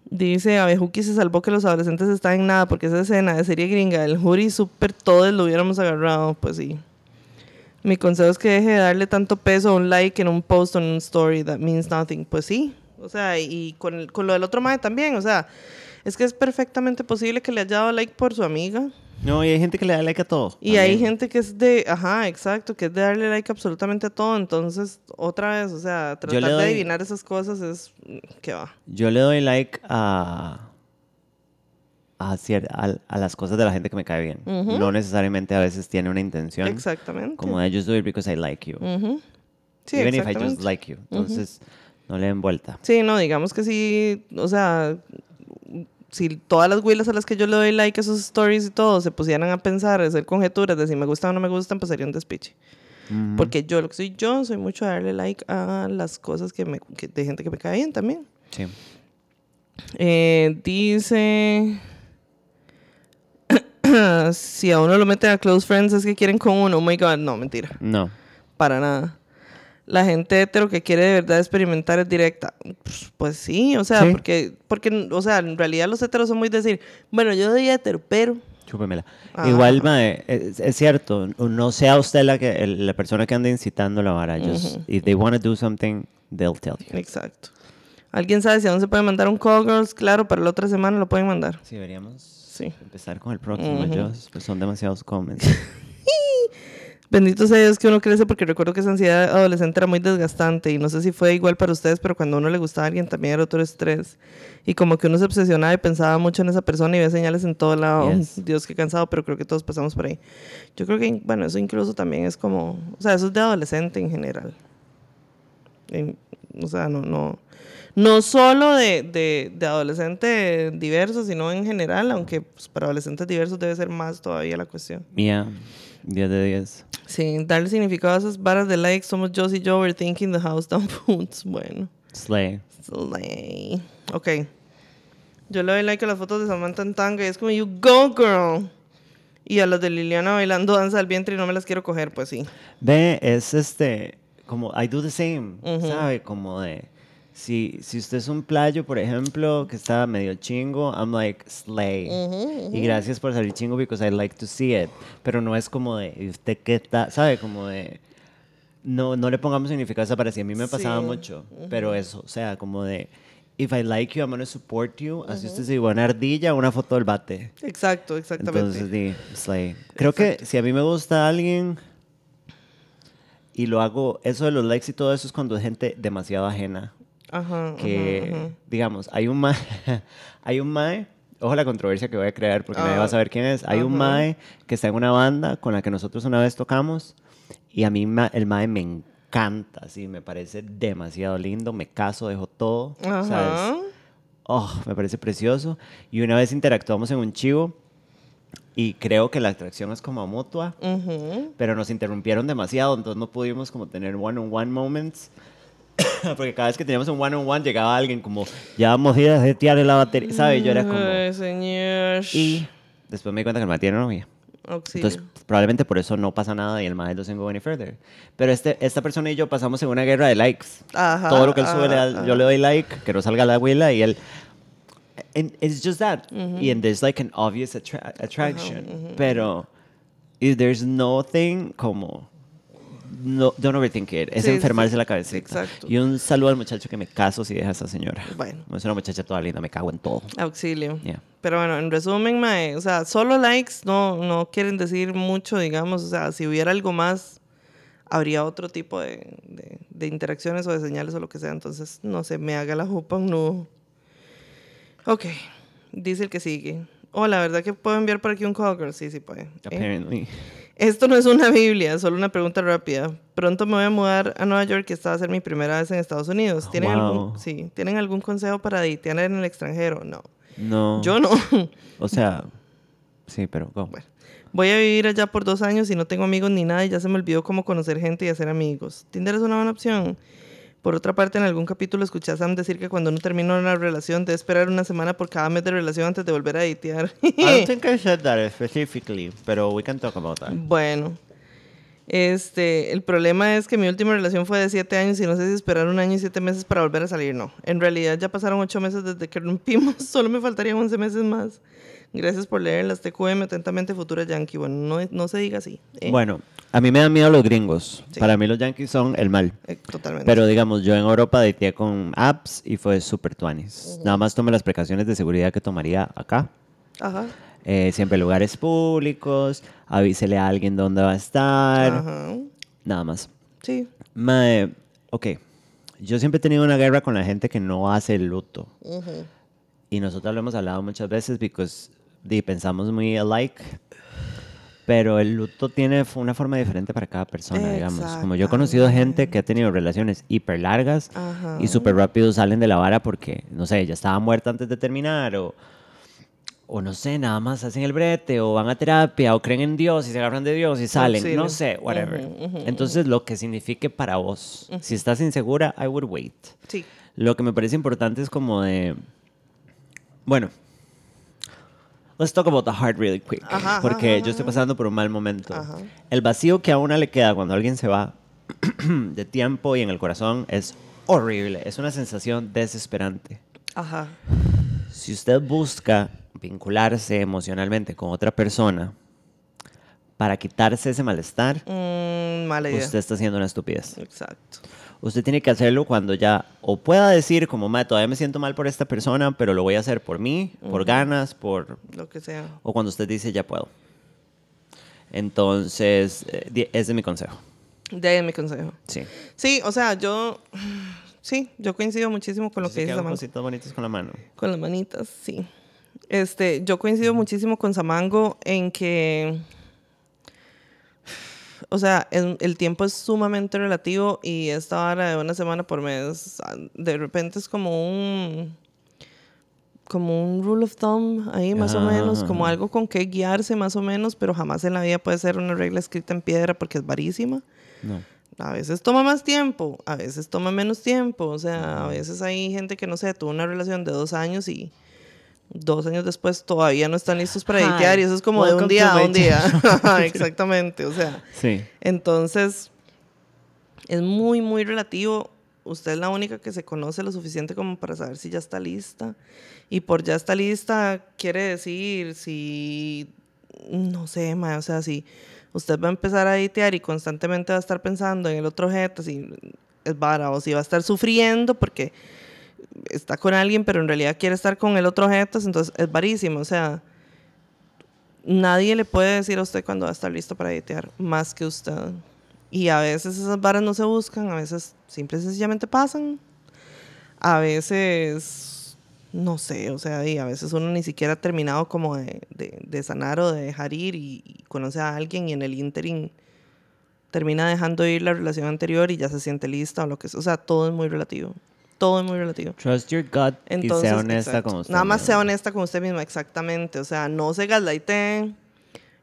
Dice, Abejuki se salvó que los adolescentes están en nada, porque esa escena de serie gringa del jury super todos lo hubiéramos agarrado, pues sí. Mi consejo es que deje de darle tanto peso a un like en un post o en un story, that means nothing. Pues sí, o sea, y con, el- con lo del otro mae también, o sea, es que es perfectamente posible que le haya dado like por su amiga. No, y hay gente que le da like a todo. Y hay gente que es de, ajá, exacto, que es de darle like absolutamente a todo. Entonces, otra vez, o sea, Yo tratar le de doy- adivinar esas cosas es, que va? Yo le doy like a, a, a, a las cosas de la gente que me cae bien. Ujú. No necesariamente a veces tiene una intención. Exactamente. Como de just do it because I like you. Ujú. Sí, Even if I just like you. Entonces, no le den vuelta. Sí, no, digamos que sí, o sea, si todas las huilas a las que yo le doy like a esos stories y todo se pusieran a pensar, a hacer conjeturas de si me gustan o no me gustan, pues sería un despiche. Porque yo, lo que soy yo, soy mucho de darle like a las cosas que me, que- de gente que me cae bien también. Sí. Eh, dice. (coughs) si a uno lo meten a close friends es que quieren con uno. Oh my god, no, mentira. No. Para nada. La gente hetero que quiere de verdad experimentar es directa. Pues, pues sí, o sea, Sí. porque, porque, o sea, en realidad los heteros son muy decir, bueno, yo soy hetero, pero. Chúpemela. Ajá. Igual, mae, es, es cierto, no sea usted la, que, la persona que anda incitando la vara. Just, If they want to do something, they'll tell you. Exacto. ¿Alguien sabe si aún se puede mandar un call girls? Claro, para la otra semana lo pueden mandar. Sí, deberíamos Sí. empezar con el próximo. Just, pues son demasiados comments. (laughs) Bendito sea Dios que uno crece porque recuerdo que esa ansiedad adolescente era muy desgastante y no sé si fue igual para ustedes, pero cuando a uno le gustaba a alguien también era otro estrés. Y como que uno se obsesionaba y pensaba mucho en esa persona y veía señales en todo lado. Yes. (laughs) Dios, qué cansado, pero creo que todos pasamos por ahí. Yo creo que, bueno, eso incluso también es como, o sea, eso es de adolescente en general. En- o sea, no, no, no solo de, de, de adolescente diverso, sino en general, aunque pues, para adolescentes diversos debe ser más todavía la cuestión. Yeah, 10 de 10. Sí, darle significado a esas varas de likes. Somos Joss y yo overthinking the house down boots. (laughs) Bueno, Slay. slay. Ok. Yo le doy like a las fotos de Samantha en tanga y es como, you go, girl. Y a las de Liliana bailando danza al vientre y no me las quiero coger, pues sí. Ve, es este, como, I do the same, Ujú. ¿sabe? Como de, si, si usted es un playo, por ejemplo, que está medio chingo, I'm like, slay. Y gracias por salir chingo because I like to see it. Pero no es como de, ¿y usted qué tal? ¿Sabe? Como de, no, no le pongamos significado a esa para sí. A mí me pasaba Sí. mucho, pero eso, o sea, como de, if I like you, I'm gonna support you. Así usted se llevó una ardilla, una foto del bate. Exacto, exactamente. Entonces, di, slay. Creo que si a mí me gusta alguien y lo hago, eso de los likes y todo eso es cuando es gente demasiado ajena. Ajá, ajá, Que, ajá. digamos, hay un mae, (laughs) hay un mae, ojo la controversia que voy a crear porque nadie va a Ah, saber quién es. Hay un ajá. mae que está en una banda con la que nosotros una vez tocamos y a mí el mae me encanta, así, me parece demasiado lindo, me caso, dejo todo. o sea, es- Ajá. Oh, me parece precioso. Y una vez interactuamos en un chivo y creo que la atracción es como mutua, Ujú. pero nos interrumpieron demasiado, entonces no pudimos como tener one-on-one moments. (coughs) Porque cada vez que teníamos un one-on-one llegaba alguien como, ya vamos a ir a setear la batería, ¿sabes? Yo era como... Ay, señor. Y después me di cuenta que el mae tiene novia. Auxilio. Entonces, probablemente por eso no pasa nada y el mae doesn't go any further. Pero este, esta persona y yo pasamos en una guerra de likes. Ajá, Todo lo que él sube, le da- ajá, yo le doy like, que no salga la abuela y él... And it's just that. Y and there's like an obvious attra- attraction. Pero if there's nothing como... No, don't overthink it. Es Sí, enfermarse sí, la cabeza. exacto. Y un saludo al muchacho que me caso si deja a esa señora. Bueno. Es una muchacha toda linda, me cago en todo. Auxilio. Yeah. Pero bueno, en resumen, mae, o sea, solo likes no, no quieren decir mucho, digamos. O sea, si hubiera algo más, habría otro tipo de, de- de interacciones o de señales o lo que sea. Entonces, no sé, me haga la jupa un nudo. Ok, dice el que sigue. Oh, la verdad que puedo enviar por aquí un call girl. Sí, sí puede. Eh, Apparently. Esto no es una Biblia, solo una pregunta rápida. Pronto me voy a mudar a Nueva York y esta va a ser mi primera vez en Estados Unidos. ¿Tienen, Wow. algún, sí, ¿tienen algún consejo para datear en el extranjero? No. No. Yo no. (laughs) O sea, sí, pero. Bueno, voy a vivir allá por dos años y no tengo amigos ni nada y ya se me olvidó cómo conocer gente y hacer amigos. ¿Tinder es una buena opción? Por otra parte, en algún capítulo escuché a Sam decir que cuando uno termina una relación debe esperar una semana por cada mes de relación antes de volver a datear. I don't (laughs) think I said that specifically, pero we can talk about that. bueno, Este, el problema es que mi última relación fue de siete años y no sé si esperar un año y siete meses para volver a salir. No, en realidad ya pasaron ocho meses desde que rompimos, (laughs) solo me faltarían 11 meses más. Gracias por leer las TQM atentamente, futura Yankee. Bueno, no, no se diga así. ¿eh? Bueno, a mí me dan miedo los gringos. Sí. Para mí los yankees son el mal. Eh, totalmente. Pero digamos, yo en Europa dateé con apps y fue súper tuanis. Nada más tomé las precauciones de seguridad que tomaría acá. Ajá. Eh, siempre lugares públicos, avísele a alguien dónde va a estar. Ajá. Nada más. Sí. Mae, ok. Yo siempre he tenido una guerra con la gente que no hace el luto. Ujú. Y nosotros lo hemos hablado muchas veces porque pensamos muy alike. Pero el luto tiene una forma diferente para cada persona, digamos. Como yo he conocido gente que ha tenido relaciones hiper largas Ajá. y súper rápido salen de la vara porque, no sé, ya estaba muerta antes de terminar o, o no sé, nada más hacen el brete o van a terapia o creen en Dios y se agarran de Dios y salen. Auxilio. No sé, whatever. Ujú, ujú, Entonces, lo que signifique para vos. Si estás insegura, I would wait. Sí. Lo que me parece importante es como de... Bueno. Let's talk about the heart really quick. Ajá, porque ajá, yo estoy pasando por un mal momento. Ajá. El vacío que a una le queda cuando alguien se va (clears throat) de tiempo y en el corazón es horrible. Es una sensación desesperante. Ajá. Si usted busca vincularse emocionalmente con otra persona para quitarse ese malestar, Mm, mala idea. usted está haciendo una estupidez. Exacto. Usted tiene que hacerlo cuando ya o pueda decir como, "Ma, todavía me siento mal por esta persona, pero lo voy a hacer por mí, por ganas, por... Lo que sea. O cuando usted dice, ya puedo. Entonces, eh, ese es mi consejo. De ahí es mi consejo. Sí. Sí, o sea, yo. Sí, yo coincido muchísimo con lo que dice Samango. cositas bonitas con la mano. Con las manitas, sí. Este, yo coincido muchísimo con Samango en que. O sea, el, el tiempo es sumamente relativo y esta vara de una semana por mes, ah, de repente es como un. Como un rule of thumb ahí, más o Ajá, menos, como algo con que guiarse, más o menos, pero jamás en la vida puede ser una regla escrita en piedra porque es varísima. No. A veces toma más tiempo, a veces toma menos tiempo. O sea, a veces hay gente que, no sé, tuvo una relación de dos años y dos años después todavía no están listos para Hi, editear. Y eso es como de un día a un día. (laughs) (laughs) Exactamente. O sea, Sí. entonces es muy, muy relativo. Usted es la única que se conoce lo suficiente como para saber si ya está lista. Y por ya está lista quiere decir si, no sé, ma, o sea, si usted va a empezar a editear y constantemente va a estar pensando en el otro objeto, si es vara, o si va a estar sufriendo porque está con alguien, pero en realidad quiere estar con el otro objeto, entonces es varísimo. O sea, nadie le puede decir a usted cuándo va a estar listo para editear, más que usted. Y a veces esas varas no se buscan, a veces simple y sencillamente pasan. A veces, no sé, o sea, y a veces uno ni siquiera ha terminado como de, de- sanar o de dejar ir y, y conoce a alguien y en el interim termina dejando ir la relación anterior y ya se siente lista o lo que sea. O sea, todo es muy relativo. Todo es muy relativo. Trust your gut Entonces, y sea honesta exacto. con usted. Nada más mismo. sea honesta con usted misma, exactamente. O sea, no se gaslighte,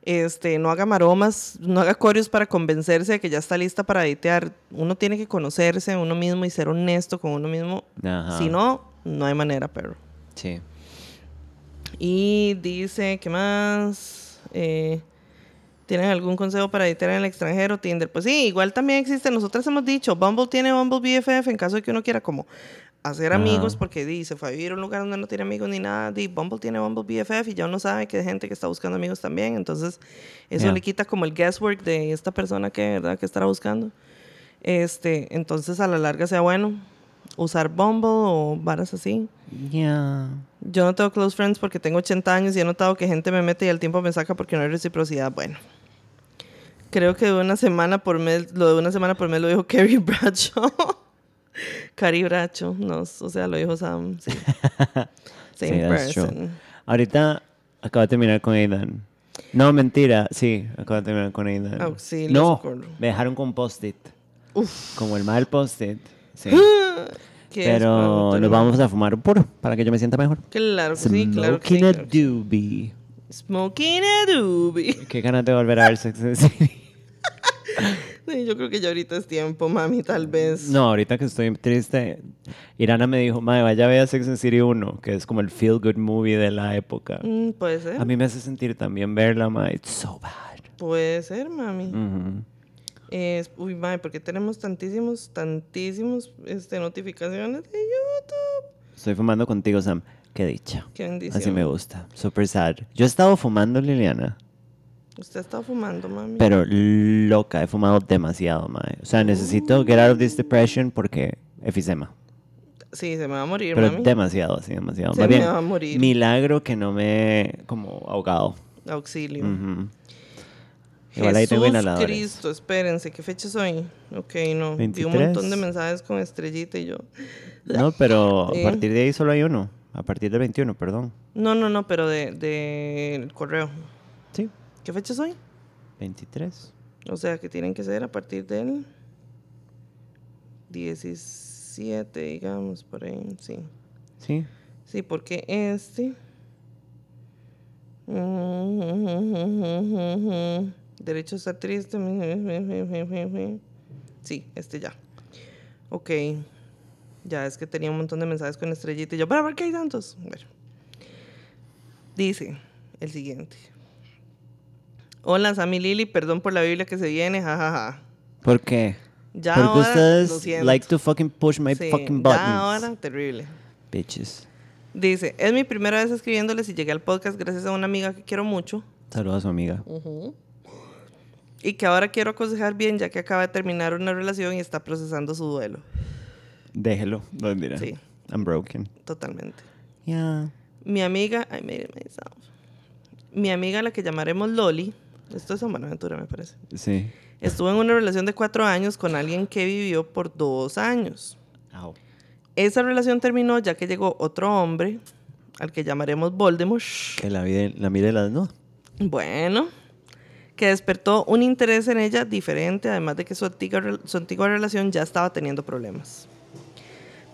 este, no haga maromas, no haga corios para convencerse de que ya está lista para editear. Uno tiene que conocerse uno mismo y ser honesto con uno mismo. Ajá. Si no, no hay manera, perro. Sí. Y dice, ¿qué más? Eh, ¿Tienen algún consejo para editar en el extranjero? Tinder. Pues sí, igual también existe. Nosotras hemos dicho, Bumble tiene Bumble BFF en caso de que uno quiera como hacer amigos, porque di, se fue a vivir a un lugar donde no tiene amigos ni nada. Di, Bumble tiene Bumble BFF y ya uno sabe que hay gente que está buscando amigos también. Entonces, eso le quita como el guesswork de esta persona que, ¿verdad? que estará buscando. Este, entonces, a la larga sea bueno usar Bumble o varas así. Ya. Yo no tengo close friends porque tengo 80 años y he notado que gente me mete y al tiempo me saca porque no hay reciprocidad. Bueno, creo que de una semana por mes, lo de una semana por mes lo dijo (laughs) Carrie Bradshaw. Carrie Bradshaw, no, o sea, lo dijo Sam. Sí. (laughs) Sí, Same person. Ahorita acabo de terminar con Aidan. No, mentira. Sí, acabo de terminar con Aidan. Auxilio, no, socorro. me dejaron con post-it. Como el mal post-it. Sí. (gasps) ¿Qué Pero nos no? vamos a fumar un puro para que yo me sienta mejor. Claro que sí, claro que sí. Smoking a claro sí. doobie. Smoking a doobie. Qué ganas de volver a ver Sex and the City. (laughs) Sí, yo creo que ya ahorita es tiempo, mami, tal vez. No, ahorita que estoy triste, Irana me dijo, madre, vaya a ver Sex and City 1, que es como el feel good movie de la época. Mm, puede ser. A mí me hace sentir también verla, madre. It's so bad. Puede ser, mami. Es, uy, mae, porque tenemos tantísimos, tantísimos este, notificaciones de YouTube. Estoy fumando contigo, Sam. Qué dicha. Qué bendición. Así me gusta. Super sad. Yo he estado fumando, Liliana. Usted está fumando, mami. Pero loca, he fumado demasiado, mae. O sea, necesito get out of this depression porque efisema. Sí, se me va a morir, Pero mami. demasiado, así, demasiado. Se Más me bien, va a morir. milagro que no me he como ahogado. Auxilio. Ujú. Igual ahí tengo Jesús inhaladores. Cristo, espérense, ¿qué fecha soy? Ok, no. Vi 23. un montón de mensajes con estrellita y yo. No, pero Sí. (laughs) a partir de ahí solo hay uno. A partir del 21, perdón. No, no, no, pero de, de el correo. Sí, ¿Qué fecha soy? 23. O sea, que tienen que ser a partir del 17, digamos, por ahí, sí. Sí. Sí, porque este... Derecho a estar triste. Sí, este ya. Ok. Ya es que tenía un montón de mensajes con estrellita y yo, ¿para por qué hay tantos? Bueno. Dice el siguiente. Hola, Sammy Lili, perdón por la Biblia que se viene, jajaja. ¿Por qué? Ya Porque ahora, ustedes like to fucking push my Sí, fucking buttons. Ya ahora, terrible. Bitches. Dice, es mi primera vez escribiéndoles y llegué al podcast gracias a una amiga que quiero mucho Saludos a su amiga. y que ahora quiero aconsejar bien ya que acaba de terminar una relación y está procesando su duelo. Déjelo. No, mira. Sí. I'm broken. Totalmente. Yeah. Mi amiga, I made it myself. Mi amiga, la que llamaremos Loli, esto es San Buenaventura, me parece. Sí. Estuvo en una relación de cuatro años con alguien que vivió por dos años. Au. Esa relación terminó ya que llegó otro hombre, al que llamaremos Voldemort. Que la, vida, la mire las no. Bueno, que despertó un interés en ella diferente, además de que su antigua, su antigua relación ya estaba teniendo problemas.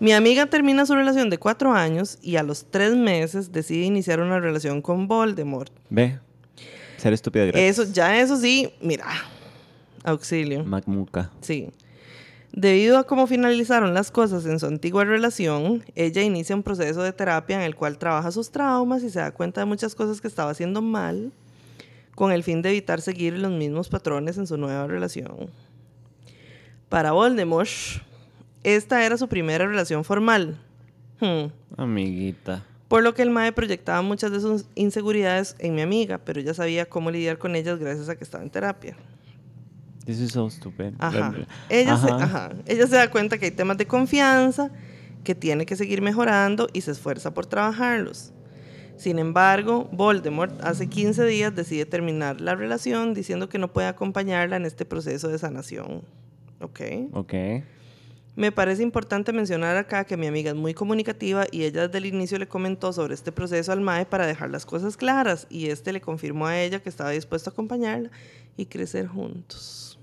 Mi amiga termina su relación de cuatro años y a los tres meses decide iniciar una relación con Voldemort. Ve. Ser estúpida gratis. Eso, ya eso sí, mira, auxilio. Macmuca. Sí. Debido a cómo finalizaron las cosas en su antigua relación, ella inicia un proceso de terapia en el cual trabaja sus traumas y se da cuenta de muchas cosas que estaba haciendo mal con el fin de evitar seguir los mismos patrones en su nueva relación. Para Voldemort, esta era su primera relación formal. Hmm. Amiguita. Por lo que el MAE proyectaba muchas de sus inseguridades en mi amiga, pero ella sabía cómo lidiar con ellas gracias a que estaba en terapia. This is so stupid. Ajá. La- Ella, Se, Ajá. ajá. Ella se da cuenta que hay temas de confianza, que tiene que seguir mejorando y se esfuerza por trabajarlos. Sin embargo, Voldemort hace 15 días decide terminar la relación diciendo que no puede acompañarla en este proceso de sanación. ¿Ok? Ok. Me parece importante mencionar acá que mi amiga es muy comunicativa y ella desde el inicio le comentó sobre este proceso al MAE para dejar las cosas claras y este le confirmó a ella que estaba dispuesto a acompañarla y crecer juntos.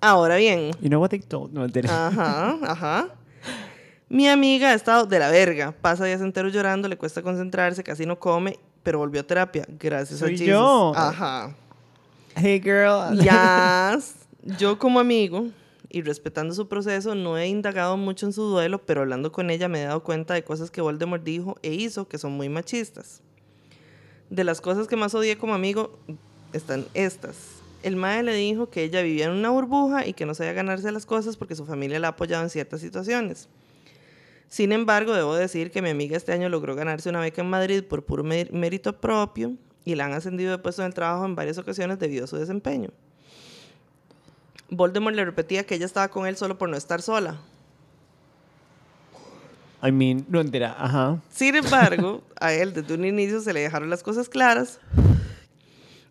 Ahora bien, You know what they told? No. Ajá, (laughs) ajá. Mi amiga ha estado de la verga. Pasa días enteros llorando, le cuesta concentrarse, casi no come, pero volvió a terapia. Gracias a Soy Jesus. yo. Ajá. Hey, girl. Ya. (laughs) Yo como amigo y respetando su proceso, no he indagado mucho en su duelo, pero hablando con ella me he dado cuenta de cosas que Voldemort dijo e hizo que son muy machistas. De las cosas que más odié como amigo están estas. El mae le dijo que ella vivía en una burbuja y que no sabía ganarse las cosas porque su familia la ha apoyado en ciertas situaciones. Sin embargo, debo decir que mi amiga este año logró ganarse una beca en Madrid por puro mé- mérito propio y la han ascendido de puesto en el trabajo en varias ocasiones debido a su desempeño. Voldemort le repetía que ella estaba con él solo por no estar sola. I mean, no entera. Ajá. Sin embargo, a él desde un inicio se le dejaron las cosas claras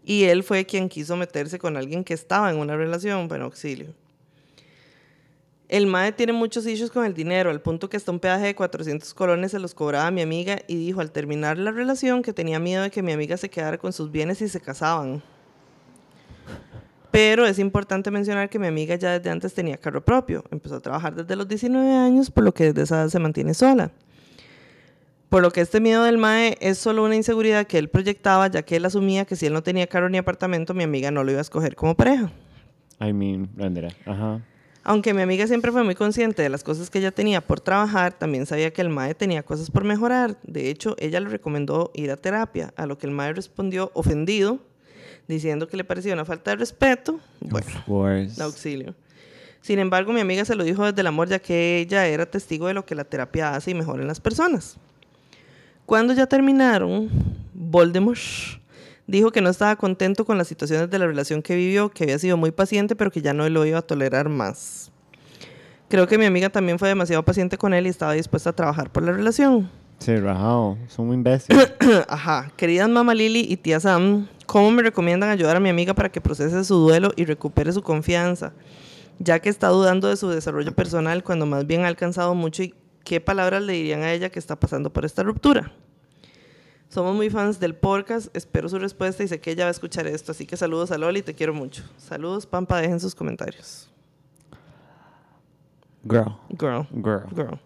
y él fue quien quiso meterse con alguien que estaba en una relación, bueno, auxilio. El MAE tiene muchos issues con el dinero, al punto que hasta un peaje de 400 colones se los cobraba a mi amiga y dijo al terminar la relación que tenía miedo de que mi amiga se quedara con sus bienes y se casaban. Pero es importante mencionar que mi amiga ya desde antes tenía carro propio. Empezó a trabajar desde los 19 años, por lo que desde esa edad se mantiene sola. Por lo que este miedo del MAE es solo una inseguridad que él proyectaba, ya que él asumía que si él no tenía carro ni apartamento, mi amiga no lo iba a escoger como pareja. I mean, entera. Ajá. Aunque mi amiga siempre fue muy consciente de las cosas que ella tenía por trabajar, también sabía que el MAE tenía cosas por mejorar. De hecho, ella le recomendó ir a terapia, a lo que el MAE respondió ofendido, diciendo que le parecía una falta de respeto. Bueno, auxilio. Sin embargo, mi amiga se lo dijo desde el amor, ya que ella era testigo de lo que la terapia hace y mejora en las personas. Cuando ya terminaron, Voldemort dijo que no estaba contento con las situaciones de la relación que vivió, que había sido muy paciente, pero que ya no lo iba a tolerar más. Creo que mi amiga también fue demasiado paciente con él y estaba dispuesta a trabajar por la relación. Sí, rajado. Son muy imbéciles. (coughs) Ajá. Queridas mamá Lili y tía Sam, ¿cómo me recomiendan ayudar a mi amiga para que procese su duelo y recupere su confianza? Ya que está dudando de su desarrollo personal cuando más bien ha alcanzado mucho y qué palabras le dirían a ella que está pasando por esta ruptura. Somos muy fans del podcast, espero su respuesta y sé que ella va a escuchar esto, así que saludos a Loli, te quiero mucho. Saludos, Pampa, dejen sus comentarios. Girl. Girl, Girl. girl,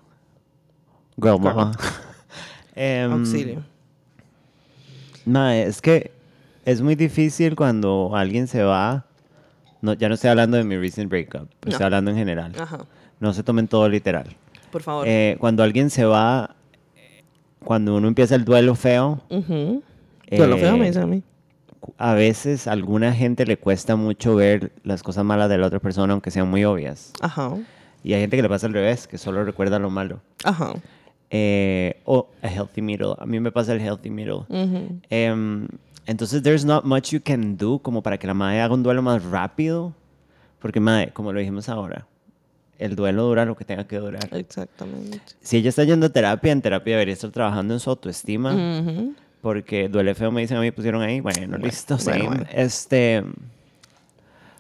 Girl, mamá. (laughs) Em, auxilio. mae, es que es muy difícil cuando alguien se va. No, ya no estoy hablando de mi recent breakup. No. Estoy hablando en general. Ajá, No se tomen todo literal. por favor. Eh, cuando alguien se va, eh, cuando uno empieza el duelo feo, Ujú. Duelo feo, eh, me dicen a mí. a veces a alguna gente le cuesta mucho ver las cosas malas de la otra persona, aunque sean muy obvias. Ajá, Y hay gente que le pasa al revés, que solo recuerda lo malo. ajá. Eh, o a healthy middle. A mí me pasa el healthy middle. Em, entonces, there's not much you can do como para que la madre haga un duelo más rápido. Porque, madre, como lo dijimos ahora, el duelo dura lo que tenga que durar. Exactamente. Si ella está yendo a terapia, en terapia debería estar trabajando en su autoestima. Porque duele feo, me dicen a mí, pusieron ahí. Bueno, listo, bueno, same. bueno. Este.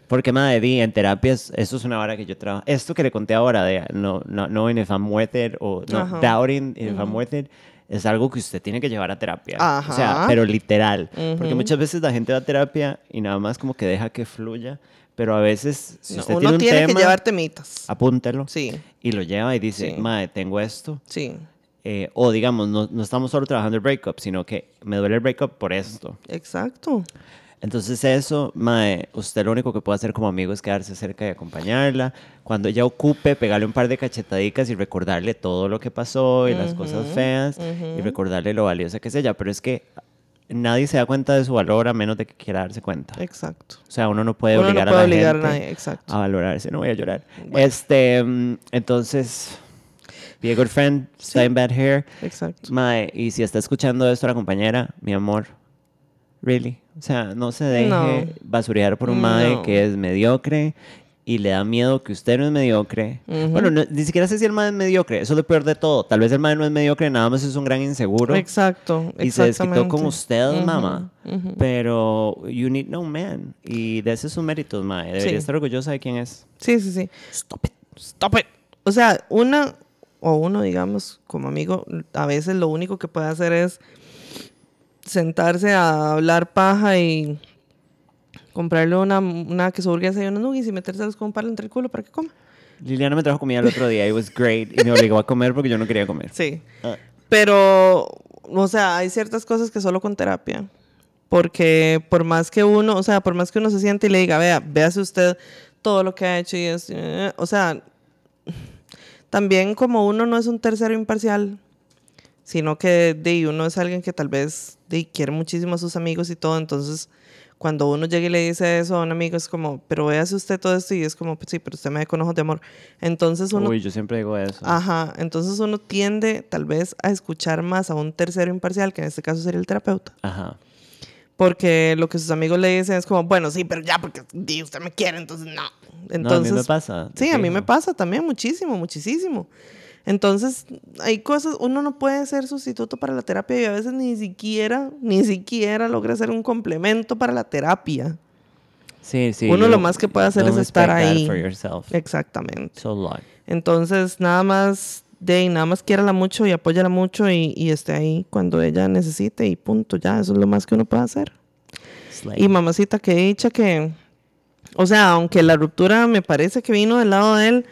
Porque, madre, di, en terapias, esto es una vara que yo trabajo. Esto que le conté ahora de no, no, knowing if I'm worth it o no, Ajá. doubting if I'm worth it, es algo que usted tiene que llevar a terapia. O sea, Ajá. pero literal. Porque muchas veces la gente va a terapia y nada más como que deja que fluya. Pero a veces, si No, usted uno tiene un tiene tema, que llevar temitas. apúntelo Sí, y lo lleva y dice, Sí. madre, tengo esto. sí, Eh, o digamos, no, no estamos solo trabajando el breakup, sino que me duele el breakup por esto. exacto. Entonces eso, mae, usted lo único que puede hacer como amigo es quedarse cerca y acompañarla. Cuando ella ocupe, pegarle un par de cachetadicas y recordarle todo lo que pasó y las cosas feas y recordarle lo valiosa que es ella. Pero es que nadie se da cuenta de su valor a menos de que quiera darse cuenta. Exacto. O sea, uno no puede Uno no obligar puede a la obligar a nadie, exacto. a valorarse. No voy a llorar. Este, mm, entonces, be a good friend, stay in bad hair. Exacto. Mae, y si está escuchando esto la compañera, mi amor, really, o sea, no se deje No. basurear por un mae No. que es mediocre y le da miedo que usted no es mediocre. Bueno, no- ni siquiera sé si el mae es mediocre, eso es lo peor de todo. Tal vez el mae no es mediocre, nada más es un gran inseguro Exacto. y se desquitó con usted, mamá. Pero you need no man y de ese sus méritos, mae. Debería Sí. estar orgullosa de quién es. Sí, sí, sí. Stop it. Stop it. O sea, una o uno, digamos, como amigo, a veces lo único que puede hacer es sentarse a hablar paja y comprarle una, una queso hamburguesa y unos nuggets y metérselos con un palo entre el culo para que coma. Liliana me trajo comida el otro día, it was great, y me obligó a comer porque yo no quería comer. Sí. Ah. Pero, o sea, hay ciertas cosas que solo con terapia. Porque por más que uno, o sea, por más que uno se siente y le diga, vea, véase usted todo lo que ha hecho y es, eh, o sea, también como uno no es un tercero imparcial, sino que de uno es alguien que tal vez de, quiere muchísimo a sus amigos y todo, entonces cuando uno llega y le dice eso a un amigo es como, pero véase usted todo esto y es como, sí, pero usted me ve con ojos de amor. Entonces uno Uy, yo siempre digo eso. Ajá, entonces uno tiende tal vez a escuchar más a un tercero imparcial, que en este caso sería el terapeuta, Ajá. porque lo que sus amigos le dicen es como, bueno, sí, pero ya, porque di, usted me quiere, entonces no. Entonces, no, a mí me pasa. Sí, a mí me pasa también muchísimo, muchísimo. Entonces, hay cosas, uno no puede ser sustituto para la terapia y a veces ni siquiera, ni siquiera logra ser un complemento para la terapia. Sí, sí. uno you lo más que puede hacer es estar ahí. Exactamente. Lot. Entonces, nada más, de nada más quiérala mucho y apóyala mucho y, y esté ahí cuando ella necesite y punto, ya, eso es lo más que uno puede hacer. Slay. Y mamacita, que dicha que, o sea, aunque la ruptura me parece que vino del lado de él,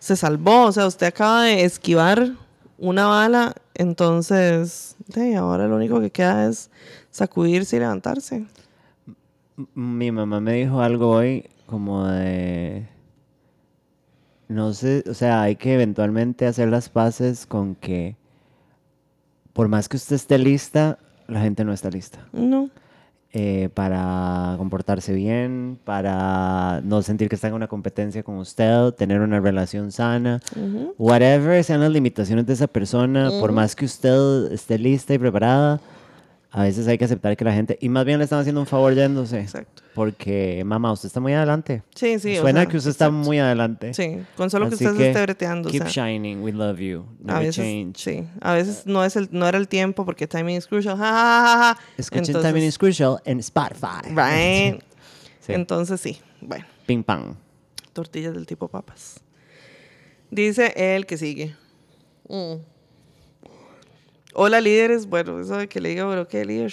se salvó, o sea, usted acaba de esquivar una bala, entonces, de, ahora lo único que queda es sacudirse y levantarse. Mi mamá me dijo algo hoy como de... No sé, o sea, hay que eventualmente hacer las paces con que por más que usted esté lista, la gente no está lista. No, eh, para comportarse bien, para no sentir que está en una competencia con usted, tener una relación sana, whatever sean las limitaciones de esa persona, por más que usted esté lista y preparada, a veces hay que aceptar que la gente, y más bien le están haciendo un favor yéndose. Exacto. Porque, mamá, usted está muy adelante. Sí, sí. o Suena sea, que usted está muy adelante. Sí, con solo que usted se esté breteando. o Keep sea, shining, we love you. a Never veces, change. sí, a veces no, es el, no era el tiempo porque timing is crucial. Ja, ja, ja, ja, ja. Escuchen Entonces, Timing is Crucial en Spotify. Right. (laughs) Sí. Entonces sí, bueno, Ping pong. tortillas del tipo papas. Dice el que sigue. Mm. Hola líderes, bueno, eso de que le diga, pero qué líder.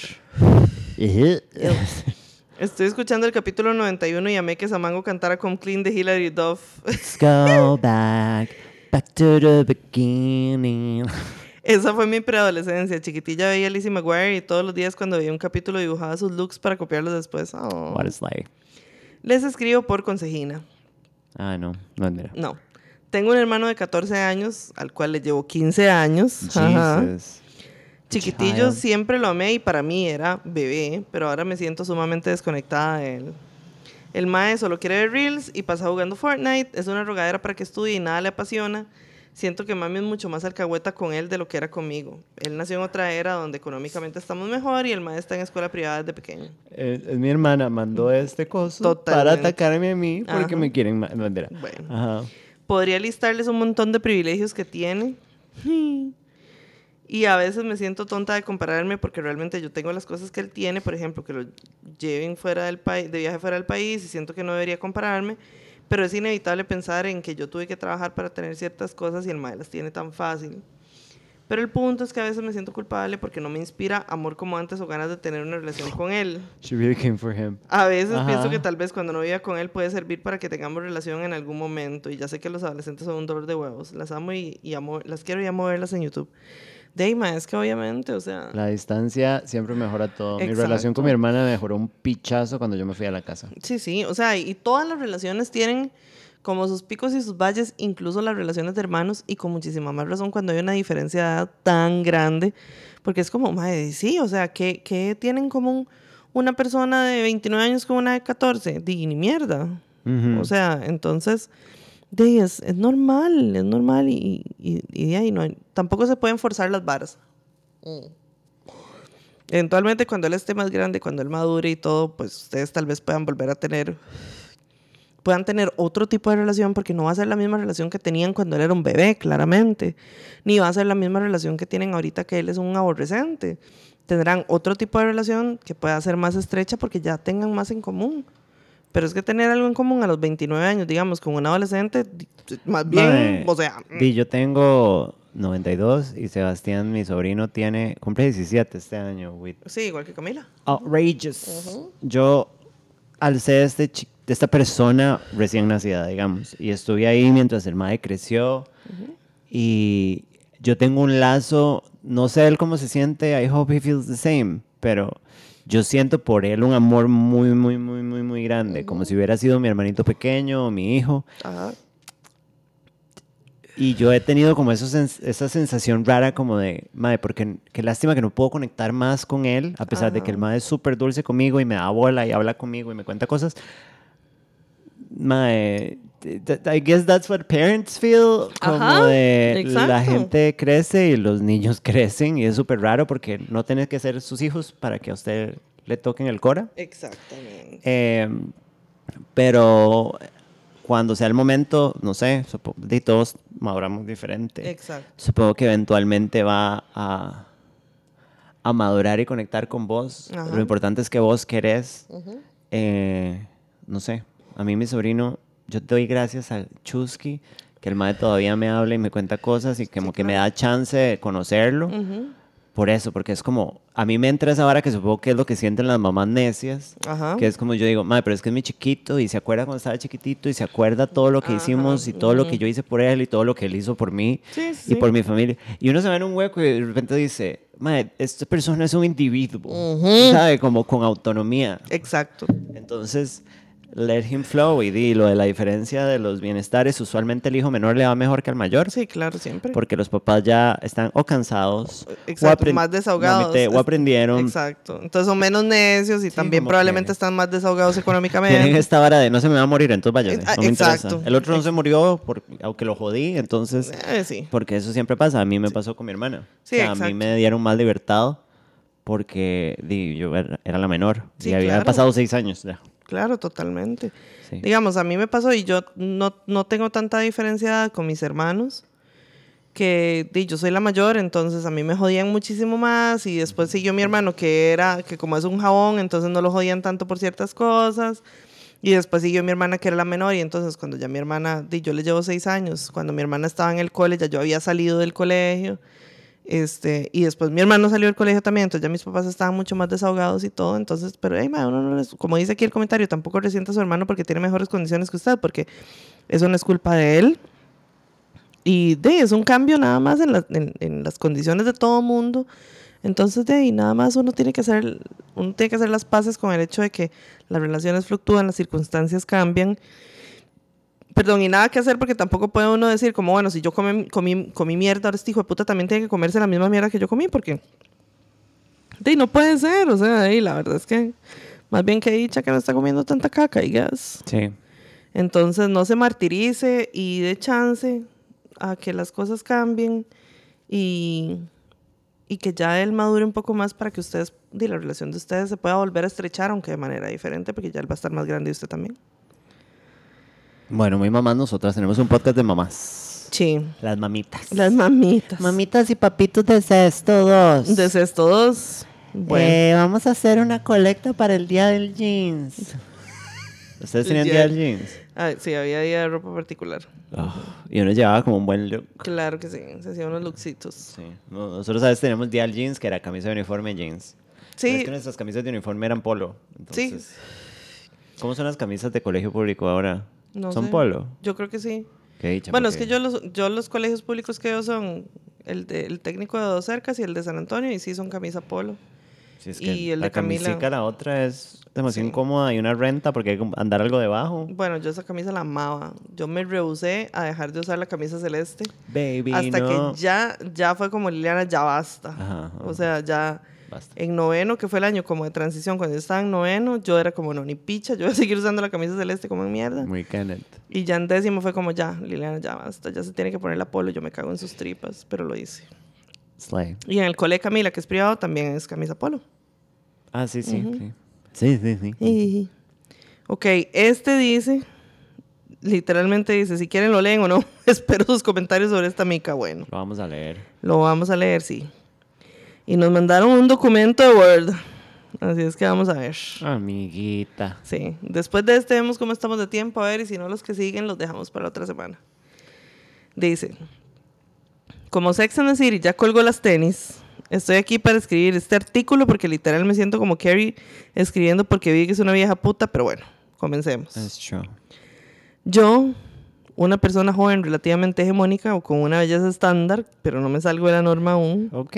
Estoy escuchando el capítulo 91 y amé que Samango cantara con Clean de Hilary Duff. Let's go back, back to the beginning. Esa fue mi preadolescencia. Chiquitilla veía a Lizzie McGuire y todos los días cuando veía un capítulo dibujaba sus looks para copiarlos después. Oh. What is life? Les escribo por consejina. Ah, no, no, mira. No. Tengo un hermano de 14 años al cual le llevo 15 años. Ajá. Chiquitillo Child. siempre lo amé y para mí era bebé, pero ahora me siento sumamente desconectada de él. El mae solo quiere ver reels y pasa jugando Fortnite. Es una rogadera para que estudie y nada le apasiona. Siento que mami es mucho más alcahueta con él de lo que era conmigo. Él nació en otra era donde económicamente estamos mejor y el mae está en escuela privada desde pequeño. Eh, es mi hermana mandó este coso para atacarme a mí porque Ajá. me quieren. ma- No, mentira. Bueno. Ajá. Podría listarles un montón de privilegios que tiene. Y a veces me siento tonta de compararme porque realmente yo tengo las cosas que él tiene, por ejemplo, que lo lleven fuera del país, de viaje fuera del país y siento que no debería compararme, pero es inevitable pensar en que yo tuve que trabajar para tener ciertas cosas y el mae las tiene tan fácil. Pero el punto es que a veces me siento culpable porque no me inspira amor como antes o ganas de tener una relación con él. She really came for him. A veces Ajá. pienso que tal vez cuando no viva con él puede servir para que tengamos relación en algún momento. Y ya sé que los adolescentes son un dolor de huevos. Las amo y, y amo, las quiero y amo verlas en YouTube. Deima, es que obviamente, o sea, La distancia siempre mejora todo. Mi relación con mi hermana mejoró un pichazo cuando yo me fui a la casa. sí, sí, o sea, y todas las relaciones tienen como sus picos y sus valles, incluso las relaciones de hermanos, y con muchísima más razón cuando hay una diferencia de edad tan grande, porque es como, madre, sí, o sea, ¿qué, qué tienen en común una persona de 29 años con una de 14? Di, ni mierda. O sea, entonces, de ahí es, es normal, es normal y, y, y de ahí no hay- tampoco se pueden forzar las varas. Eventualmente cuando él esté más grande, cuando él madure y todo, pues ustedes tal vez puedan volver a tener, puedan tener otro tipo de relación porque no va a ser la misma relación que tenían cuando él era un bebé, claramente, ni va a ser la misma relación que tienen ahorita que él es un aborrecente. Tendrán otro tipo de relación que pueda ser más estrecha porque ya tengan más en común. Pero es que tener algo en común a los 29 años, digamos, con un adolescente, más bien, o sea, mm, Di, yo tengo 92 y Sebastián, mi sobrino, tiene cumple 17 este año. with sí, igual que Camila. outrageous. Yo, al ser este de esta persona recién nacida, digamos, y estuve ahí mientras el madre creció, y yo tengo un lazo, no sé él cómo se siente, I hope he feels the same, pero yo siento por él un amor muy, muy, muy, muy, muy grande, como si hubiera sido mi hermanito pequeño o mi hijo. Ajá. Y yo he tenido como eso, sens- esa sensación rara como de, madre, porque qué lástima que no puedo conectar más con él, a pesar de que el madre es súper dulce conmigo y me da bola y habla conmigo y me cuenta cosas. Th- I guess that's what parents feel, como Ajá, de la gente crece y los niños (laughs) crecen y es súper raro porque no tenés que ser sus hijos para que a usted le toquen el cora. Exactamente. Eh, pero cuando sea el momento, no sé, de todos maduramos diferente. Exacto. Supongo que eventualmente va a, a madurar y conectar con vos. Ajá. Lo importante es que vos querés, eh, no sé, a mí mi sobrino, yo doy gracias a Chusky, que el madre todavía me habla y me cuenta cosas y como que me da chance de conocerlo. Por eso, porque es como, a mí me entra esa vara que supongo que es lo que sienten las mamás necias, Ajá. que es como yo digo, madre, pero es que es mi chiquito y se acuerda cuando estaba chiquitito y se acuerda todo lo que Ajá, hicimos y todo lo que yo hice por él y todo lo que él hizo por mí Sí, y por mi familia. Y uno se ve en un hueco y de repente dice, madre, esta persona es un individuo, Ujú. ¿sabe? Como con autonomía. Exacto. Entonces, let him flow. Y di, lo de la diferencia de los bienestares, usualmente el hijo menor le va mejor que al mayor. Sí, claro, siempre. Porque los papás ya están o cansados o, Exacto, apren- más desahogados. mamite, o aprendieron. Exacto. Entonces son menos necios y también probablemente que- están más desahogados (laughs) económicamente. Tienen esta vara de no se me va a morir, entonces vaya. Ah, me exacto. El otro no se murió, por, aunque lo jodí, entonces. Eh, sí. Porque eso siempre pasa. A mí me pasó con mi hermana. Sí, o sea, a exacto. mí me dieron más libertad porque di, yo era, era la menor. Sí, y claro. pasado seis años ya. Claro, totalmente. Sí. Digamos, a mí me pasó y yo no, no tengo tanta diferencia con mis hermanos, que di, yo soy la mayor, entonces a mí me jodían muchísimo más y después siguió mi hermano que era, que como es un jabón, entonces no lo jodían tanto por ciertas cosas. Y después siguió mi hermana que era la menor y entonces cuando ya mi hermana, yo le llevo seis años, cuando mi hermana estaba en el cole, ya yo había salido del colegio. Este, y después mi hermano salió del colegio también, entonces ya mis papás estaban mucho más desahogados y todo, entonces, pero hey, ma, uno no les- como dice aquí el comentario, tampoco resienta a su hermano porque tiene mejores condiciones que usted, porque eso no es culpa de él. Y de, es un cambio nada más en, la- en- las condiciones de todo mundo. Entonces, de ahí nada más uno tiene que hacer, uno tiene que hacer las paces con el hecho de que las relaciones fluctúan, las circunstancias cambian. Perdón, y nada que hacer porque tampoco puede uno decir como, bueno, si yo comí, comí, comí mierda, ahora este hijo de puta también tiene que comerse la misma mierda que yo comí, porque de, no puede ser, o sea, ahí la verdad es que más bien que dicha que no está comiendo tanta caca, y gas. Sí. Entonces no se martirice y dé chance a que las cosas cambien y, y que ya él madure un poco más para que ustedes, de la relación de ustedes se pueda volver a estrechar, aunque de manera diferente, porque ya él va a estar más grande y usted también. Bueno, muy mamás, nosotras tenemos un podcast de mamás. Sí, Las mamitas. las mamitas. Mamitas y papitos de cesto 2. De estos dos, bueno. Eh, vamos a hacer una colecta para el día del jeans. ¿Ustedes tenían día del jeans? Ah, sí, había día de ropa particular. Oh, y uno llevaba como un buen look. Claro que sí, se hacían unos looksitos. Sí. No- Nosotros a veces teníamos día del jeans, que era camisa de uniforme jeans. Pero Sí, Es que nuestras camisas de uniforme eran polo. Entonces, ¿Cómo son las camisas de colegio público ahora? No ¿Son sé. polo? Yo creo que sí. Dicha, Bueno, es que yo los, yo los colegios públicos que veo son el, de- el técnico de Dos Cercas y el de San Antonio, y sí son camisa polo. Sí, es que y el la de Camila- camisica, la otra es demasiado Sí. incómoda y una renta porque hay que andar algo debajo. Bueno, yo esa camisa la amaba. Yo me rehusé a dejar de usar la camisa celeste Baby, hasta no. que ya, ya fue como Liliana, ya basta. Ajá, ajá. O sea, ya Basta. en noveno, que fue el año como de transición, cuando yo estaba en noveno, yo era como, no, ni picha, yo voy a seguir usando la camisa celeste como en mierda. Muy Kenneth. Y ya en décimo fue como, ya, Liliana, ya basta, ya se tiene que poner la polo, yo me cago en sus tripas, pero lo hice. Slay. Y en el cole Camila, que es privado, también es camisa polo. Ah, sí, sí. sí. Sí, sí, sí. Ok, este dice, literalmente dice, si quieren lo leen o no, (laughs) espero sus comentarios sobre esta mica. Bueno, Lo vamos a leer. lo vamos a leer, sí. Y nos mandaron un documento de Word. Así es que vamos a ver. Amiguita. Sí, después de este vemos cómo estamos de tiempo, a ver, y si no los que siguen los dejamos para otra semana. Dice, como Sex and the City ya colgó las tenis, estoy aquí para escribir este artículo porque literal me siento como Carrie escribiendo porque vi que es una vieja puta, pero bueno, comencemos. That's true. Yo, una persona joven relativamente hegemónica o con una belleza estándar, pero no me salgo de la norma aún, Ok.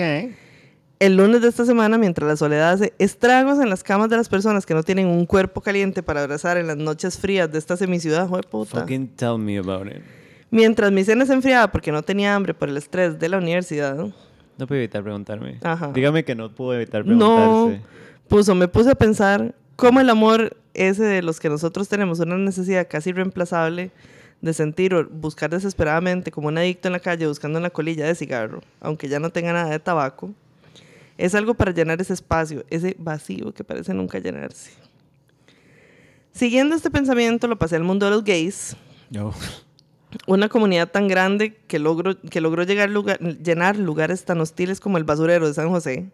El lunes de esta semana, mientras la soledad hace estragos en las camas de las personas que no tienen un cuerpo caliente para abrazar en las noches frías de esta semiciudad, joder puta. Fucking tell me about it. Mientras mi cena se enfriaba porque no tenía hambre por el estrés de la universidad, ¿no? No puedo evitar preguntarme. Ajá. Dígame que no puedo evitar no preguntarse. puso, me puse a pensar cómo el amor ese de los que nosotros tenemos una necesidad casi reemplazable de sentir o buscar desesperadamente como un adicto en la calle buscando una colilla de cigarro, aunque ya no tenga nada de tabaco, es algo para llenar ese espacio, ese vacío que parece nunca llenarse. Siguiendo este pensamiento, lo pasé al mundo de los gays, una comunidad tan grande que logró, que logró llegar lugar- llenar lugares tan hostiles como el basurero de San José.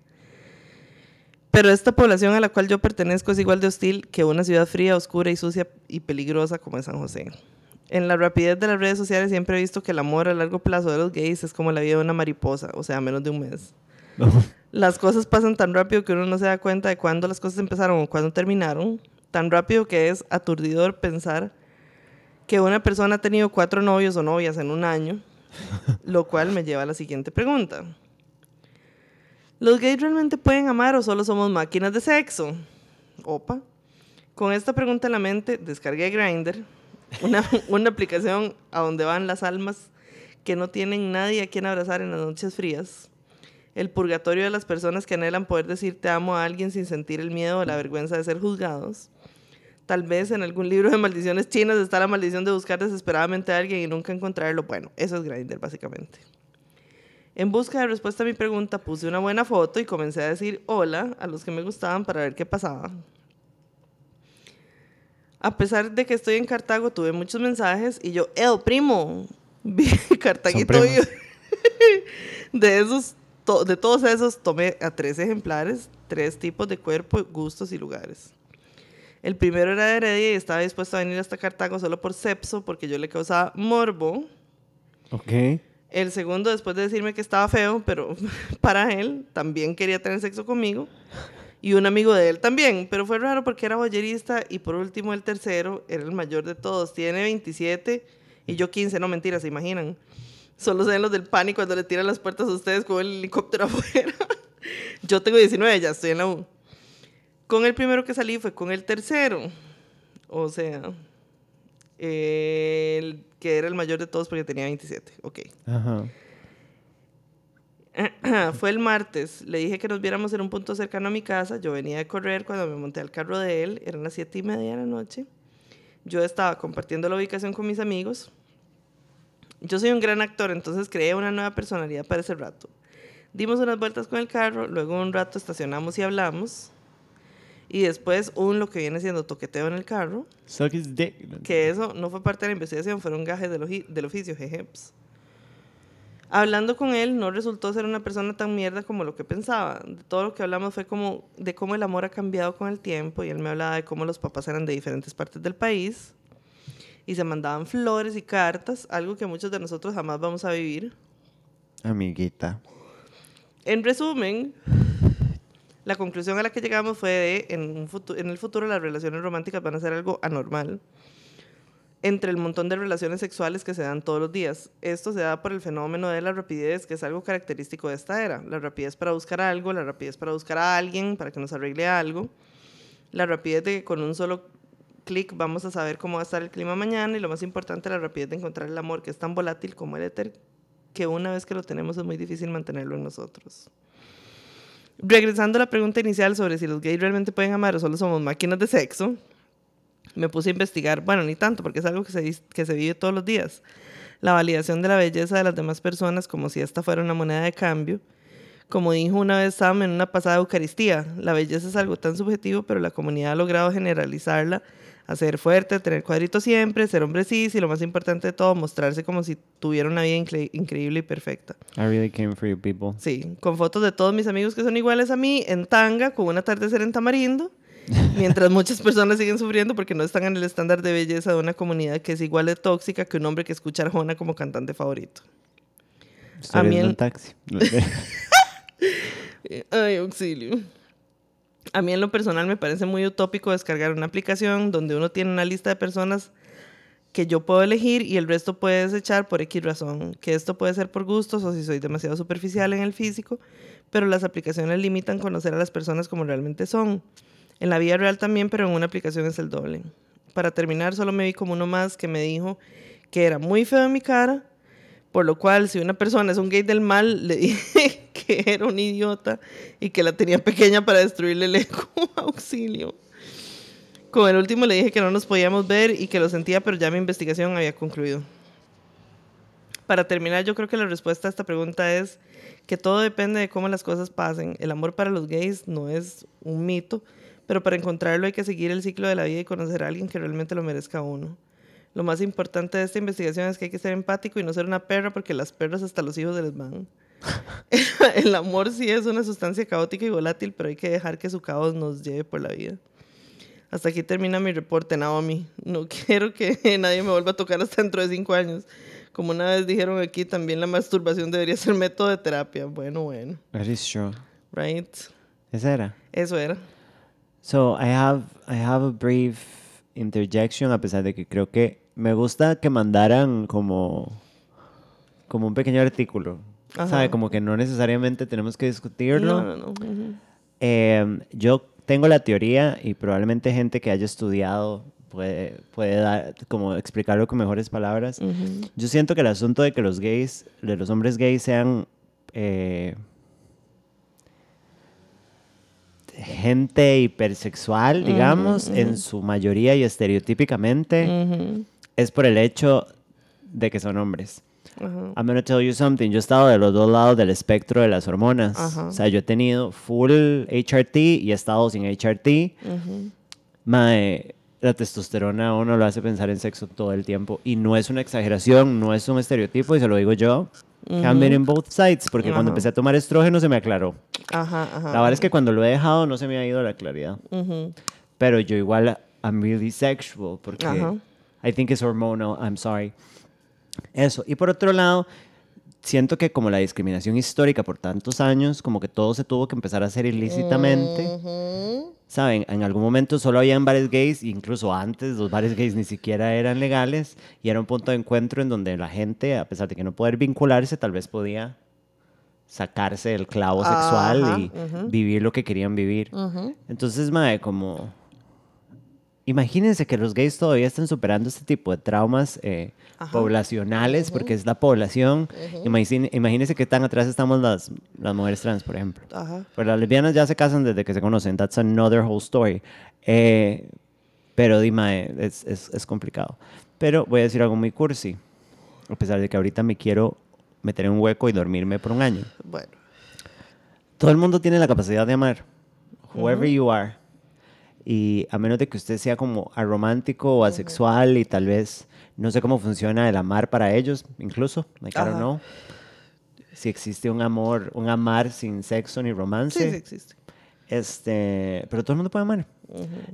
Pero esta población a la cual yo pertenezco es igual de hostil que una ciudad fría, oscura y sucia y peligrosa como es San José. En la rapidez de las redes sociales siempre he visto que el amor a largo plazo de los gays es como la vida de una mariposa, o sea, menos de un mes. Las cosas pasan tan rápido que uno no se da cuenta de cuándo las cosas empezaron o cuándo terminaron. Tan rápido que es aturdidor pensar que una persona ha tenido cuatro novios o novias en un año, (laughs) lo cual me lleva a la siguiente pregunta. ¿Los gays realmente pueden amar o solo somos máquinas de sexo? Opa. Con esta pregunta en la mente, descargué Grindr, una, (laughs) una aplicación a donde van las almas que no tienen nadie a quien abrazar en las noches frías. El purgatorio de las personas que anhelan poder decir te amo a alguien sin sentir el miedo o la vergüenza de ser juzgados. Tal vez en algún libro de maldiciones chinas está la maldición de buscar desesperadamente a alguien y nunca encontrarlo. Bueno, eso es Grindr básicamente. En busca de respuesta a mi pregunta puse una buena foto y comencé a decir hola a los que me gustaban para ver qué pasaba. A pesar de que estoy en Cartago, tuve muchos mensajes y yo, el primo, (laughs) vi Cartaguito (laughs) de esos, to- de todos esos tomé a tres ejemplares, tres tipos de cuerpo, gustos y lugares. El primero era de Heredia y estaba dispuesto a venir hasta Cartago solo por sepso, porque yo le causaba morbo. Ok. El segundo, después de decirme que estaba feo, pero (laughs) para él también quería tener sexo conmigo. Y un amigo de él también, pero fue raro porque era boyerista. Y por último, el tercero era el mayor de todos. Tiene 27 y yo 15, no mentira, se imaginan. Solo se ven los del pánico cuando le tiran las puertas a ustedes con el helicóptero (laughs) afuera. yo tengo 19, ya estoy en la U. Con el primero que salí fue con el tercero. O sea, el que era el mayor de todos porque tenía 27. Ok. Ajá. (clears throat) Fue el martes. Le dije que nos viéramos en un punto cercano a mi casa. Yo venía de correr cuando me monté al carro de él. Eran las siete y media de la noche. Yo estaba compartiendo la ubicación con mis amigos. Yo soy un gran actor, entonces creé una nueva personalidad para ese rato. Dimos unas vueltas con el carro, luego un rato estacionamos y hablamos. Y después un lo que viene siendo toqueteo en el carro. Suck his dick. Que eso no fue parte de la investigación, fueron gajes del, del oficio, jejeps. Hablando con él, no resultó ser una persona tan mierda como lo que pensaba. De todo lo que hablamos fue como de cómo el amor ha cambiado con el tiempo y él me hablaba de cómo los papás eran de diferentes partes del país y se mandaban flores y cartas, algo que muchos de nosotros jamás vamos a vivir. Amiguita. En resumen, la conclusión a la que llegamos fue de en, un futu- en el futuro las relaciones románticas van a ser algo anormal entre el montón de relaciones sexuales que se dan todos los días. Esto se da por el fenómeno de la rapidez, que es algo característico de esta era. La rapidez para buscar algo, la rapidez para buscar a alguien, para que nos arregle algo. La rapidez de que con un solo clic vamos a saber cómo va a estar el clima mañana y lo más importante, la rapidez de encontrar el amor, que es tan volátil como el éter, que una vez que lo tenemos es muy difícil mantenerlo en nosotros. Regresando a la pregunta inicial sobre si los gays realmente pueden amar o solo somos máquinas de sexo, me puse a investigar, bueno, ni tanto, porque es algo que se, que se vive todos los días. La validación de la belleza de las demás personas como si esta fuera una moneda de cambio. Como dijo una vez Sam en una pasada Eucaristía, la belleza es algo tan subjetivo, pero la comunidad ha logrado generalizarla a ser fuerte, tener cuadritos siempre, ser hombre cis y lo más importante de todo, mostrarse como si tuviera una vida incre- increíble y perfecta. I really came for you people. Sí, con fotos de todos mis amigos que son iguales a mí, en tanga, con un atardecer en tamarindo, (laughs) mientras muchas personas siguen sufriendo porque no están en el estándar de belleza de una comunidad que es igual de tóxica que un hombre que escucha a Arjona como cantante favorito. Stories mí el- taxi. (laughs) (laughs) Ay, auxilio. A mí en lo personal me parece muy utópico descargar una aplicación donde uno tiene una lista de personas que yo puedo elegir y el resto puede desechar por X razón. Que esto puede ser por gustos o si soy demasiado superficial en el físico, pero las aplicaciones limitan conocer a las personas como realmente son. En la vida real también, pero en una aplicación es el doble. Para terminar, solo me vi como uno más que me dijo que era muy feo en mi cara, por lo cual si una persona es un gay del mal, le dije (laughs) que era un idiota y que la tenía pequeña para destruirle el ego. (laughs) Auxilio. Con el último le dije que no nos podíamos ver y que lo sentía, pero ya mi investigación había concluido. Para terminar, yo creo que la respuesta a esta pregunta es que todo depende de cómo las cosas pasen. El amor para los gays no es un mito, pero para encontrarlo hay que seguir el ciclo de la vida y conocer a alguien que realmente lo merezca a uno. Lo más importante de esta investigación es que hay que ser empático y no ser una perra porque las perras hasta los hijos se les van. (laughs) el amor sí es una sustancia caótica y volátil, pero hay que dejar que su caos nos lleve por la vida. Hasta aquí termina mi reporte, Naomi. No (laughs) quiero que nadie me vuelva a tocar hasta dentro de cinco años. Como una vez dijeron aquí, también la masturbación debería ser método de terapia. Bueno, bueno. That is true. Right. Esa era. Eso era. So I have I have a brief interjection a pesar de que creo que me gusta que mandaran como como un pequeño artículo. Ajá. ¿Sabe? Como que no necesariamente tenemos que discutirlo. No, no, no. Eh, yo tengo la teoría y probablemente gente que haya estudiado puede, puede dar, como explicarlo con mejores palabras. Yo siento que el asunto de que los gays, de los hombres gays sean eh, gente hipersexual, digamos, en su mayoría y estereotípicamente, es por el hecho de que son hombres. I'm gonna tell you something. Yo he estado de los dos lados del espectro de las hormonas. O sea, yo he tenido full HRT y he estado sin HRT. Mae, la testosterona a uno lo hace pensar en sexo todo el tiempo. Y no es una exageración, no es un estereotipo, y se lo digo yo. Uh -huh. in both sides, porque cuando empecé a tomar estrógeno se me aclaró. Ajá, ajá. La verdad es que cuando lo he dejado no se me ha ido la claridad. Pero yo igual, I'm really sexual, porque I think it's hormonal, I'm sorry. Eso. Y por otro lado, siento que como la discriminación histórica por tantos años, como que todo se tuvo que empezar a hacer ilícitamente. ¿Saben? En algún momento solo habían bares gays, incluso antes los bares gays ni siquiera eran legales y era un punto de encuentro en donde la gente, a pesar de que no poder vincularse, tal vez podía sacarse el clavo sexual y vivir lo que querían vivir. Entonces, madre, como imagínense que los gays todavía están superando este tipo de traumas eh, poblacionales, porque es la población. Imagínense qué tan atrás estamos las, las mujeres trans, por ejemplo. Pero las lesbianas ya se casan desde que se conocen. That's another whole story. Eh, pero dime, es, es, es, complicado. Pero voy a decir algo muy cursi. A pesar de que ahorita me quiero meter en un hueco y dormirme por un año. Bueno. Todo el mundo tiene la capacidad de amar. Whoever you are y a menos de que usted sea como aromántico o asexual y tal vez no sé cómo funciona el amar para ellos, incluso, like, I don't know. Si existe un amor, un amar sin sexo ni romance. Sí, sí existe. Este, pero todo el mundo puede amar.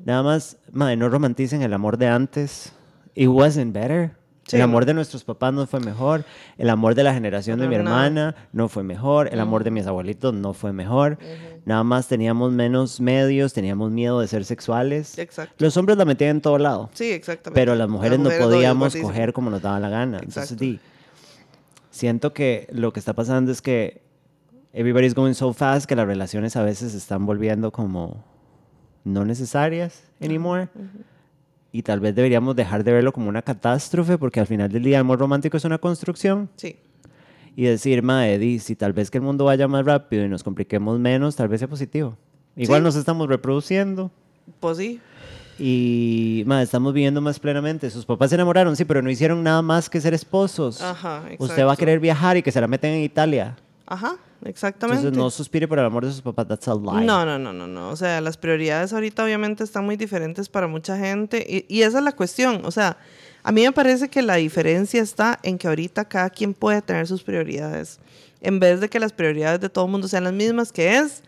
Nada más, madre, no romanticen el amor de antes. It wasn't better. El amor de nuestros papás no fue mejor. El amor de la generación de mi hermana no fue mejor. El amor de mis abuelitos no fue mejor. Nada más teníamos menos medios, teníamos miedo de ser sexuales. Exacto. Los hombres la metían en todo lado. Sí, exactamente. Pero las mujeres, no podíamos coger como nos daba la gana. Entonces, di, siento que lo que está pasando es que everybody's going so fast que las relaciones a veces se están volviendo como no necesarias anymore. Y tal vez deberíamos dejar de verlo como una catástrofe porque al final del día el amor romántico es una construcción. Sí y decir, Eddie, si tal vez que el mundo vaya más rápido y nos compliquemos menos, tal vez sea positivo. Igual nos estamos reproduciendo. Pues sí. Y ma, estamos viviendo más plenamente. Sus papás se enamoraron, sí, pero no hicieron nada más que ser esposos. Ajá, exacto. Usted va a querer viajar y que se la meten en Italia. Ajá, exactamente. Entonces no suspire por el amor de sus papás, that's a lie. No, no, no, no, no. O sea, las prioridades ahorita obviamente están muy diferentes para mucha gente y, y esa es la cuestión. O sea, a mí me parece que la diferencia está en que ahorita cada quien puede tener sus prioridades. En vez de que las prioridades de todo el mundo sean las mismas, que es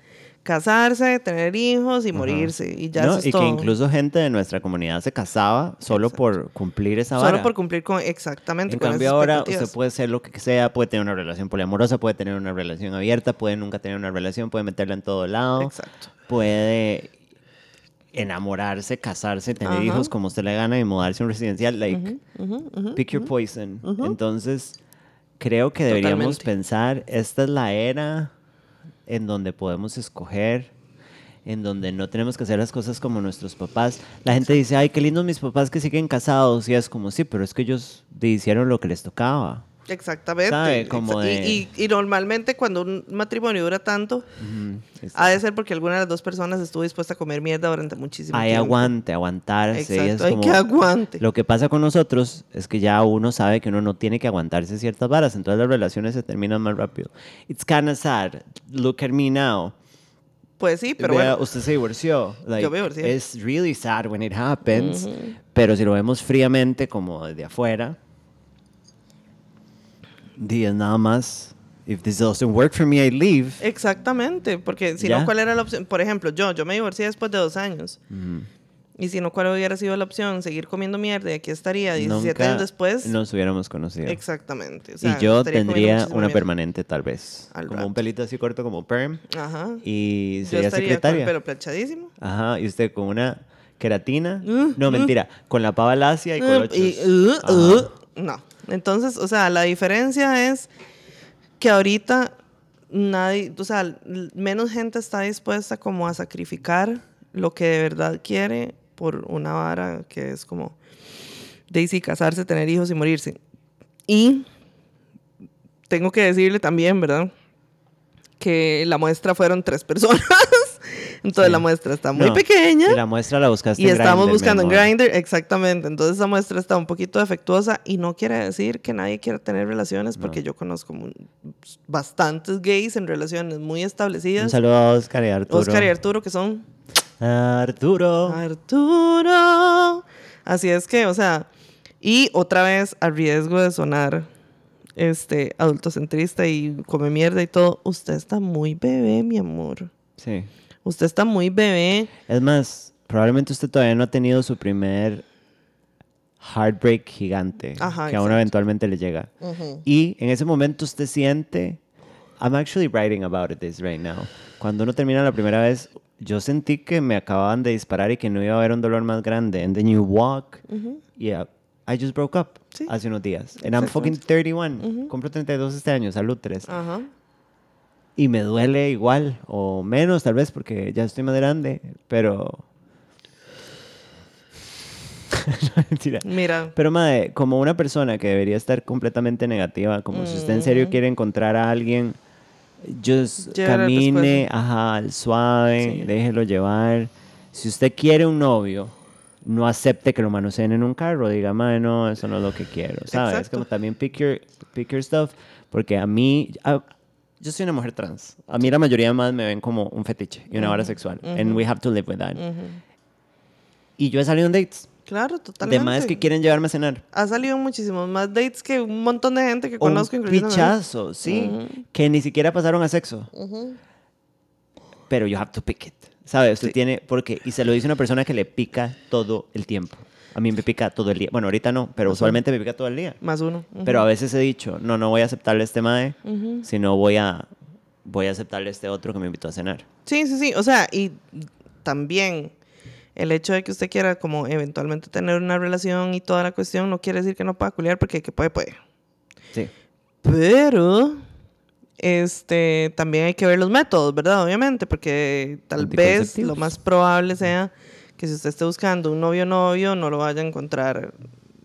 casarse, tener hijos y morirse. Y ya no, eso es y todo. que incluso gente de nuestra comunidad se casaba solo Exacto. por cumplir esa Solo vara. por cumplir con exactamente En con cambio ahora usted puede ser lo que sea, puede tener una relación poliamorosa, puede tener una relación abierta, puede nunca tener una relación, puede meterla en todo lado, Exacto. puede enamorarse, casarse, tener Ajá. hijos como usted le gana y mudarse a un residencial, like pick your poison. Entonces, creo que deberíamos Totalmente. pensar, esta es la era en donde podemos escoger, en donde no tenemos que hacer las cosas como nuestros papás. La gente dice, ay, qué lindos mis papás que siguen casados. Y es como, sí, pero es que ellos hicieron lo que les tocaba. Exactamente. ¿Sabe? Como Exa- y- de- y, y normalmente cuando un matrimonio dura tanto, ha de ser porque alguna de las dos personas estuvo dispuesta a comer mierda durante muchísimo Hay tiempo. aguante, aguantarse. y es Exacto, hay como- que aguante. Lo que pasa con nosotros es que ya uno sabe que uno no tiene que aguantarse ciertas varas, entonces las relaciones se terminan más rápido. It's kind of sad. Look at me now. Pues sí, pero Vea, bueno. usted se divorció. Like, me divorcié. It's really sad when it happens. Pero si lo vemos fríamente, como desde afuera, di, es nada más. If this doesn't work for me, I leave. Exactamente, porque si Ya. no, ¿cuál era la opción? Por ejemplo, yo, yo me divorcié después de dos años. Y si no, ¿cuál hubiera sido la opción? Seguir comiendo mierda y aquí estaría 17 Nunca años después. nos hubiéramos conocido. Exactamente. o sea, y yo tendría una mierda. permanente, tal vez. Al como rato. un pelito así corto, como perm. Ajá. Y Yo sería estaría con el secretaria. pelo planchadísimo. Ajá, y usted con una queratina. Mm, no, mm. mentira. Con la pava lacia y Uh, colochos. y, uh, uh, no. Entonces, o sea, la diferencia es que ahorita nadie, o sea, menos gente está dispuesta como a sacrificar lo que de verdad quiere por una vara que es como Daisy casarse, tener hijos y morirse. Y tengo que decirle también, ¿verdad? Que la muestra fueron tres personas. Entonces Sí. la muestra está muy No, pequeña. Y la muestra la buscaste Y en estamos Grindr, buscando en. Grindr, exactamente. Entonces esa muestra está un poquito defectuosa y no quiere decir que nadie quiera tener relaciones, porque yo conozco bastantes gays en relaciones muy Un establecidas. saludo a Oscar y Arturo. Oscar y Arturo, que son Arturo. Arturo. Así es que, o sea, y otra vez a riesgo de sonar este adultocentrista y come mierda y todo, usted está muy bebé, mi amor. Sí. Usted está muy bebé. Es más, probablemente usted todavía no ha tenido su primer heartbreak gigante Ajá, que aún eventualmente le llega. Y en ese momento usted siente, I'm actually writing about this right now. Cuando uno termina la primera vez, yo sentí que me acababan de disparar y que no iba a haber un dolor más grande. And then you walk, yeah, I just broke up Sí. hace unos días. And I'm fucking 31. Compro 32 este año, salud 3. Y me duele igual, o menos tal vez, porque ya estoy más grande, pero... (laughs) no, mentira. Mira, Pero, madre, como una persona que debería estar completamente negativa, como si usted en serio quiere encontrar a alguien, al camine, ajá, al suave, Sí. déjelo llevar. Si usted quiere un novio, no acepte que lo manoseen en un carro. Diga, madre, no, eso no es lo que quiero, ¿sabes? Es Exacto. como también pick your, pick your stuff, porque a mí... a- yo soy una mujer trans. A mí la mayoría más me ven como un fetiche y una vara sexual. And we have to live with that. Y yo he salido en dates claro, totalmente. de más que quieren llevarme a cenar. Ha salido muchísimos más dates que un montón de gente que un conozco, mí. pichazo, sí, que ni siquiera pasaron a sexo. Pero you have to pick it, ¿sabes? Usted Sí. tiene, porque, y se lo dice una persona que le pica todo el tiempo. A mí me pica todo el día. Bueno, ahorita no, pero usualmente me pica todo el día. Más uno. Ujú. Pero a veces he dicho, no, no voy a aceptarle a este mae, Ujú. sino voy a, voy a aceptarle a este otro que me invitó a cenar. Sí, sí, sí. O sea, y también el hecho de que usted quiera como eventualmente tener una relación y toda la cuestión no quiere decir que no pueda culiar porque que puede, puede. Sí. Pero este también hay que ver los métodos, ¿verdad? Obviamente, porque tal vez lo más probable sea que si usted esté buscando un novio novio, no lo vaya a encontrar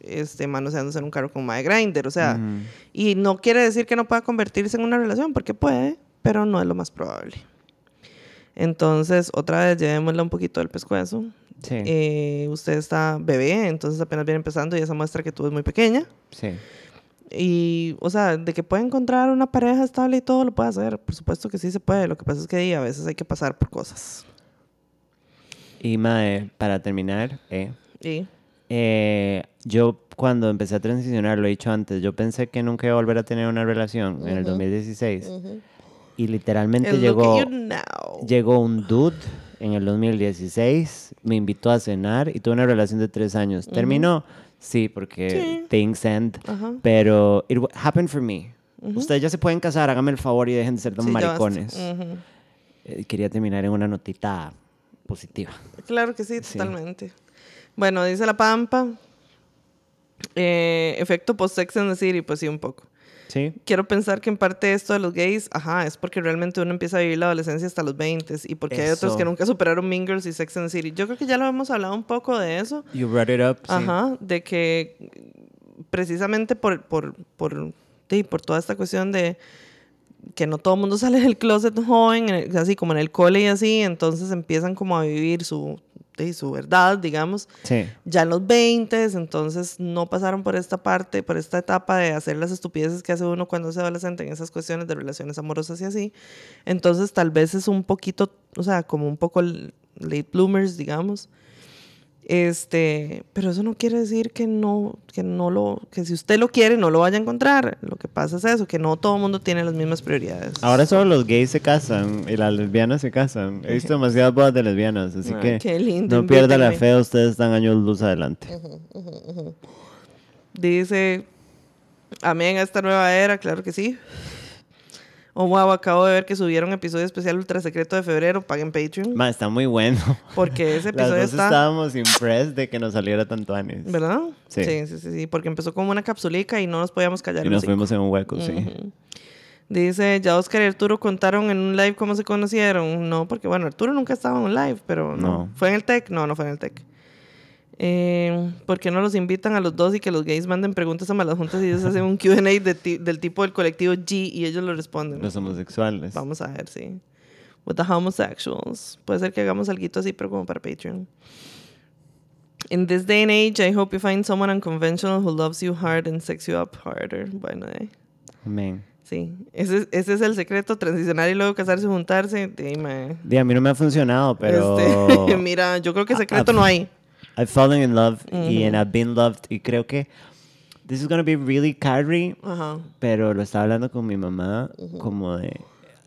este, manoseándose en un carro con de grinder. O sea, y no quiere decir que no pueda convertirse en una relación, porque puede, pero no es lo más probable. Entonces, otra vez, llevémosla un poquito del pescuezo. Sí. Eh, usted está bebé, entonces apenas viene empezando y esa muestra que tú es muy pequeña. sí. Y, o sea, de que puede encontrar una pareja estable y todo, lo puede hacer. Por supuesto que sí se puede. Lo que pasa es que a veces hay que pasar por cosas. Y mae, para terminar, eh, Y, Eh, yo cuando empecé a transicionar, lo he dicho antes, yo pensé que nunca iba a volver a tener una relación en el 2016. Y literalmente And llegó, llegó un dude en el 2016, me invitó a cenar y tuve una relación de tres años. ¿Terminó? Sí, porque Sí. things end. Pero it happened for me. Ustedes ya se pueden casar, háganme el favor y dejen de ser tan Sí, maricones. Eh, quería terminar en una notita positiva. Claro que sí, Sí. totalmente. Bueno, dice la Pampa. eh, efecto post-sex and the city, pues sí, un poco. ¿Sí? Quiero pensar que en parte esto de los gays, ajá, es porque realmente uno empieza a vivir la adolescencia hasta los 20 y porque hay otros que nunca superaron Girls y Sex and the City. Yo creo que ya lo hemos hablado un poco de eso. You brought it up. sí. Ajá, de que precisamente por, por, por, sí, por toda esta cuestión de que no todo el mundo (laughs) sale del closet joven, el- así como en el cole y así, entonces empiezan como a vivir su, su verdad, digamos, Sí. ya en los 20, entonces no pasaron por esta parte, por esta etapa de hacer las estupideces que hace uno cuando es adolescente en esas cuestiones de relaciones amorosas y así. Entonces tal vez es un poquito, o sea, como un poco late bloomers, digamos. Este, pero eso no quiere decir que no, que no lo, que si usted lo quiere no lo vaya a encontrar. Lo que pasa es eso, que no todo el mundo tiene las mismas prioridades. Ahora solo los gays se casan y las lesbianas se casan. He visto demasiadas bodas de lesbianas, así Ay, que qué lindo, no pierda la fe, ustedes están años luz adelante. Dice, amén a esta nueva era, claro que sí. Oh, wow, acabo de ver que subieron episodio especial ultra secreto de febrero, paguen Patreon. Ma, está muy bueno. Porque (laughs) ese Las episodio dos está... estábamos impressed de que nos saliera tanto anis. ¿Verdad? Sí. sí, sí, sí, sí, porque empezó como una capsulica y no nos podíamos callar. Y nos cinco. fuimos en un hueco, sí. Dice, ya Oscar y Arturo contaron en un live cómo se conocieron. No, porque bueno, Arturo nunca estaba en un live, pero no. No. ¿Fue en el TEC? No, no fue en el TEC. Eh, ¿Por qué no los invitan a los dos y que los gays manden preguntas a malas juntas y ellos hacen un Q&A de ti- del tipo del colectivo G y ellos lo responden? Los homosexuales. Vamos a ver, sí. With the homosexuals. Puede ser que hagamos algo así, pero como para Patreon. In this day and age, I hope you find someone unconventional who loves you hard and sex you up harder. Bueno, eh. Amén. Sí. Ese, ese es el secreto, transicionar y luego casarse, juntarse. Dime. Di, a mí no me ha funcionado, pero... Este, (laughs) mira, yo creo que secreto Ah, no hay. I've fallen in love y and I've been loved y creo que this is gonna be really Carrie, Ajá. pero lo estaba hablando con mi mamá como de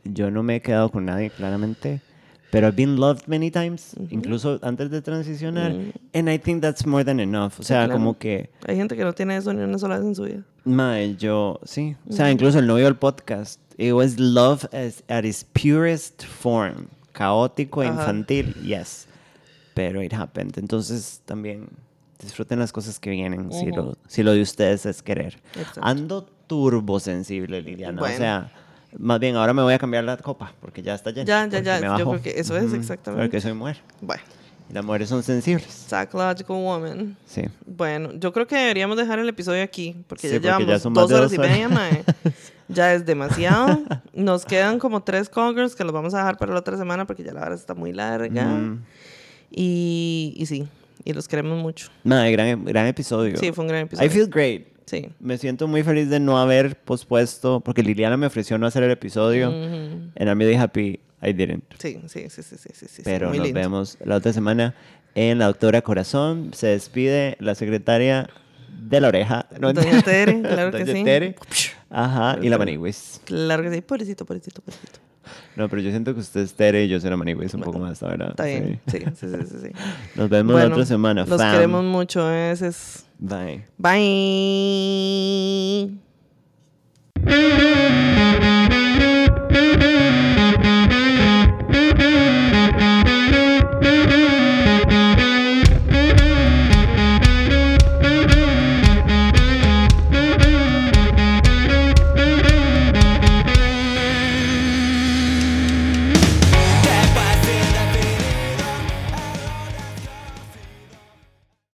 yo no me he quedado con nadie claramente, pero I've been loved many times, incluso antes de transicionar, and I think that's more than enough. O sea, claro. como que Hay gente que no tiene eso ni una sola vez en su vida. mae, yo sí, o sea, incluso el novio del podcast, it was love as, at its purest form, caótico infantil, yes. Pero it happened. Entonces también disfruten las cosas que vienen si, lo, si lo de ustedes es querer. Exacto. Ando turbo sensible, Liliana. Bueno. O sea, más bien ahora me voy a cambiar la copa porque ya está llena. Ya, ya, ya, me yo creo que eso es exactamente. Porque soy mujer. Bueno, Y las mujeres son sensibles. psychological woman. Sí. Bueno, yo creo que deberíamos dejar el episodio aquí, porque Sí, ya porque ya llevamos son más dos horas dos y media, mae. (laughs) Ya es demasiado. Nos quedan como tres covers que los vamos a dejar para la otra semana porque ya la hora está muy larga. Mm. Y, y sí, y los queremos mucho. Mae, gran, gran episodio. Sí, fue un gran I episodio. feel great. Sí. Me siento muy feliz de no haber pospuesto, porque Liliana me ofreció no hacer el episodio, Ujú. and I'm really happy I didn't. Sí, sí, sí, sí, sí, sí, sí, Pero muy nos lindo. vemos la otra semana en La Doctora Corazón. Se despide la secretaria de la oreja. No, Doña Tere, claro (laughs) que Doña sí. Tere. Ajá, y la Manigüis. Claro que sí, pobrecito, pobrecito, pobrecito. No, pero yo siento que usted es Tere y yo soy la Manigüis un poco más, verdad. Está bien, Sí. sí, sí, sí, sí. sí. (laughs) Nos vemos la otra semana. Los fam. queremos mucho, ese es... Bye. Bye.